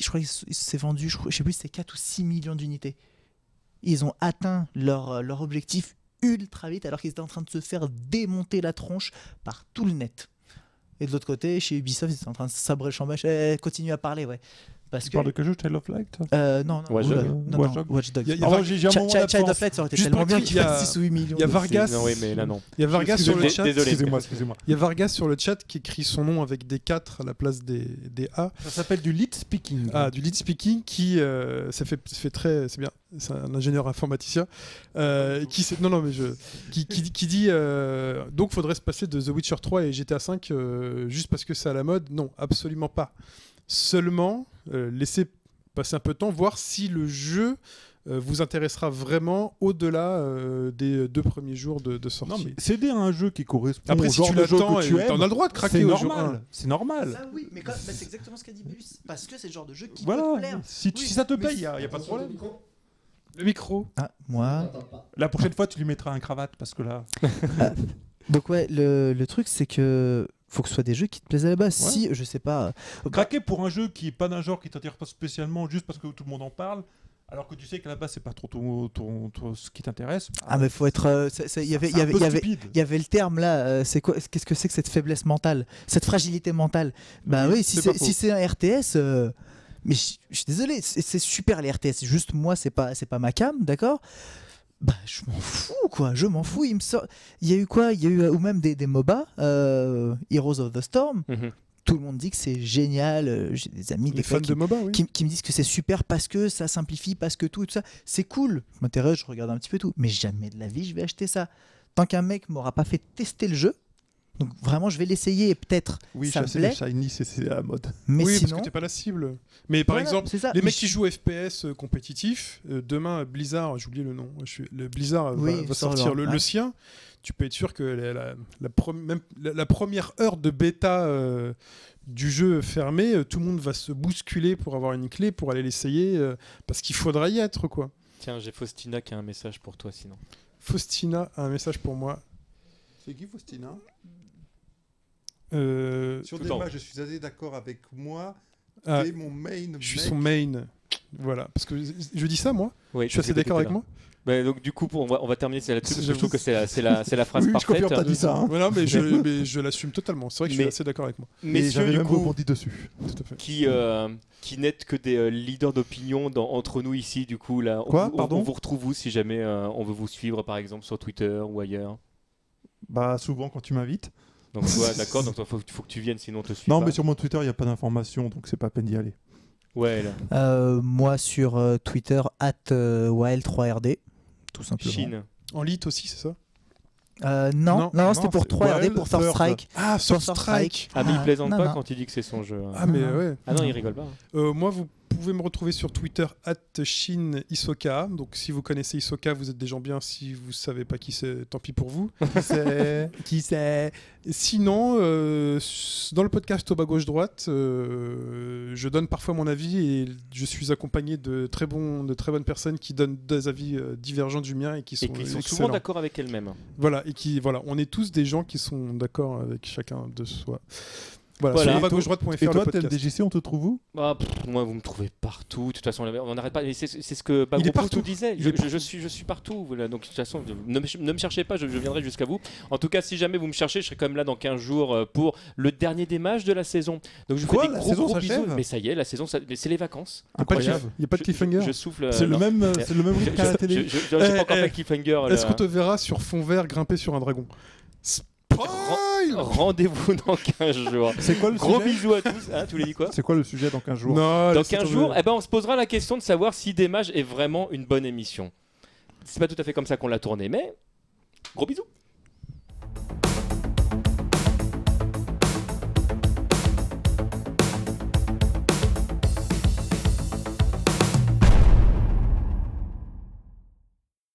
je crois que c'est vendu, je, je sais plus, c'est 4 ou 6 millions d'unités. Ils ont atteint leur, euh, leur objectif ultra vite alors qu'ils étaient en train de se faire démonter la tronche par tout le net. Et de l'autre côté, chez Ubisoft, ils étaient en train de sabrer le chambage. Eh, continue à parler, ouais. Parce Tu que. parles de quel jeu Child of Light Euh, non, non, Watch Dogs. non, non, Watch Dogs. Watch Dogs. Il y a- Ah, Var- Child d'absence. of Light, ça aurait été Juste tellement bien qu'il a- fasse 6 ou 8 millions. il y a Vargas. Non, oui, mais là non. Il y a Vargas sur le chat. désolé. Excusez-moi, excusez-moi. Il y a Vargas sur le chat qui écrit son nom avec des 4 à la place des, des A. Ça s'appelle du lead speaking. Ah, du lead speaking qui euh, ça fait ça fait très c'est bien c'est un ingénieur informaticien euh, qui non non mais je qui, qui, qui dit euh, donc faudrait se passer de The Witcher 3 et GTA 5 euh, juste parce que c'est à la mode? Non absolument pas seulement euh, laissez passer un peu de temps voir si le jeu euh, vous intéressera vraiment au-delà euh, des deux premiers jours de, de sortie. Non, mais céder à un jeu qui correspond Après, au si genre tu de jeu que tu aimes, as le droit de craquer c'est au normal. C'est normal. Ça, oui, mais, c'est exactement ce qu'a dit Bulus. Parce que c'est le genre de jeu qui peut te Voilà. plaire. Si, tu- Oui, si ça te plaît, il n'y a, y a pas de problème. Le micro. Ah, moi. La prochaine fois, tu lui mettras un cravate parce que là. Donc, ouais, le, le truc, c'est que. Faut que ce soit des jeux qui te plaisent à la base. Ouais. Si, je sais pas. euh, Craquer pour un jeu qui est pas d'un genre qui t'intéresse pas spécialement juste parce que tout le monde en parle, alors que tu sais qu'à la base c'est pas trop ton, ton- ton- ce qui t'intéresse. bah, Ah, mais faut être. euh, Il y avait, il y avait, il y avait, y avait le terme là. euh, c'est quoi Qu'est-ce que c'est que cette faiblesse mentale Cette fragilité mentale? Bah Oui, oui, si c'est si un RTS. euh, Mais je suis désolé, c'est c'est super les RTS. Juste moi, c'est pas, c'est pas ma cam, d'accord? Bah, je m'en fous, quoi. Je m'en fous. Il me sort. Il y a eu quoi? Il y a eu euh, ou même des, des MOBA, euh, Heroes of the Storm. Mhm. Tout le monde dit que c'est génial. euh, J'ai des amis, des fans qui, de MOBA, oui. qui, qui me disent que c'est super parce que ça simplifie, parce que tout tout ça. C'est cool. Je m'intéresse, je regarde un petit peu tout. Mais jamais de la vie, je vais acheter ça. Tant qu'un mec m'aura pas fait tester le jeu. Donc vraiment, je vais l'essayer et peut-être Oui, ça me plaît. shiny, c'est- c'est à la mode. Mais oui, sinon, parce que t'es pas la cible. Mais par Voilà, exemple, les Mais mecs je- qui jouent FPS euh, compétitif, euh, demain Blizzard, j'ai oublié le nom, je suis- le Blizzard va- Oui, va, sort sortir le, le sien. Tu peux être sûr que la, la- la pre- même la- la première heure de bêta euh, du jeu fermé, euh, tout le monde va se bousculer pour avoir une clé pour aller l'essayer euh, parce qu'il faudra y être quoi. Tiens, j'ai Faustina qui a un message pour toi sinon. Faustina a un message pour moi. C'est qui Faustina? Euh, Sur des matchs, je suis assez d'accord avec moi. ah, C'est mon main. je suis mec. son main. Voilà, parce que je dis ça moi. Oui, Je suis assez d'accord avec moi. Bah, donc du coup, on va, on va terminer là-dessus je trouve que c'est la, c'est la, c'est la phrase Oui, je parfaite. confirme, t'as dit ça. hein. Voilà, mais je, mais je l'assume totalement. C'est vrai que je Mais- suis assez d'accord avec moi. Et Messieurs, j'avais du même rebondi dessus. Tout à fait. qui, euh, qui n'êtes que des euh, leaders d'opinion dans- entre nous ici, du coup, là, on, Quoi vous- on- Pardon on vous retrouve où si jamais euh, on veut vous suivre, par exemple, sur Twitter ou ailleurs? Bah, souvent quand tu m'invites. Donc, toi, d'accord, donc il faut, faut que tu viennes, sinon on te suit Non, pas. mais sur mon Twitter, il n'y a pas d'informations, donc c'est pas peine d'y aller. Ouais, là. euh, moi sur euh, Twitter, at euh, Wild3RD, tout simplement. Chine. En lit aussi, c'est ça? Euh, non, Non, c'était pour c'est 3RD Wild pour First. Strike. Ah, First Strike. Ah, mais il Ah, plaisante pas non. quand il dit que c'est son jeu. hein. Ah, mais ouais. Ah non, il rigole pas. hein. Euh, moi, vous pouvez me retrouver sur Twitter, at Shin Isoka. Donc, si vous connaissez Isoka, vous êtes des gens bien. Si vous savez pas qui c'est, tant pis pour vous. C'est? qui c'est? Sinon, euh, dans le podcast au bas gauche droite, euh, je donne parfois mon avis et je suis accompagné de très bons, de très bonnes personnes qui donnent des avis euh, divergents du mien et qui sont, Et qui sont souvent d'accord avec elles-mêmes. Voilà, et qui, voilà, on est tous des gens qui sont d'accord avec chacun de soi. Voilà, Voilà. sur Et le bas gauche droite.fr. Et toi. TMDJC, on te trouve où? Ah, pff, moi, vous me trouvez partout. De toute façon, on n'arrête pas. C'est ce que Bagro disait. Je, je- je suis, je suis partout. Voilà. Donc, de toute façon, ne me, ne me cherchez pas, je, je viendrai jusqu'à vous. En tout cas, si jamais vous me cherchez, je serai quand même là dans 15 jours euh, pour le dernier des matchs de la saison. Donc, je vous Quoi, fais des la gros, saison gros s'achève bisous. Mais ça y est, la saison, ça- c'est les vacances. Il n'y a pas de cliffhanger. Je, je souffle. euh, C'est le non. même, euh, c'est le même rythme qu'à la je- télé. je- je- J'ai pas Eh, encore eh, fait le cliffhanger. Est-ce qu'on te verra sur fond vert grimper sur un dragon? Rendez-vous dans 15 jours. C'est quoi le Gros sujet bisous à tous. Hein, tu l'as dit quoi C'est quoi le sujet dans 15 jours Non, Dans laisse 15 tomber. jours, eh ben, on se posera la question de savoir si Démage est vraiment une bonne émission. C'est pas tout à fait comme ça qu'on l'a tourné, mais gros bisous.